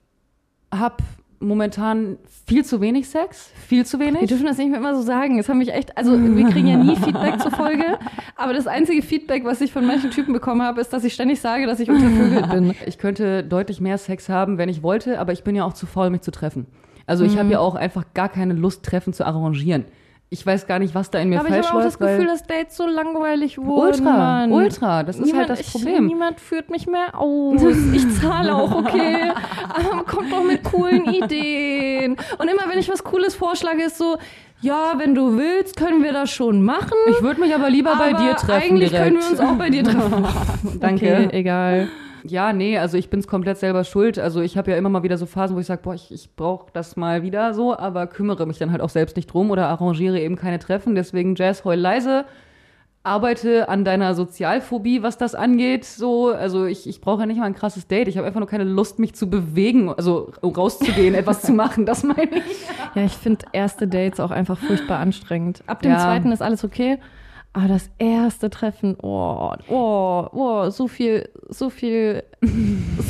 habe momentan viel zu wenig Sex, viel zu wenig. Wir dürfen das nicht mehr immer so sagen. Es haben mich echt, also wir kriegen ja nie Feedback zur Folge, aber das einzige Feedback, was ich von manchen Typen bekommen habe, ist, dass ich ständig sage, dass ich untervögelt bin. <laughs> Ich könnte deutlich mehr Sex haben, wenn ich wollte, aber ich bin ja auch zu faul, mich zu treffen. Also ich mhm. habe ja auch einfach gar keine Lust, Treffen zu arrangieren ich weiß gar nicht, was da in mir aber falsch läuft. Aber ich habe auch das Gefühl, dass Dates so langweilig wurden. Ultra, Mann. ultra. Das niemand, ist halt das Problem. Ich, niemand führt mich mehr aus. Ich zahle auch, okay. Aber <laughs> kommt doch mit coolen Ideen. Und immer, wenn ich was Cooles vorschlage, ist so, ja, wenn du willst, können wir das schon machen. Ich würde mich aber lieber aber bei dir treffen. Eigentlich direkt. können wir uns auch bei dir treffen. <laughs> Danke. Okay, egal. Ja, nee, also ich bin's komplett selber schuld. Also ich habe ja immer mal wieder so Phasen, wo ich sage, boah, ich, ich brauche das mal wieder so, aber kümmere mich dann halt auch selbst nicht drum oder arrangiere eben keine Treffen. Deswegen Jazz, heul leise. Arbeite an deiner Sozialphobie, was das angeht. So, also ich, ich brauche ja nicht mal ein krasses Date. Ich habe einfach nur keine Lust, mich zu bewegen, also rauszugehen, etwas zu machen. Das meine ich. Ja, ich finde erste Dates auch einfach furchtbar anstrengend. Ab dem ja. zweiten ist alles okay. Aber das erste Treffen, oh, oh, oh, so viel, so viel,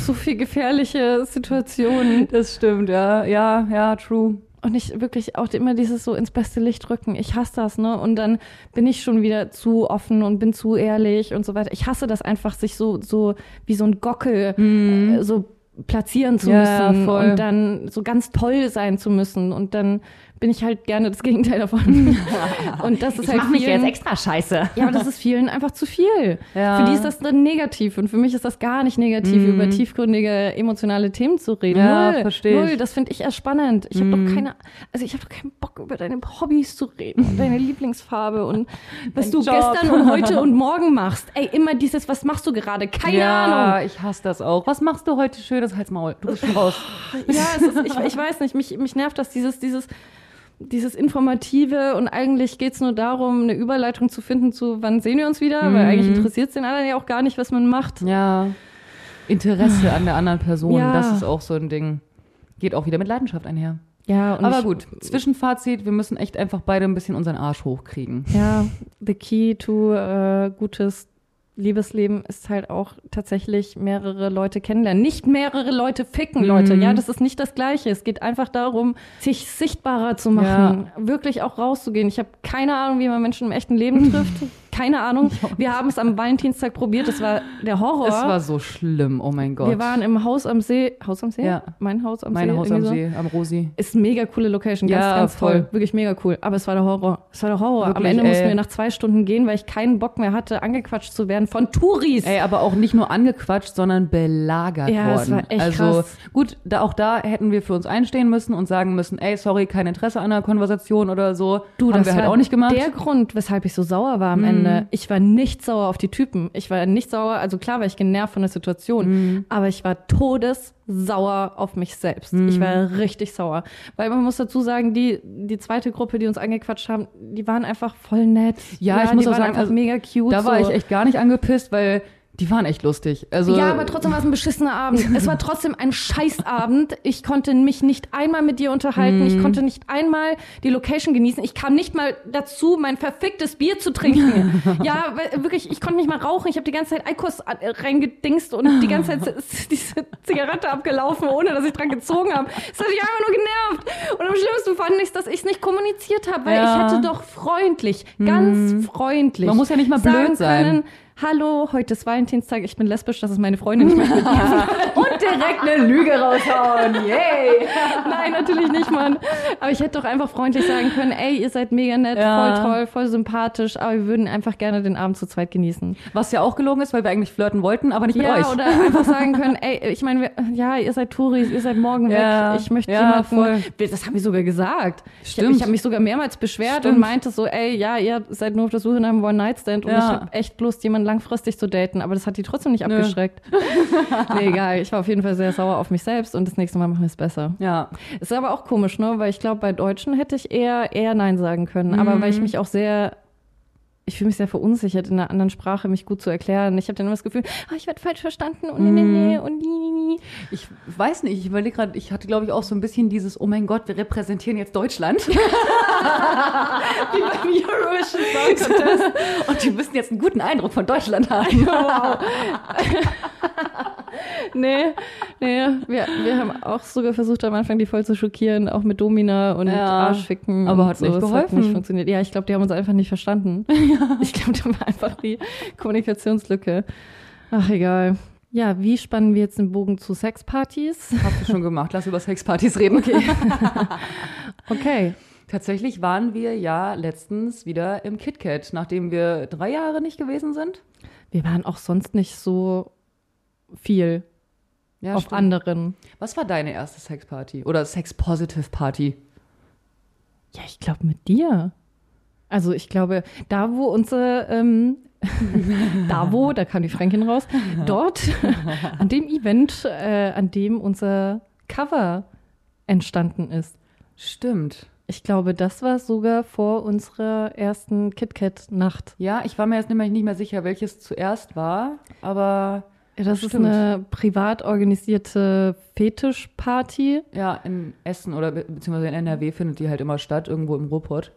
so viel gefährliche Situationen. Das stimmt, ja, ja, ja, true. Und ich wirklich auch immer dieses so ins beste Licht rücken. Ich hasse das, ne? Und dann bin ich schon wieder zu offen und bin zu ehrlich und so weiter. Ich hasse das einfach, sich so, so wie so ein Gockel, mm. äh, so platzieren zu Ja, müssen voll. und dann so ganz toll sein zu müssen und dann bin ich halt gerne das Gegenteil davon. <laughs> und das ist halt vielen, extra scheiße. ja, aber das ist vielen einfach zu viel. Ja. Für die ist das dann negativ und für mich ist das gar nicht negativ, über tiefgründige emotionale Themen zu reden. Mhm. Ja, null, versteh ich. null. Das finde ich erst spannend. Ich habe doch keine, also ich habe doch keinen Bock über deine Hobbys zu reden und deine Lieblingsfarbe und <laughs> was du Job. gestern und heute und morgen machst. Ey, immer dieses, was machst du gerade? Keine ja, Ahnung. ich hasse das auch. Was machst du heute schönes Halsmaul? Du bist raus. <laughs> Ja, ist, ich, ich weiß nicht, mich, mich nervt das, dieses, dieses, dieses Informative und eigentlich geht's nur darum, eine Überleitung zu finden zu, wann sehen wir uns wieder, weil eigentlich interessiert es den anderen ja auch gar nicht, was man macht. Ja. Interesse an der anderen Person, Ja. das ist auch so ein Ding. Geht auch wieder mit Leidenschaft einher. Ja, und Aber ich, gut, Zwischenfazit, wir müssen echt einfach beide ein bisschen unseren Arsch hochkriegen. Ja, the key to äh, gutes Liebesleben ist halt auch tatsächlich mehrere Leute kennenlernen. Nicht mehrere Leute ficken, Leute. Ja, das ist nicht das Gleiche. Es geht einfach darum, sich sichtbarer zu machen, wirklich auch rauszugehen. Ich habe keine Ahnung, wie man Menschen im echten Leben trifft. <laughs> Keine Ahnung. <laughs> Wir haben es am Valentinstag probiert. Das war der Horror. Es war so schlimm, oh mein Gott. Wir waren im Haus am See. Haus am See? Ja. Mein Haus am mein See. Haus am so. See, am Rosi. Ist mega coole Location, ganz, Ja, ganz toll. Wirklich mega cool. Aber es war der Horror. Es war der Horror. Am Wirklich, Ende mussten ey. wir nach zwei Stunden gehen, weil ich keinen Bock mehr hatte, angequatscht zu werden von Touris. Ey, aber auch nicht nur angequatscht, sondern belagert Ja, worden. es war echt also krass. gut, da, auch da hätten wir für uns einstehen müssen und sagen müssen, ey, sorry, kein Interesse an einer Konversation oder so. Du, Haben das wir halt auch nicht gemacht. Der Grund, weshalb ich so sauer war am Ende. Ich war nicht sauer auf die Typen. Ich war nicht sauer, also klar war ich genervt von der Situation, Mhm. aber ich war todessauer auf mich selbst. Mhm. Ich war richtig sauer. Weil man muss dazu sagen, die, die zweite Gruppe, die uns angequatscht haben, die waren einfach voll nett. Ja, ich muss auch waren sagen, einfach also, mega cute. da war so. ich echt gar nicht angepisst, weil die waren echt lustig. Also, Ja, aber trotzdem war es ein beschissener Abend. <laughs> Es war trotzdem ein Scheißabend. Ich konnte mich nicht einmal mit dir unterhalten. Ich konnte nicht einmal die Location genießen. Ich kam nicht mal dazu, mein verficktes Bier zu trinken. <laughs> ja, wirklich, ich konnte nicht mal rauchen. Ich habe die ganze Zeit Eikos äh, reingedingst und die ganze Zeit <laughs> diese Zigarette abgelaufen, ohne dass ich dran gezogen habe. Das hat mich einfach nur genervt. Und am schlimmsten fand ich dass ich es nicht kommuniziert habe, weil Ja. ich hätte doch freundlich, ganz freundlich. Man muss ja nicht mal blöd sein. Können, Hallo, heute ist Valentinstag, ich bin lesbisch, das ist meine Freundin. Ich möchte mit dir <laughs> und direkt eine Lüge raushauen. Yay! <laughs> Nein, natürlich nicht, Mann. Aber ich hätte doch einfach freundlich sagen können, ey, ihr seid mega nett, Ja. voll toll, voll sympathisch, aber wir würden einfach gerne den Abend zu zweit genießen. Was ja auch gelogen ist, weil wir eigentlich flirten wollten, aber nicht mit Ja, euch. oder einfach sagen können, ey, ich meine, ja, ihr seid Touris, ihr seid morgen Ja. weg, ich möchte Ja, jemanden, voll. das haben wir sogar gesagt. Stimmt. Ich, ich habe mich sogar mehrmals beschwert Stimmt. und meinte so, ey, ja, ihr seid nur auf der Suche nach einem One-Night-Stand und Ja. ich habe echt Lust, jemanden langfristig zu daten, aber das hat die trotzdem nicht abgeschreckt. <laughs> nee, egal, ich war auf jeden Fall sehr sauer auf mich selbst und das nächste Mal machen wir es besser. ja. Ist aber auch komisch, ne? Weil ich glaube, bei Deutschen hätte ich eher, eher Nein sagen können. Aber weil ich Mhm. mich auch sehr, ich fühle mich sehr verunsichert, in einer anderen Sprache mich gut zu erklären. Ich habe dann immer das Gefühl, ah, ich werde falsch verstanden und nee, nee, Mhm. nee und nie, nie, nie. Ich weiß nicht, ich überlege gerade, ich hatte, glaube ich, auch so ein bisschen dieses, oh mein Gott, wir repräsentieren jetzt Deutschland. <laughs> Wie beim Eurovision Song Contest. Und die müssen jetzt einen guten Eindruck von Deutschland haben. Wow. nee, nee. Wir, wir haben auch sogar versucht, am Anfang die voll zu schockieren, auch mit Domina und Ja, Arschficken. aber hat so. nicht Es Hat geholfen. nicht funktioniert. Ja, ich glaube, die haben uns einfach nicht verstanden. Ich glaube, da war einfach die Kommunikationslücke. Ach, egal. Ja, wie spannen wir jetzt den Bogen zu Sexpartys? Habt ihr schon gemacht, lass über Sexpartys reden. Okay. <laughs> Okay. Tatsächlich waren wir ja letztens wieder im KitKat, nachdem wir drei Jahre nicht gewesen sind. Wir waren auch sonst nicht so viel Ja, auf stimmt. anderen. Was war deine erste Sexparty? Oder Sex-Positive-Party? Ja, ich glaube mit dir. Also ich glaube, da wo unsere, ähm, <laughs> da wo, da kam die Frankin raus, <laughs> dort, <laughs> an dem Event, äh, an dem unser Cover entstanden ist. Stimmt. Ich glaube, das war sogar vor unserer ersten KitKat-Nacht. Ja, ich war mir jetzt nämlich nicht mehr sicher, welches zuerst war, aber Ja, das Stimmt. ist eine privat organisierte Fetischparty. ja, in Essen oder be beziehungsweise in NRW findet die halt immer statt, irgendwo im Ruhrpott.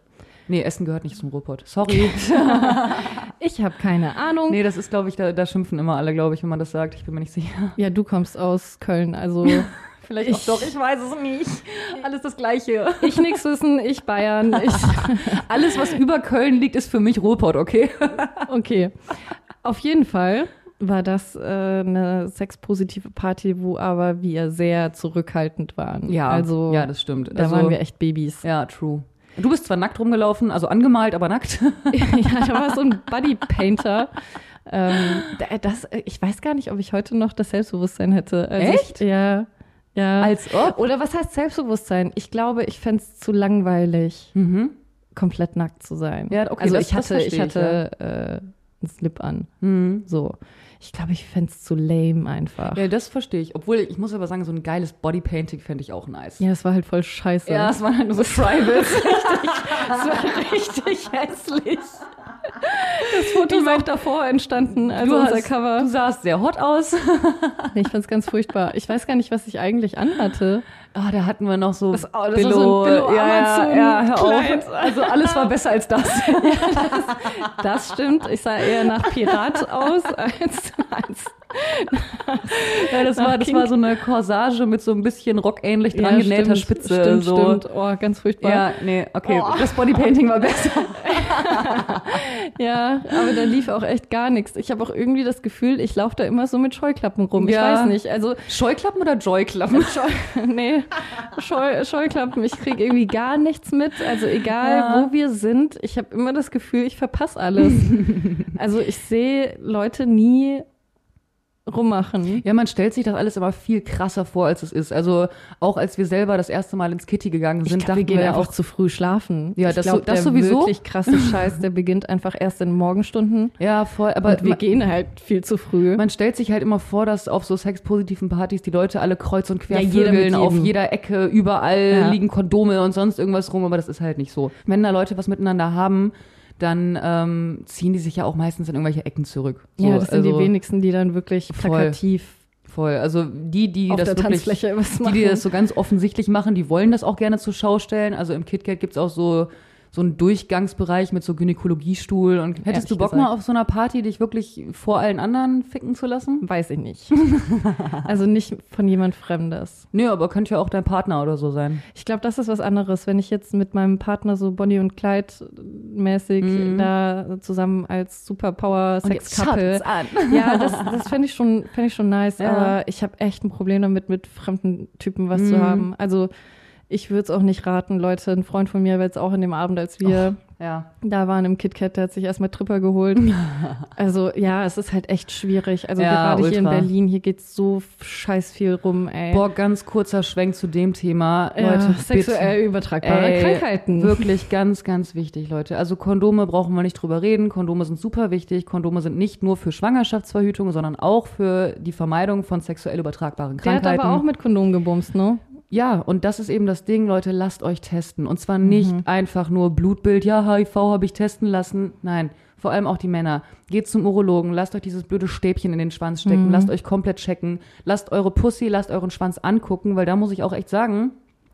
Nee, Essen gehört nicht zum Ruhrpott. Sorry. <laughs> <laughs> Ich habe keine Ahnung. nee, das ist, glaube ich, da, da schimpfen immer alle, glaube ich, wenn man das sagt. Ich bin mir nicht sicher. Ja, du kommst aus Köln, also <laughs> Vielleicht auch doch, ich weiß es nicht. Alles das Gleiche. ich nix wissen, ich Bayern, ich <laughs> Alles, was über Köln liegt, ist für mich Ruhrpott, okay? Okay. Auf jeden Fall war das äh, eine sexpositive Party, wo aber wir sehr zurückhaltend waren. Ja, also ja, das stimmt. da also, waren wir echt Babys. Ja, true. Du bist zwar nackt rumgelaufen, also angemalt, aber nackt. <laughs> ja, da war so ein Bodypainter. Ähm, da- das, ich weiß gar nicht, ob ich heute noch das Selbstbewusstsein hätte. Also Echt? Ich, ja. Ja. Als ob? Oder was heißt Selbstbewusstsein? Ich glaube, ich fände es zu langweilig, Mhm. komplett nackt zu sein. Ja, okay, also das- ich das hatte, verstehe ich ich, hatte äh, einen Slip an. Mhm. So. Ich glaube, ich fände es zu lame einfach. Ja, das verstehe ich. Obwohl, ich muss aber sagen, so ein geiles Bodypainting fände ich auch nice. Ja, es war halt voll scheiße. Ja, es waren halt nur so <laughs> Tribals. es war richtig hässlich. Das Foto ist auch davor entstanden, also du, unser hast, Cover. du sahst sehr hot aus. <laughs> Ich fand's ganz furchtbar. Ich weiß gar nicht, was ich eigentlich anhatte. Ah, da hatten wir noch so Das- oh, das war so ein Billo ja, ja, ja, hör auf. <laughs> Also alles war besser als <laughs> das. Das stimmt. Ich sah eher nach Pirat aus als, als <laughs> Ja, das war, das war so eine Corsage mit so ein bisschen rockähnlich dran Ja, genähter stimmt, Spitze. Stimmt, so. stimmt. Oh, ganz furchtbar. Ja, nee, okay. Oh. Das Bodypainting war besser. Ja, aber da lief auch echt gar nichts. Ich habe auch irgendwie das Gefühl, ich laufe da immer so mit Scheuklappen rum. Ja. Ich weiß nicht. Also, Scheuklappen oder Joyklappen? Scheu nee, Scheu Scheuklappen. Ich kriege irgendwie gar nichts mit. Also, egal Ja. wo wir sind, ich habe immer das Gefühl, ich verpasse alles. <laughs> also, ich sehe Leute nie rummachen. Ja, man stellt sich das alles immer viel krasser vor, als es ist. Also auch als wir selber das erste Mal ins Kitty gegangen sind, Ich glaub, wir dachten gehen ja einfach auch, zu früh schlafen. Ja, ich das glaub, so- das der sowieso. wirklich krasse Scheiß, der beginnt einfach erst in Morgenstunden. ja, voll, aber Und wir man, gehen halt viel zu früh. man stellt sich halt immer vor, dass auf so sexpositiven Partys die Leute alle kreuz und quer Ja, vögeln, auf jeder Ecke, überall Ja. liegen Kondome und sonst irgendwas rum, aber das ist halt nicht so. Wenn da Leute was miteinander haben, dann ähm, ziehen die sich ja auch meistens in irgendwelche Ecken zurück. So, ja, das sind also, die wenigsten, die dann wirklich Voll. plakativ Voll. Also die, die auf das wirklich die, die das so ganz offensichtlich machen, die wollen das auch gerne zur Schau stellen. Also im KitKat gibt's auch so, so einen Durchgangsbereich mit so Gynäkologiestuhl. Und hättest du Bock gesagt. mal auf so einer Party, dich wirklich vor allen anderen ficken zu lassen? Weiß ich nicht. <laughs> also nicht von jemand Fremdes. Nö, aber könnte ja auch dein Partner oder so sein. Ich glaube, das ist was anderes, wenn ich jetzt mit meinem Partner so Bonnie und Clyde mäßig da zusammen als Superpower Sex Couple. an. <laughs> Ja, das, das fände ich schon, fände ich schon nice, Ja. aber ich habe echt ein Problem damit, mit fremden Typen was zu haben. Also ich würde es auch nicht raten, Leute. Ein Freund von mir war jetzt auch in dem Abend, als wir Ja. da waren im KitKat, der hat sich erstmal Tripper geholt. <laughs> also ja, es ist halt echt schwierig. Also Ja, gerade hier in ultra. Berlin, hier geht's so scheiß viel rum, ey. Boah, ganz kurzer Schwenk zu dem Thema. ja, Leute, sexuell übertragbare Ey, Krankheiten. Wirklich ganz, ganz wichtig, Leute. Also Kondome brauchen wir nicht drüber reden. Kondome sind super wichtig. Kondome sind nicht nur für Schwangerschaftsverhütung, sondern auch für die Vermeidung von sexuell übertragbaren Der hat Krankheiten. aber auch mit Kondom gebumst, ne? Ja, und das ist eben das Ding, Leute, lasst euch testen. Und zwar nicht Mhm. einfach nur Blutbild, ja, HIV habe ich testen lassen. Nein, vor allem auch die Männer. Geht zum Urologen, lasst euch dieses blöde Stäbchen in den Schwanz stecken, Mhm. lasst euch komplett checken, lasst eure Pussy, lasst euren Schwanz angucken, weil da muss ich auch echt sagen,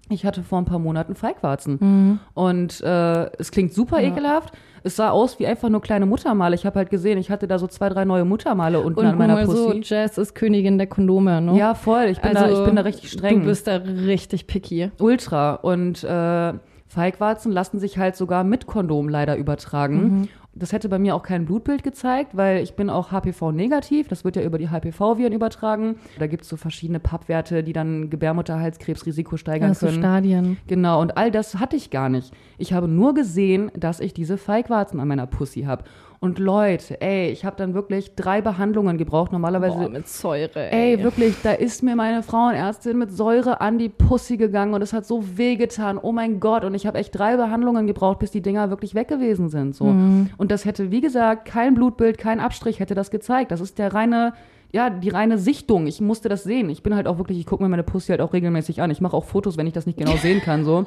ich hatte vor ein paar Monaten Feigwarzen. Und äh, es klingt super Mhm. Ja. ekelhaft. Es sah aus wie einfach nur kleine Muttermale. Ich habe halt gesehen, ich hatte da so zwei, drei neue Muttermale unten Und an meiner mal so, Pussy. Jazz ist Königin der Kondome, ne? ja, voll. Ich bin, da, ich bin da richtig streng. Du bist da richtig picky. Ultra. Und äh, Feigwarzen lassen sich halt sogar mit Kondom leider übertragen. Das hätte bei mir auch kein Blutbild gezeigt, weil ich bin auch HPV-negativ. Das wird ja über die HPV-Viren übertragen. Da gibt es so verschiedene Pappwerte, die dann Gebärmutterhalskrebsrisiko steigern Ja, so können. Stadien. Genau, und all das hatte ich gar nicht. Ich habe nur gesehen, dass ich diese Feigwarzen an meiner Pussy habe. Und Leute, ey, ich habe dann wirklich drei Behandlungen gebraucht. Normalerweise Boah, mit Säure, Ey, wirklich, da ist mir meine Frauenärztin mit Säure an die Pussy gegangen und es hat so weh getan. Oh mein Gott. Und ich habe echt drei Behandlungen gebraucht, bis die Dinger wirklich weg gewesen sind. So. Mhm. Und das hätte, wie gesagt, kein Blutbild, kein Abstrich hätte das gezeigt. Das ist der reine, ja, die reine Sichtung. Ich musste das sehen. Ich bin halt auch wirklich, ich gucke mir meine Pussy halt auch regelmäßig an. Ich mache auch Fotos, wenn ich das nicht genau <laughs> sehen kann. So.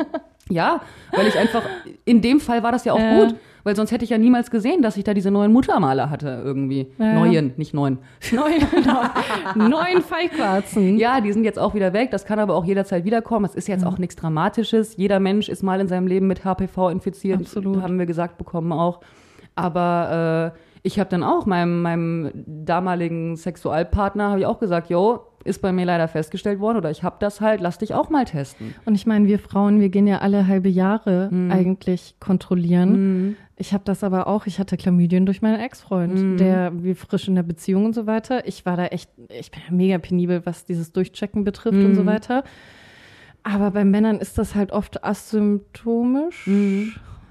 Ja, weil ich einfach, in dem Fall war das ja auch Ja. gut. Weil sonst hätte ich ja niemals gesehen, dass ich da diese neuen Muttermale hatte irgendwie. Ja. Neuen, nicht neun. <laughs> Neun, neun, neun Feigwarzen. Ja, die sind jetzt auch wieder weg. Das kann aber auch jederzeit wiederkommen. Es ist jetzt Mhm. auch nichts Dramatisches. Jeder Mensch ist mal in seinem Leben mit HPV infiziert. Absolut. Haben wir gesagt bekommen auch. Aber äh, ich habe dann auch meinem, meinem damaligen Sexualpartner, habe ich auch gesagt, yo, ist bei mir leider festgestellt worden oder ich habe das halt, lass dich auch mal testen. Und ich meine, wir Frauen, wir gehen ja alle halbe Jahre Mhm. eigentlich kontrollieren. Ich habe das aber auch, ich hatte Chlamydien durch meinen Ex-Freund, Mhm. der wie frisch in der Beziehung und so weiter. Ich war da echt, ich bin ja mega penibel, was dieses Durchchecken betrifft und so Mhm. weiter. Aber bei Männern ist das halt oft asymptomisch.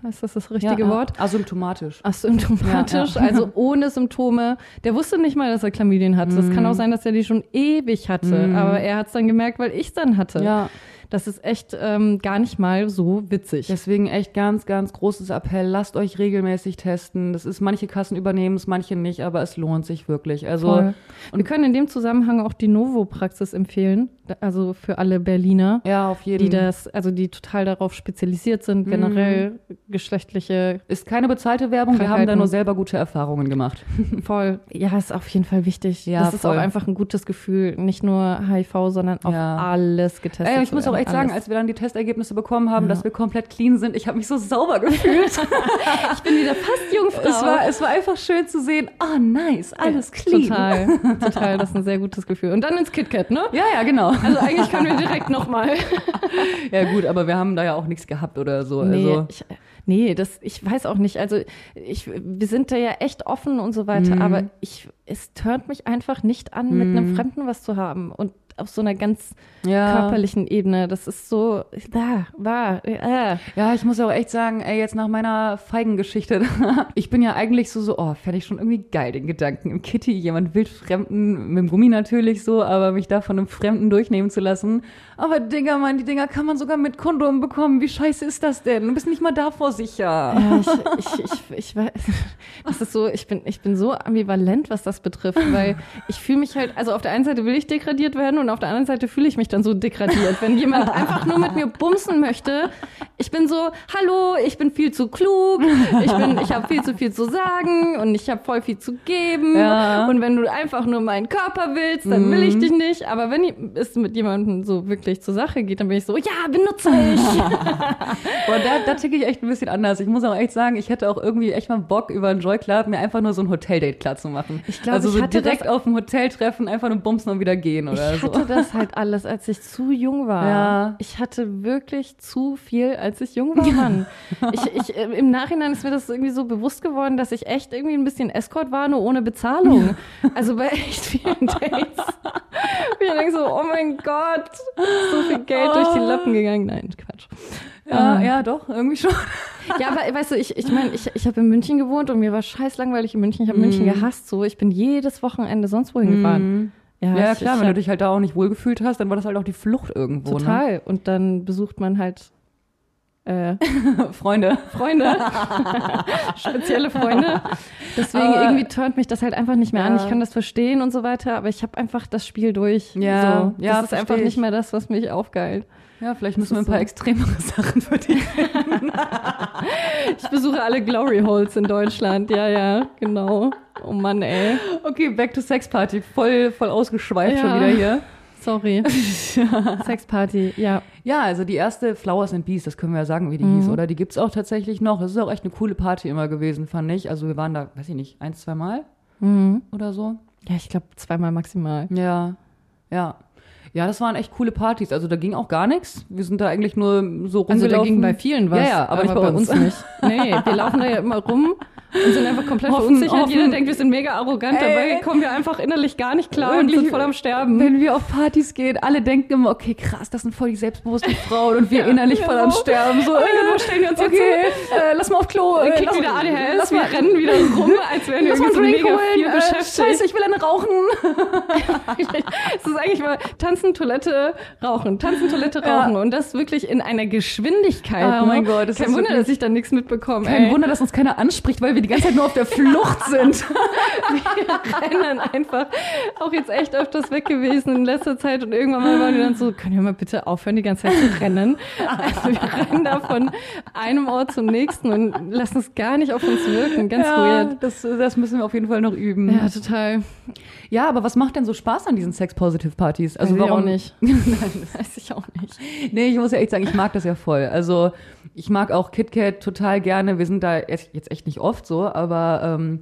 Ist das das richtige Mhm. ja, Wort? Asymptomatisch. Asymptomatisch, Ja, ja. also ohne Symptome. Der wusste nicht mal, dass er Chlamydien hatte. Das Mhm. kann auch sein, dass er die schon ewig hatte. Aber er hat es dann gemerkt, weil ich es dann hatte. Ja. Das ist echt ähm, gar nicht mal so witzig. Deswegen echt ganz, ganz großes Appell. Lasst euch regelmäßig testen. Das ist, manche Kassen übernehmen es, manche nicht, aber es lohnt sich wirklich. Also, Voll. Wir können in dem Zusammenhang auch die Novo-Praxis empfehlen. Also für alle Berliner, ja, auf jeden die das, also die total darauf spezialisiert sind, generell geschlechtliche Ist keine bezahlte Werbung, wir haben da nur selber gute Erfahrungen gemacht. <laughs> voll. Ja, ist auf jeden Fall wichtig. Ja, das ist voll. auch einfach ein gutes Gefühl, nicht nur HIV, sondern auf Ja. alles getestet. Ey, ich muss auch echt sagen, alles. als wir dann die Testergebnisse bekommen haben, dass wir komplett clean sind, ich habe mich so sauber gefühlt. <laughs> ich bin wieder fast Jungfrau. es, war, es war einfach schön zu sehen, ah, nice, alles clean. Total, <laughs> total. Das ist ein sehr gutes Gefühl. Und dann ins KitKat, ne? Ja, ja, genau. Also eigentlich können wir direkt nochmal. <laughs> Ja, gut, aber wir haben da ja auch nichts gehabt oder so. Nee, Also, ich, nee, das, ich weiß auch nicht. Also ich, wir sind da ja echt offen und so weiter, aber ich, es turnt mich einfach nicht an, mit einem Fremden was zu haben. Und auf so einer ganz Ja. körperlichen Ebene. Das ist so, da, war, äh. Ja, ich muss auch echt sagen, ey, jetzt nach meiner Feigengeschichte, <laughs> ich bin ja eigentlich so, so, oh, fände ich schon irgendwie geil, den Gedanken im Kitty, jemand wildfremden, mit dem Gummi natürlich so, aber mich da von einem Fremden durchnehmen zu lassen. Aber Digga, Mann, die Dinger kann man sogar mit Kondom bekommen. Wie scheiße ist das denn? Du bist nicht mal davor sicher. Ja, ich, ich, ich, ich weiß, <laughs> das ist so, ich bin, ich bin so ambivalent, was das betrifft, weil ich fühle mich halt, also auf der einen Seite will ich degradiert werden und auf der anderen Seite fühle ich mich dann so degradiert. Wenn jemand einfach nur mit mir bumsen möchte, ich bin so, hallo, ich bin viel zu klug, ich bin, ich habe viel zu viel zu sagen und ich habe voll viel zu geben. Ja. Und wenn du einfach nur meinen Körper willst, dann will ich dich nicht. Aber wenn es mit jemandem so wirklich zur Sache geht, dann bin ich so, ja, benutze ich. <laughs> Boah, da, da ticke ich echt ein bisschen anders. Ich muss auch echt sagen, ich hätte auch irgendwie echt mal Bock, über einen Joy Club mir einfach nur so ein Hoteldate klar zu machen. Ich glaub, also so direkt auf dem Hotel treffen, einfach nur bumsen und wieder gehen oder Ich so. Hatte das halt alles, als ich zu jung war. Ja. Ich hatte wirklich zu viel, als ich jung war, Mann. <laughs> ich, ich, äh, Im Nachhinein ist mir das irgendwie so bewusst geworden, dass ich echt irgendwie ein bisschen Escort war, nur ohne Bezahlung. Also bei echt vielen <laughs> Dates. ich denke so, oh mein Gott, so viel Geld durch die Lappen gegangen. Nein, Quatsch. Ja, Ähm, ja, doch, irgendwie schon. Ja, aber weißt du, ich, ich meine, ich, ich habe in München gewohnt und mir war scheiß langweilig in München. Ich habe München gehasst so. Ich bin jedes Wochenende sonst wohin gefahren. Ja, ich, klar, wenn du dich halt da auch nicht wohlgefühlt hast, dann war das halt auch die Flucht irgendwo. Total. Und dann besucht man halt äh, Ne? <laughs> Freunde. Freunde, <laughs> spezielle Freunde. Deswegen Aber- irgendwie turnt mich das halt einfach nicht mehr an. Ja. Ich kann das verstehen und so weiter, aber ich habe einfach das Spiel durch. Ja, so. ja, das ist einfach versteh ich. nicht mehr das, was mich aufgeilt. Ja, vielleicht müssen wir ein paar so. extremere <laughs> Sachen für dich. <laughs> Ich besuche alle Glory Holes in Deutschland. Ja, ja, genau. Oh Mann, ey. Okay, back to Sex Party. Voll, voll ausgeschweift schon Ja. wieder hier. Sorry. <laughs> Sexparty, ja. Ja, also die erste Flowers and Bees, das können wir ja sagen, wie die Mhm. hieß, oder? Die gibt's auch tatsächlich noch. Das ist auch echt eine coole Party immer gewesen, fand ich. Also wir waren da, weiß ich nicht, eins, zwei Mal Mhm. oder so. Ja, ich glaube zweimal maximal. Ja, ja. Ja, das waren echt coole Partys. Also da ging auch gar nichts. Wir sind da eigentlich nur so rumgelaufen. Also da ging bei vielen was. Ja, ja, aber, nicht bei uns. nicht. Nee, wir laufen da ja immer rum und sind einfach komplett Hoffen- verunsichert. hoffen- Jeder denkt, wir sind mega arrogant. Ey. Dabei kommen wir einfach innerlich gar nicht klar und Wirklich. sind voll am Sterben. Wenn wir auf Partys gehen, alle denken immer, okay, krass, das sind voll die selbstbewussten Frauen und wir innerlich voll am so. Sterben. So, äh, wo stellen wir uns jetzt okay, äh, lass mal auf Klo. Äh, lass, wieder ADHS, lass wir mal, rennen wieder <laughs> rum, als wären wir so mega holen. viel Äh, beschäftigt. scheiße, ich will eine rauchen. <laughs> Es ist eigentlich mal tanzen, Toilette, rauchen. Tanzen, Toilette, Ja. rauchen. Und das wirklich in einer Geschwindigkeit. Oh mein ne? Gott, das Kein ist Wunder, dass ich da nichts mitbekomme. Kein ey. Wunder, dass uns keiner anspricht, weil wir die ganze Zeit nur auf der Flucht <laughs> sind. Wir rennen einfach auch jetzt echt öfters weg gewesen in letzter Zeit und irgendwann mal waren wir dann so, können wir mal bitte aufhören, die ganze Zeit zu rennen? Also wir rennen da von einem Ort zum nächsten und lassen es gar nicht auf uns wirken. Ganz weird. das, das müssen wir auf jeden Fall noch üben. Ja, total. Ja, aber was macht denn so Spaß an diesen Sex-Positive-Partys? Also Also warum auch nicht. <laughs> das weiß ich auch nicht. Nee, ich muss ja echt sagen, ich mag das ja voll. Also ich mag auch KitKat total gerne. Wir sind da jetzt jetzt echt nicht oft so, aber ähm,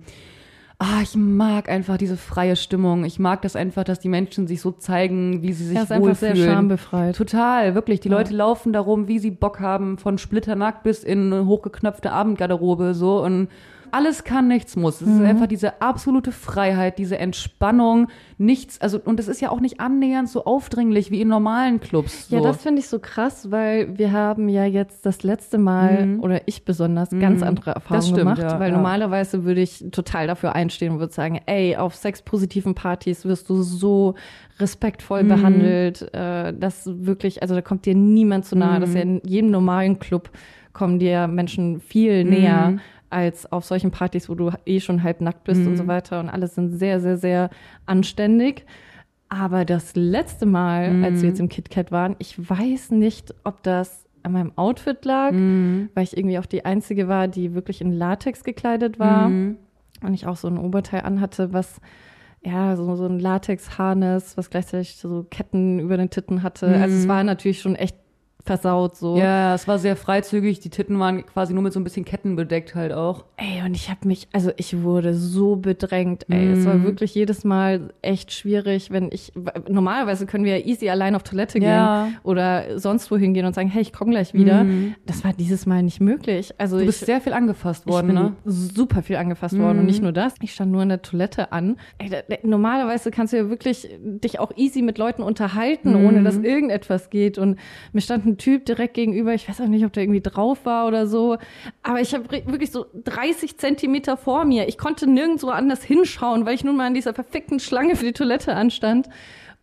Ah, ich mag einfach diese freie Stimmung. Ich mag das einfach, dass die Menschen sich so zeigen, wie sie sich Ja, ist wohlfühlen. einfach sehr schambefreit. Total, wirklich. Die Ja. Leute laufen darum, wie sie Bock haben, von splitternackt bis in eine hochgeknöpfte Abendgarderobe so und alles kann, nichts muss. Es Mhm. ist einfach diese absolute Freiheit, diese Entspannung, nichts, also und es ist ja auch nicht annähernd so aufdringlich wie in normalen Clubs. So. Ja, das finde ich so krass, weil wir haben ja jetzt das letzte Mal, oder ich besonders, ganz andere Erfahrungen Mhm. stimmt, gemacht. ja, weil ja. normalerweise würde ich total dafür einstehen und würde sagen, ey, auf sexpositiven Partys wirst du so respektvoll Mhm. behandelt, äh, dass wirklich, also da kommt dir niemand zu nahe. Das ist ja Mhm. in jedem normalen Club kommen dir Menschen viel näher als auf solchen Partys, wo du eh schon halb nackt bist Mhm. und so weiter. Und alles sind sehr, sehr, sehr anständig. Aber das letzte Mal, als Mhm. wir jetzt im KitKat waren, ich weiß nicht, ob das an meinem Outfit lag, Mhm. weil ich irgendwie auch die Einzige war, die wirklich in Latex gekleidet war Mhm. und ich auch so ein Oberteil anhatte, was ja, so, so ein Latex-Harness, was gleichzeitig so Ketten über den Titten hatte. Also es war natürlich schon echt versaut so. Mhm. Ja, es war sehr freizügig. Die Titten waren quasi nur mit so ein bisschen Ketten bedeckt halt auch. Ey, und ich habe mich, also ich wurde so bedrängt. Ey, es war wirklich jedes Mal echt schwierig, wenn ich, normalerweise können wir ja easy allein auf Toilette Ja. gehen oder sonst wohin gehen und sagen, hey, ich komme gleich wieder. Das war dieses Mal nicht möglich. Also Du bist ich, sehr viel angefasst ich worden, bin ne? super viel angefasst worden und nicht nur das. Ich stand nur in der Toilette an. Ey, da, normalerweise kannst du ja wirklich dich auch easy mit Leuten unterhalten, ohne dass irgendetwas geht. Und mir stand ein Typ direkt gegenüber. Ich weiß auch nicht, ob der irgendwie drauf war oder so. Aber ich habe wirklich so 30 Zentimeter vor mir. Ich konnte nirgendwo anders hinschauen, weil ich nun mal an dieser verfickten Schlange für die Toilette anstand.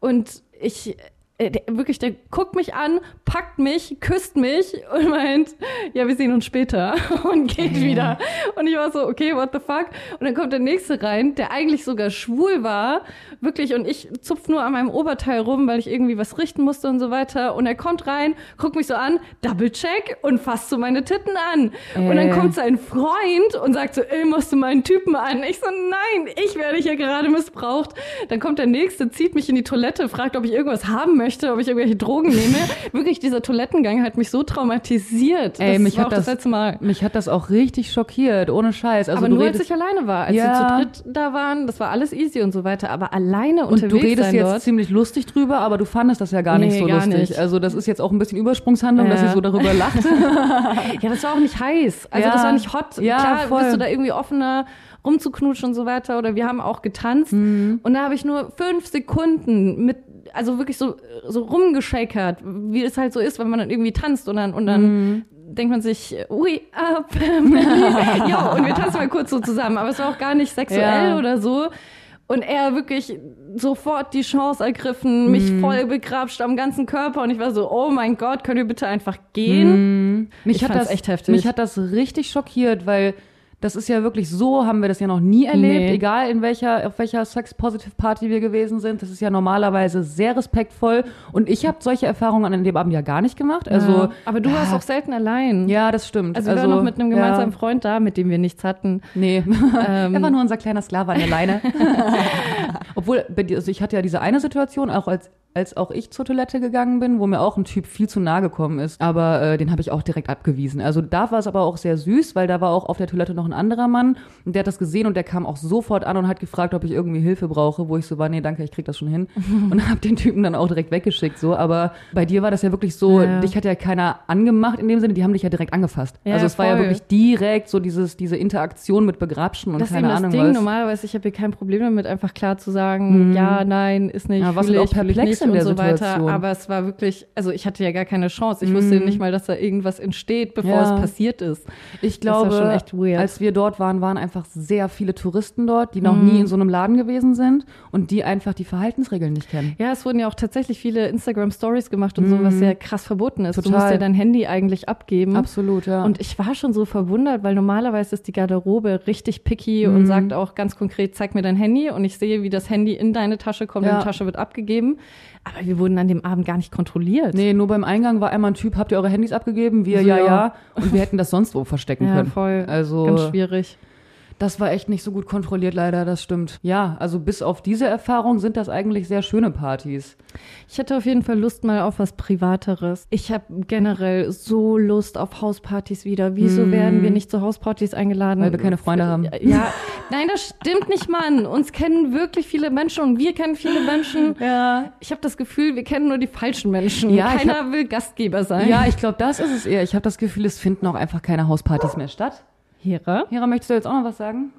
Und ich äh, der, wirklich, der guckt mich an, packt mich, küsst mich und meint, ja, wir sehen uns später <laughs> und geht wieder. Und ich war so, okay, what the fuck? Und dann kommt der nächste rein, der eigentlich sogar schwul war, wirklich, und ich zupf nur an meinem Oberteil rum, weil ich irgendwie was richten musste und so weiter. Und er kommt rein, guckt mich so an, double check und fasst so meine Titten an. Und dann Äh. kommt sein Freund und sagt so, ey, musst du meinen Typen an? Ich so, nein, ich werde hier gerade missbraucht. Dann kommt der nächste, zieht mich in die Toilette, fragt, ob ich irgendwas haben möchte, ob ich irgendwelche Drogen nehme. Wirklich, dieser Toilettengang hat mich so traumatisiert. Ey, das mich hat auch das, das- letzte Mal. Mich hat das auch richtig schockiert, ohne Scheiß. Also aber du nur als redest, ich alleine war. Als Ja. wir zu dritt da waren, das war alles easy und so weiter. Aber alleine und unterwegs du redest jetzt dort. ziemlich lustig drüber, aber du fandest das ja gar nicht Nee, so gar lustig. nicht. Also das ist jetzt auch ein bisschen Übersprungshandlung, dass Ja. sie so darüber lacht. <laughs> Ja, das war auch nicht heiß. Also Ja. das war nicht hot. Ja, Klar voll. bist du da irgendwie offener rumzuknutschen und so weiter. Oder wir haben auch getanzt. Mhm. Und da habe ich nur fünf Sekunden mit, also wirklich so, so rumgeschakert, wie es halt so ist, wenn man dann irgendwie tanzt und dann, und dann Mhm. denkt man sich, are family. <laughs> ja, und wir tanzen mal kurz so zusammen. Aber es war auch gar nicht sexuell Ja. oder so. Und er wirklich sofort die Chance ergriffen, mich Mhm. voll begrapscht am ganzen Körper. Und ich war so, oh mein Gott, können wir bitte einfach gehen? Mich Ich hat das echt heftig. Mich hat das richtig schockiert, weil das ist ja wirklich so, haben wir das ja noch nie erlebt, Nee. egal in welcher, auf welcher Sex-Positive-Party wir gewesen sind. Das ist ja normalerweise sehr respektvoll. Und ich habe solche Erfahrungen an dem Abend ja gar nicht gemacht. Also, ja. aber du warst auch selten allein. ja, das stimmt. Also wir waren noch mit einem gemeinsamen ja, Freund da, mit dem wir nichts hatten. Nee, Ähm, <laughs> er war nur unser kleiner Sklave an der Leine. <laughs> Obwohl, also ich hatte ja diese eine Situation, auch als, als auch ich zur Toilette gegangen bin, wo mir auch ein Typ viel zu nahe gekommen ist. Aber äh, den habe ich auch direkt abgewiesen. Also da war es aber auch sehr süß, weil da war auch auf der Toilette noch ein anderer Mann und der hat das gesehen und der kam auch sofort an und hat gefragt, ob ich irgendwie Hilfe brauche, wo ich so war, nee, danke, ich krieg das schon hin. <laughs> und habe den Typen dann auch direkt weggeschickt. So, aber bei dir war das ja wirklich so, Ja. dich hat ja keiner angemacht in dem Sinne, die haben dich ja direkt angefasst. Ja, also es war ja voll. wirklich direkt so dieses, diese Interaktion mit Begrabschen und Das ist eben keine das Ahnung Ding. was. Normalerweise, ich habe hier kein Problem damit, einfach klar zu sagen, ja, nein, ist nicht, Ja, was auch perplex in und so weiter. Situation. Aber es war wirklich, also ich hatte ja gar keine Chance. Ich wusste nicht mal, dass da irgendwas entsteht, bevor Ja. es passiert ist. Ich glaube, als wir dort waren, waren einfach sehr viele Touristen dort, die noch Mhm. nie in so einem Laden gewesen sind und die einfach die Verhaltensregeln nicht kennen. Ja, es wurden ja auch tatsächlich viele Instagram-Stories gemacht und so, was ja krass verboten ist. Du Total. musst ja dein Handy eigentlich abgeben. Absolut, ja. Und ich war schon so verwundert, weil normalerweise ist die Garderobe richtig picky Mhm. und sagt auch ganz konkret, zeig mir dein Handy und ich sehe, wie das Handy in deine Tasche kommt Ja. und die Tasche wird abgegeben. Aber wir wurden an dem Abend gar nicht kontrolliert. nee, nur beim Eingang war einmal ein Typ, habt ihr eure Handys abgegeben? Wir, So, ja, ja. ja. Und wir hätten das sonst wo verstecken ja, können. voll. Also, Ganz schwierig. Das war echt nicht so gut kontrolliert, leider, das stimmt. Ja, also bis auf diese Erfahrung sind das eigentlich sehr schöne Partys. Ich hätte auf jeden Fall Lust mal auf was Privateres. Ich habe generell so Lust auf Hauspartys wieder. Wieso werden wir nicht zu Hauspartys eingeladen? Hm. Weil wir keine Freunde haben. <laughs> Ja, Nein, das stimmt nicht, Mann. Uns kennen wirklich viele Menschen und wir kennen viele Menschen. <laughs> Ja. Ich habe das Gefühl, wir kennen nur die falschen Menschen. Ja, Keiner will Gastgeber sein. Ja, ich glaube, das ist es eher. Ich habe das Gefühl, es finden auch einfach keine Hauspartys mehr statt. Hera? Hera, möchtest du jetzt auch noch was sagen?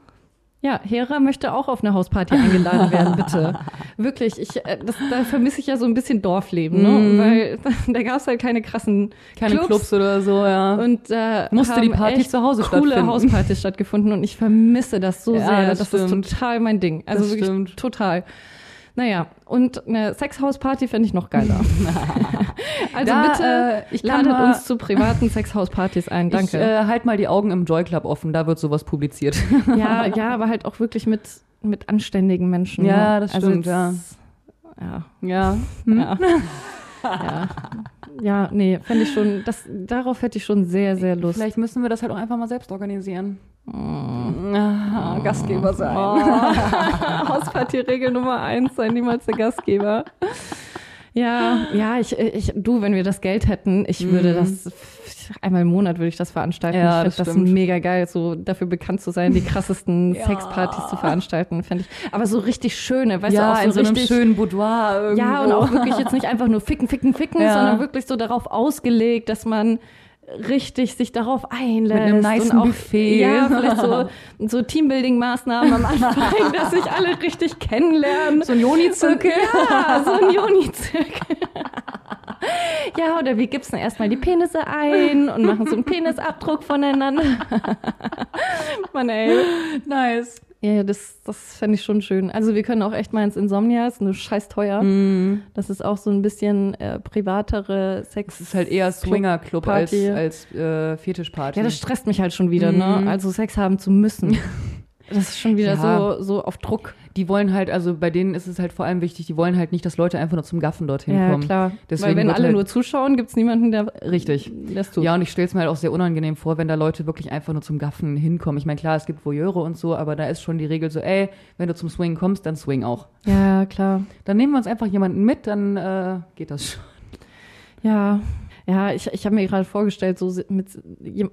Ja, Hera möchte auch auf eine Hausparty eingeladen werden, bitte. <laughs> Wirklich, ich, äh, das, da vermisse ich ja so ein bisschen Dorfleben, ne? Weil <laughs> da gab es halt keine krassen Keine Clubs, oder so, ja. Und äh, Musste die Party zu Hause coole stattfinden. Hauspartys stattgefunden und ich vermisse das so <laughs> Ja, sehr. das Das, ist total mein Ding. Also Das wirklich stimmt. total. Naja, und eine Sexhausparty fände ich noch geiler. <laughs> also Da, bitte äh, ich ladet mal- uns zu privaten Sexhauspartys ein. Ich Danke. äh, halt mal die Augen im Joy Club offen, da wird sowas publiziert. ja, <laughs> ja, aber halt auch wirklich mit, mit anständigen Menschen. Ja, ne? das Also stimmt, jetzt- Ja, ja. ja. <laughs> ja. Ja, nee, fände ich schon, das, darauf hätte ich schon sehr, sehr Lust. Vielleicht müssen wir das halt auch einfach mal selbst organisieren. Ah, Gastgeber sein. Oh. <laughs> Hauspartierregel Nummer eins, sei niemals der Gastgeber. Ja, ja, ich, ich, du, wenn wir das Geld hätten, ich würde das einmal im Monat würde ich das veranstalten. Mhm. Ja, ich das finde das, stimmt. mega geil, so dafür bekannt zu sein, die krassesten <laughs> Ja. Sexpartys zu veranstalten, finde ich. Aber so richtig schöne, weißt ja, du, auch in so so einem richtig schönen Boudoir irgendwo. Ja, und auch wirklich jetzt nicht einfach nur ficken, ficken, ficken, <laughs> Ja. sondern wirklich so darauf ausgelegt, dass man richtig sich darauf einlässt. Mit einem nicen und auch, Buffet. Ja, vielleicht so, so Teambuilding-Maßnahmen am Anfang, <laughs> dass sich alle richtig kennenlernen. so ein Joni-Zirkel. Ja, so ein Joni-Zirkel. Ja, oder wir gipsen erstmal die Penisse ein und machen so einen Penisabdruck voneinander. <laughs> Mann, ey. Nice. Ja, das, das fände ich schon schön. Also wir können auch echt mal ins Insomnia, ist nur scheiß teuer. Mhm. Das ist auch so ein bisschen äh, privatere Sex. Es ist halt eher Swinger-Club als, als äh, Fetischparty. Ja, das stresst mich halt schon wieder, ne? Also Sex haben zu müssen. <laughs> Das ist schon wieder Mhm. Ja. so, so auf Druck. Die wollen halt, also bei denen ist es halt vor allem wichtig, die wollen halt nicht, dass Leute einfach nur zum Gaffen dorthin Ja, kommen. klar. Deswegen Weil wenn alle halt- nur zuschauen, gibt's niemanden, der Richtig. das tut. Ja, und ich stelle es mir halt auch sehr unangenehm vor, wenn da Leute wirklich einfach nur zum Gaffen hinkommen. Ich meine, klar, es gibt Voyeure und so, aber da ist schon die Regel so, ey, wenn du zum Swing kommst, dann swing auch. ja, klar. Dann nehmen wir uns einfach jemanden mit, dann äh, geht das schon. Ja. Ja, ich, ich habe mir gerade vorgestellt, so mit,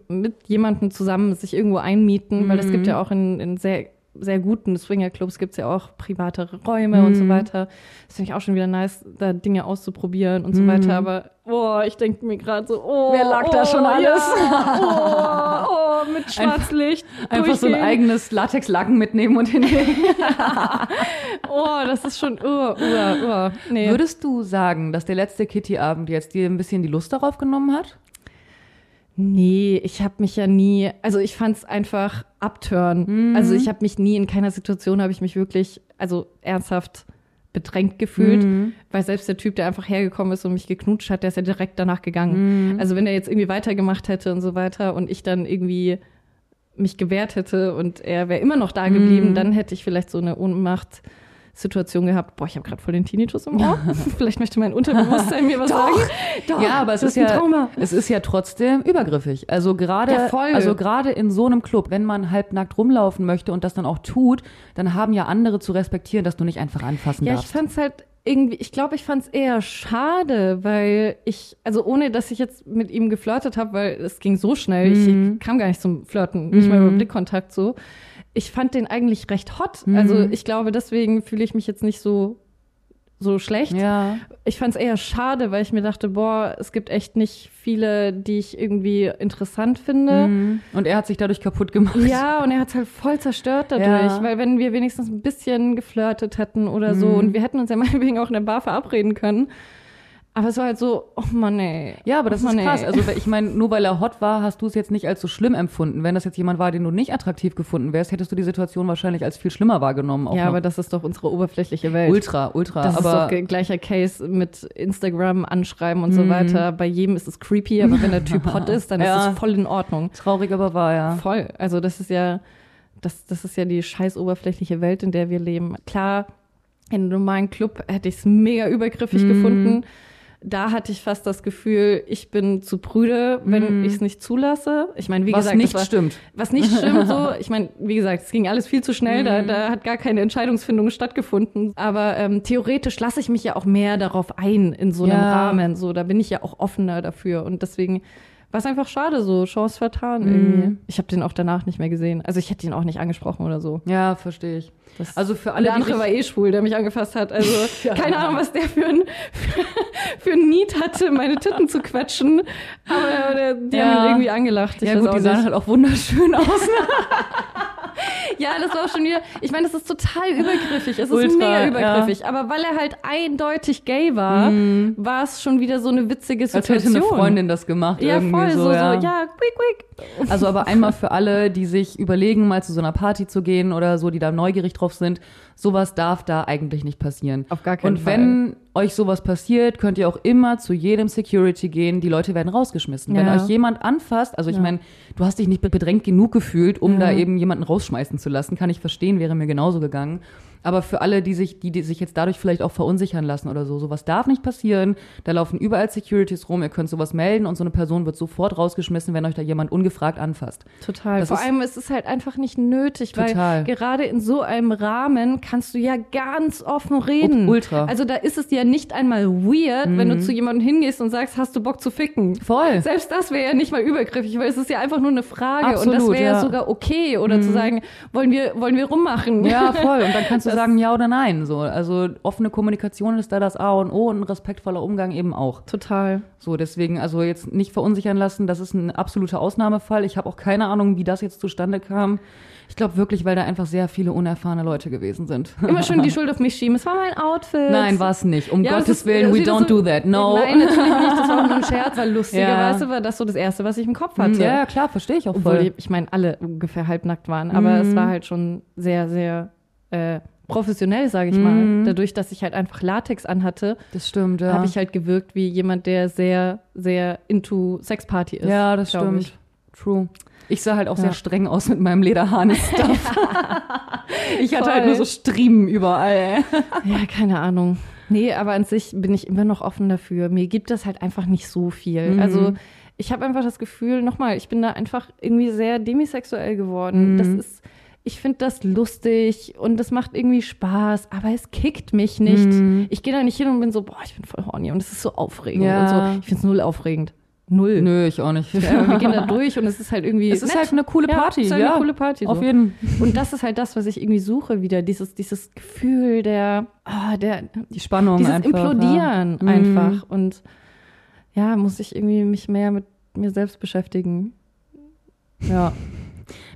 mit jemandem zusammen sich irgendwo einmieten, weil es gibt Mhm. ja auch in, in sehr, sehr guten Swingerclubs gibt's ja auch privatere Räume und Mhm. so weiter. Das finde ich auch schon wieder nice, da Dinge auszuprobieren und so Mhm. weiter. Aber oh, ich denke mir gerade so, oh, Wer lag oh, da schon alles? Ja, <laughs> oh, oh, mit Schwarzlicht. Einfach so ein eigenes Latexlaken mitnehmen und hinlegen. <laughs> Oh, das ist schon, oh, oh, oh. Nee. Würdest du sagen, dass der letzte Kitty-Abend jetzt dir ein bisschen die Lust darauf genommen hat? Nee, ich habe mich ja nie, also ich fand es einfach abtören. Also ich habe mich nie in keiner Situation habe ich mich wirklich, also ernsthaft bedrängt gefühlt, weil selbst der Typ, der einfach hergekommen ist und mich geknutscht hat, der ist ja direkt danach gegangen. Also wenn er jetzt irgendwie weitergemacht hätte und so weiter und ich dann irgendwie mich gewehrt hätte und er wäre immer noch da geblieben, dann hätte ich vielleicht so eine Ohnmacht-Situation gehabt. Boah, ich habe gerade voll den Tinnitus im Ohr. <laughs> vielleicht möchte mein Unterbewusstsein mir was sagen. Doch, ja, aber es ist, ein ja, Trauma. es ist ja trotzdem übergriffig. Also gerade, Ja, also gerade in so einem Club, wenn man halbnackt rumlaufen möchte und das dann auch tut, dann haben ja andere zu respektieren, dass du nicht einfach anfassen Ja, ich darfst. fand's halt irgendwie, ich glaube, ich fand's eher schade, weil ich, also ohne dass ich jetzt mit ihm geflirtet habe, weil es ging so schnell, Mhm. ich kam gar nicht zum Flirten, nicht mal über Blickkontakt so. Ich fand den eigentlich recht hot. Mhm. Also ich glaube, deswegen fühle ich mich jetzt nicht so so schlecht. ja. Ich fand's eher schade, weil ich mir dachte, boah, es gibt echt nicht viele, die ich irgendwie interessant finde. Mhm. Und er hat sich dadurch kaputt gemacht. Ja, und er hat's halt voll zerstört dadurch, Ja. weil wenn wir wenigstens ein bisschen geflirtet hätten oder so Mhm. und wir hätten uns ja <laughs> meinetwegen auch in der Bar verabreden können. Aber es war halt so, oh Mann, ey. Ja, aber das oh ist Mann, krass. ey. Also ich meine, nur weil er hot war, hast du es jetzt nicht als so schlimm empfunden. Wenn das jetzt jemand war, den du nicht attraktiv gefunden wärst, hättest du die Situation wahrscheinlich als viel schlimmer wahrgenommen. Ja, noch. aber das ist doch unsere oberflächliche Welt. ultra, ultra. das aber ist doch gleicher Case mit Instagram anschreiben und Mhm. so weiter. Bei jedem ist es creepy, aber wenn der Typ hot <laughs> ist, dann Ja. ist es voll in Ordnung. traurig, aber wahr, ja. Voll. Also das ist ja, das, das ist ja die scheiß oberflächliche Welt, in der wir leben. Klar, in einem normalen Club hätte ich es mega übergriffig Mhm. gefunden. Da hatte ich fast das Gefühl, ich bin zu prüde, wenn ich es nicht zulasse. Ich meine, wie. Was gesagt, nicht war, stimmt. was nicht <laughs> stimmt, so. Ich meine, wie gesagt, es ging alles viel zu schnell, da, Mhm. da hat gar keine Entscheidungsfindung stattgefunden. Aber ähm, theoretisch lasse ich mich ja auch mehr darauf ein in so einem Ja. Rahmen. So, da bin ich ja auch offener dafür. Und deswegen Was einfach schade so, Chance vertan Mhm. irgendwie. Ich habe den auch danach nicht mehr gesehen. Also ich hätte ihn auch nicht angesprochen oder so. Ja, verstehe ich. Das Also für alle, der andere war eh schwul, der mich angefasst hat. Also <laughs> keine Ahnung, was der für ein, für, für ein Need hatte, meine Titten zu quetschen. Aber der, die Ja. haben ihn irgendwie angelacht. Ich ja gut, die sahen halt auch wunderschön aus. <laughs> Ja, das war auch schon wieder. Ich meine, das ist total übergriffig. Es ist Ultra, mega übergriffig. Aber weil er halt eindeutig gay war, war es schon wieder so eine witzige Mhm. Als Situation. hätte eine Freundin das gemacht. Ja, irgendwie voll. so, So, ja. so, ja, quick, quick. Also aber einmal für alle, die sich überlegen, mal zu so einer Party zu gehen oder so, die da neugierig drauf sind, sowas darf da eigentlich nicht passieren. Auf gar keinen Und wenn euch sowas passiert, könnt ihr auch immer zu jedem Security gehen. Die Leute werden rausgeschmissen. Wenn Ja. euch jemand anfasst, also ich Ja. meine, du hast dich nicht bedrängt genug gefühlt, um Ja. da eben jemanden rausschmeißen zu lassen, kann ich verstehen, wäre mir genauso gegangen. Aber für alle, die sich, die, die sich jetzt dadurch vielleicht auch verunsichern lassen oder so, sowas darf nicht passieren. Da laufen überall Securities rum, ihr könnt sowas melden und so eine Person wird sofort rausgeschmissen, wenn euch da jemand ungefragt anfasst. Total. Das Vor ist- allem ist es halt einfach nicht nötig, Total. weil gerade in so einem Rahmen kannst du ja ganz offen reden. ultra. Mhm. Also da ist es ja nicht einmal weird, wenn du zu jemandem hingehst und sagst, hast du Bock zu ficken? Voll. Selbst das wäre ja nicht mal übergriffig, weil es ist ja einfach nur eine Frage und das Absolut, wäre ja. Mhm. sogar okay oder zu sagen, wollen wir wollen wir rummachen? Ja, voll. Und dann kannst du Das- sagen ja oder nein. So, also offene Kommunikation ist da das A und O und ein respektvoller Umgang eben auch. Total. So, deswegen also jetzt nicht verunsichern lassen. Das ist ein absoluter Ausnahmefall. Ich habe auch keine Ahnung, wie das jetzt zustande kam. Ich glaube wirklich, weil da einfach sehr viele unerfahrene Leute gewesen sind. Immer schön die <laughs> Schuld auf mich schieben. Es war mein Outfit. Nein, war es nicht. Um Ja, Gottes ist- Willen, das we don't so- do that. No. Nein, natürlich nicht. Das war nur ein <laughs> Scherz, weil lustigerweise Ja. war das so das Erste, was ich im Kopf hatte. ja, klar, verstehe ich auch Obwohl, voll. die, ich meine, alle ungefähr halbnackt waren, aber es war halt schon sehr, sehr äh, professionell, sage ich mal. Dadurch, dass ich halt einfach Latex anhatte, Das stimmt, ja. habe ich halt gewirkt wie jemand, der sehr, sehr into Sexparty ist. ja, das stimmt. Ich. True. Ich sah halt auch Ja. sehr streng aus mit meinem Lederharnis-Stuff. <laughs> ich hatte halt Voll. nur so Striemen überall. Ja, keine Ahnung. Nee, aber an sich bin ich immer noch offen dafür. Mir gibt das halt einfach nicht so viel. Mhm. Also ich habe einfach das Gefühl, nochmal, ich bin da einfach irgendwie sehr demisexuell geworden. Mhm. Das ist, ich finde das lustig und das macht irgendwie Spaß, aber es kickt mich nicht. Mhm. Ich gehe da nicht hin und bin so, boah, ich bin voll horny und es ist so aufregend Ja. und so. Ich finde es null aufregend. Null. Nö, ich auch nicht. Ja, wir gehen da <laughs> durch und es ist halt irgendwie. Es ist nett. halt eine coole Ja, Party, es ist halt ja. eine coole Party. So. Auf jeden Und das ist halt das, was ich irgendwie suche wieder. Dieses, dieses Gefühl der, ah, der, Die Spannung dieses einfach. Implodieren ja. Mhm. einfach. Und ja, muss ich irgendwie mich mehr mit mir selbst beschäftigen. Ja,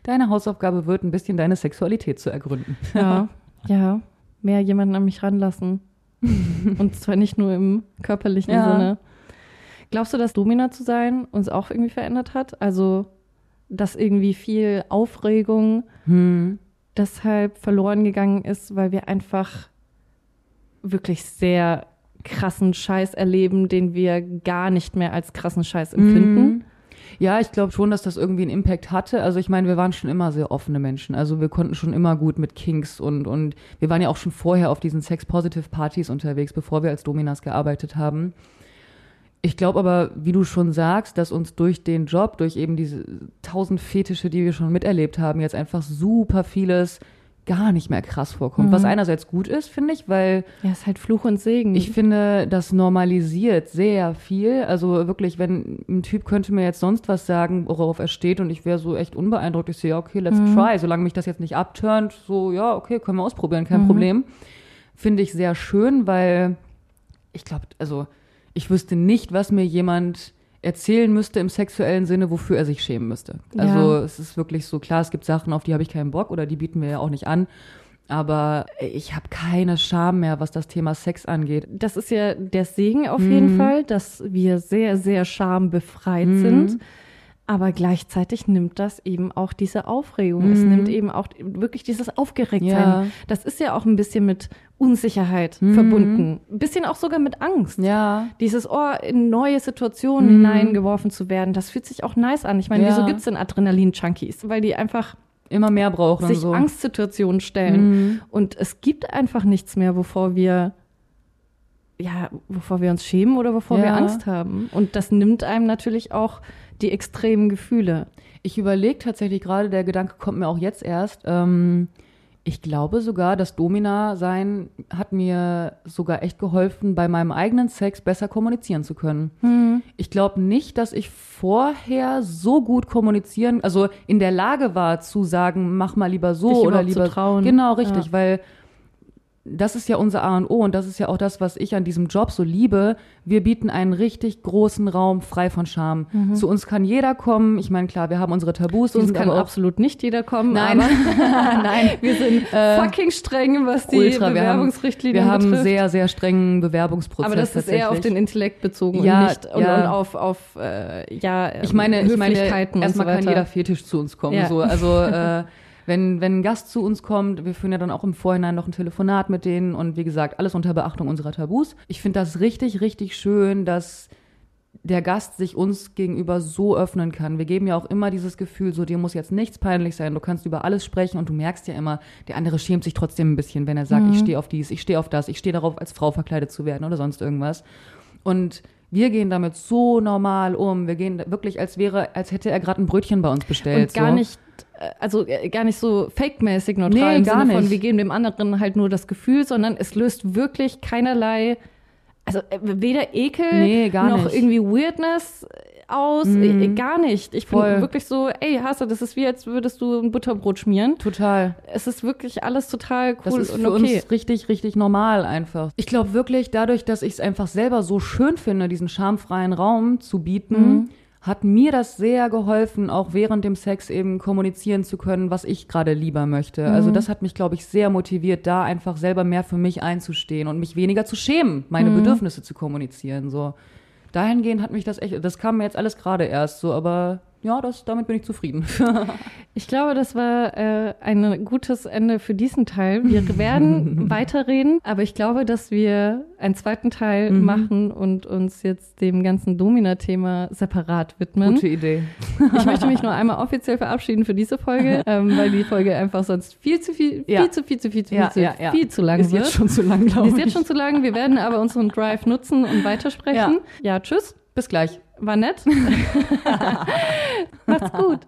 Deine Hausaufgabe wird, ein bisschen deine Sexualität zu ergründen. <laughs> ja, ja. Mehr jemanden an mich ranlassen. <laughs> Und zwar nicht nur im körperlichen Ja. Sinne. Glaubst du, dass Domina zu sein uns auch irgendwie verändert hat? Also, dass irgendwie viel Aufregung Hm. deshalb verloren gegangen ist, weil wir einfach wirklich sehr krassen Scheiß erleben, den wir gar nicht mehr als krassen Scheiß empfinden. Ja, ich glaube schon, dass das irgendwie einen Impact hatte. Also ich meine, wir waren schon immer sehr offene Menschen. Also wir konnten schon immer gut mit Kinks und, und wir waren ja auch schon vorher auf diesen Sex-Positive-Partys unterwegs, bevor wir als Dominas gearbeitet haben. Ich glaube aber, wie du schon sagst, dass uns durch den Job, durch eben diese tausend Fetische, die wir schon miterlebt haben, jetzt einfach super vieles gar nicht mehr krass vorkommt. Was einerseits gut ist, finde ich, weil Ja, ist halt Fluch und Segen. ich finde, das normalisiert sehr viel. Also wirklich, wenn ein Typ könnte mir jetzt sonst was sagen, worauf er steht und ich wäre so echt unbeeindruckt. Ich sehe, ja, okay, let's try. Solange mich das jetzt nicht abturnt, so, ja, okay, können wir ausprobieren, kein Problem. Finde ich sehr schön, weil ich glaube, also ich wüsste nicht, was mir jemand erzählen müsste im sexuellen Sinne, wofür er sich schämen müsste. Also Ja. es ist wirklich so, klar, es gibt Sachen, auf die habe ich keinen Bock oder die bieten wir ja auch nicht an. Aber ich habe keine Scham mehr, was das Thema Sex angeht. das ist ja der Segen auf Mhm. jeden Fall, dass wir sehr, sehr schambefreit Mhm. sind. Aber gleichzeitig nimmt das eben auch diese Aufregung. Es nimmt eben auch wirklich dieses Aufgeregtsein. Mhm. Ja. Das ist ja auch ein bisschen mit Unsicherheit Mhm. verbunden. Ein bisschen auch sogar mit Angst. Ja. Dieses oh, in neue Situationen hineingeworfen zu werden, das fühlt sich auch nice an. Ich meine, Mhm. Ja. wieso gibt's denn Adrenalin-Junkies? Weil die einfach Immer mehr brauchen sich so. Angstsituationen stellen. Mhm. Und es gibt einfach nichts mehr, wovor wir ja, wovor wir uns schämen oder wovor wir Ja. Angst haben. Und das nimmt einem natürlich auch die extremen Gefühle. Ich überlege tatsächlich gerade, der Gedanke kommt mir auch jetzt erst. Ähm, Ich glaube sogar, das Domina-Sein hat mir sogar echt geholfen, bei meinem eigenen Sex besser kommunizieren zu können. Hm. Ich glaube nicht, dass ich vorher so gut kommunizieren, also in der Lage war zu sagen, mach mal lieber so Dich oder überhaupt zu lieber trauen. Genau, richtig, Ja. weil das ist ja unser A und O und das ist ja auch das, was ich an diesem Job so liebe. Wir bieten einen richtig großen Raum frei von Scham. Zu uns kann jeder kommen. Ich meine, klar, wir haben unsere Tabus. Zu uns kann absolut nicht jeder kommen. Nein. aber <laughs> <laughs> Nein, wir sind <laughs> fucking streng, was die ultra. Bewerbungsrichtlinien wir haben betrifft. sehr, sehr strengen Bewerbungsprozess. aber das ist eher auf den. Intellekt bezogen Ja, und nicht ja. und auf, auf äh, ja, Ich meine, ich meine, erstmal so kann jeder Fetisch zu uns kommen. Ja. So, also äh, wenn, wenn ein Gast zu uns kommt, wir führen ja dann auch im Vorhinein noch ein Telefonat mit denen und wie gesagt, alles unter Beachtung unserer Tabus. Ich finde das richtig, richtig schön, dass der Gast sich uns gegenüber so öffnen kann. Wir geben ja auch immer dieses Gefühl, so dir muss jetzt nichts peinlich sein, du kannst über alles sprechen und du merkst ja immer, der andere schämt sich trotzdem ein bisschen, wenn er sagt, ich stehe auf dies, ich stehe auf das, ich stehe darauf, als Frau verkleidet zu werden oder sonst irgendwas. Und wir gehen damit so normal um. Wir gehen wirklich, als wäre, als hätte er gerade ein Brötchen bei uns bestellt. und gar so. nicht äh, also äh, gar nicht so fake-mäßig neutral Nee, im gar Sinne von, nicht. wir geben dem anderen halt nur das Gefühl, sondern es löst wirklich keinerlei, also äh, weder Ekel Nee, noch nicht. irgendwie Weirdness aus, äh, gar nicht. Ich bin Voll. wirklich so, ey, Hasse, das ist wie, als würdest du ein Butterbrot schmieren. Total. Es ist wirklich alles total Das cool ist und für okay. uns richtig, richtig normal einfach. Ich glaube wirklich, dadurch, dass ich es einfach selber so schön finde, diesen schamfreien Raum zu bieten, Mhm. Hat mir das sehr geholfen, auch während dem Sex eben kommunizieren zu können, was ich gerade lieber möchte. Also Mhm. das hat mich, glaube ich, sehr motiviert, da einfach selber mehr für mich einzustehen und mich weniger zu schämen, meine Mhm. Bedürfnisse zu kommunizieren. So dahingehend hat mich das echt, das kam mir jetzt alles gerade erst so, aber ja, das, damit bin ich zufrieden. <laughs> Ich glaube, das war äh, ein gutes Ende für diesen Teil. Wir <laughs> werden weiterreden, aber ich glaube, dass wir einen zweiten Teil Mhm. machen und uns jetzt dem ganzen Domina-Thema separat widmen. Gute Idee. <laughs> Ich möchte mich nur einmal offiziell verabschieden für diese Folge, ähm, weil die Folge einfach sonst viel zu viel, viel Ja. zu viel zu viel zu Ja, viel, zu, ja, viel zu lang Ist wird. jetzt schon zu lang, Die glaube ist ich. jetzt schon zu lang. Wir werden aber unseren Drive nutzen und weitersprechen. Ja, tschüss. Bis gleich. War nett. <laughs> <laughs> Macht's gut.